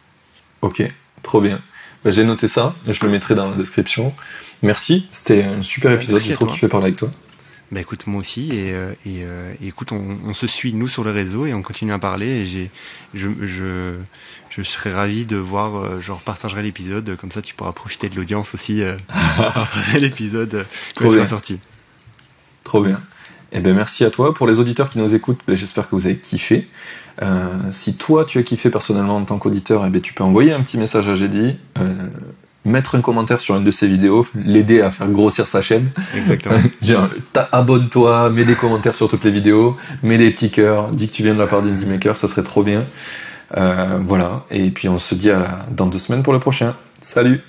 Ok, trop bien. Bah, j'ai noté ça, et je le mettrai dans la description. Merci, c'était un super épisode, j'ai trop kiffé parler avec toi. Bah écoute, moi aussi, et, euh, euh, et, écoute, on, on, se suit nous sur le réseau et on continue à parler. Et j'ai, je, je, je serais ravi de voir, euh, je repartagerai l'épisode, comme ça tu pourras profiter de l'audience aussi, euh, <laughs> l'épisode quand il sera sorti. Trop bien. Eh ben merci à toi. Pour les auditeurs qui nous écoutent, ben, j'espère que vous avez kiffé. Euh, si toi tu as kiffé personnellement en tant qu'auditeur, eh tu peux envoyer un petit message à Jedi, euh, mettre un commentaire sur une de ses vidéos, l'aider à faire grossir sa chaîne. Exactement. <laughs> abonne-toi, mets des commentaires sur toutes les vidéos, mets des petits cœurs, dis que tu viens de la part d'Indie Maker, ça serait trop bien. Euh, voilà. Et puis on se dit à la... dans deux semaines pour le prochain. Salut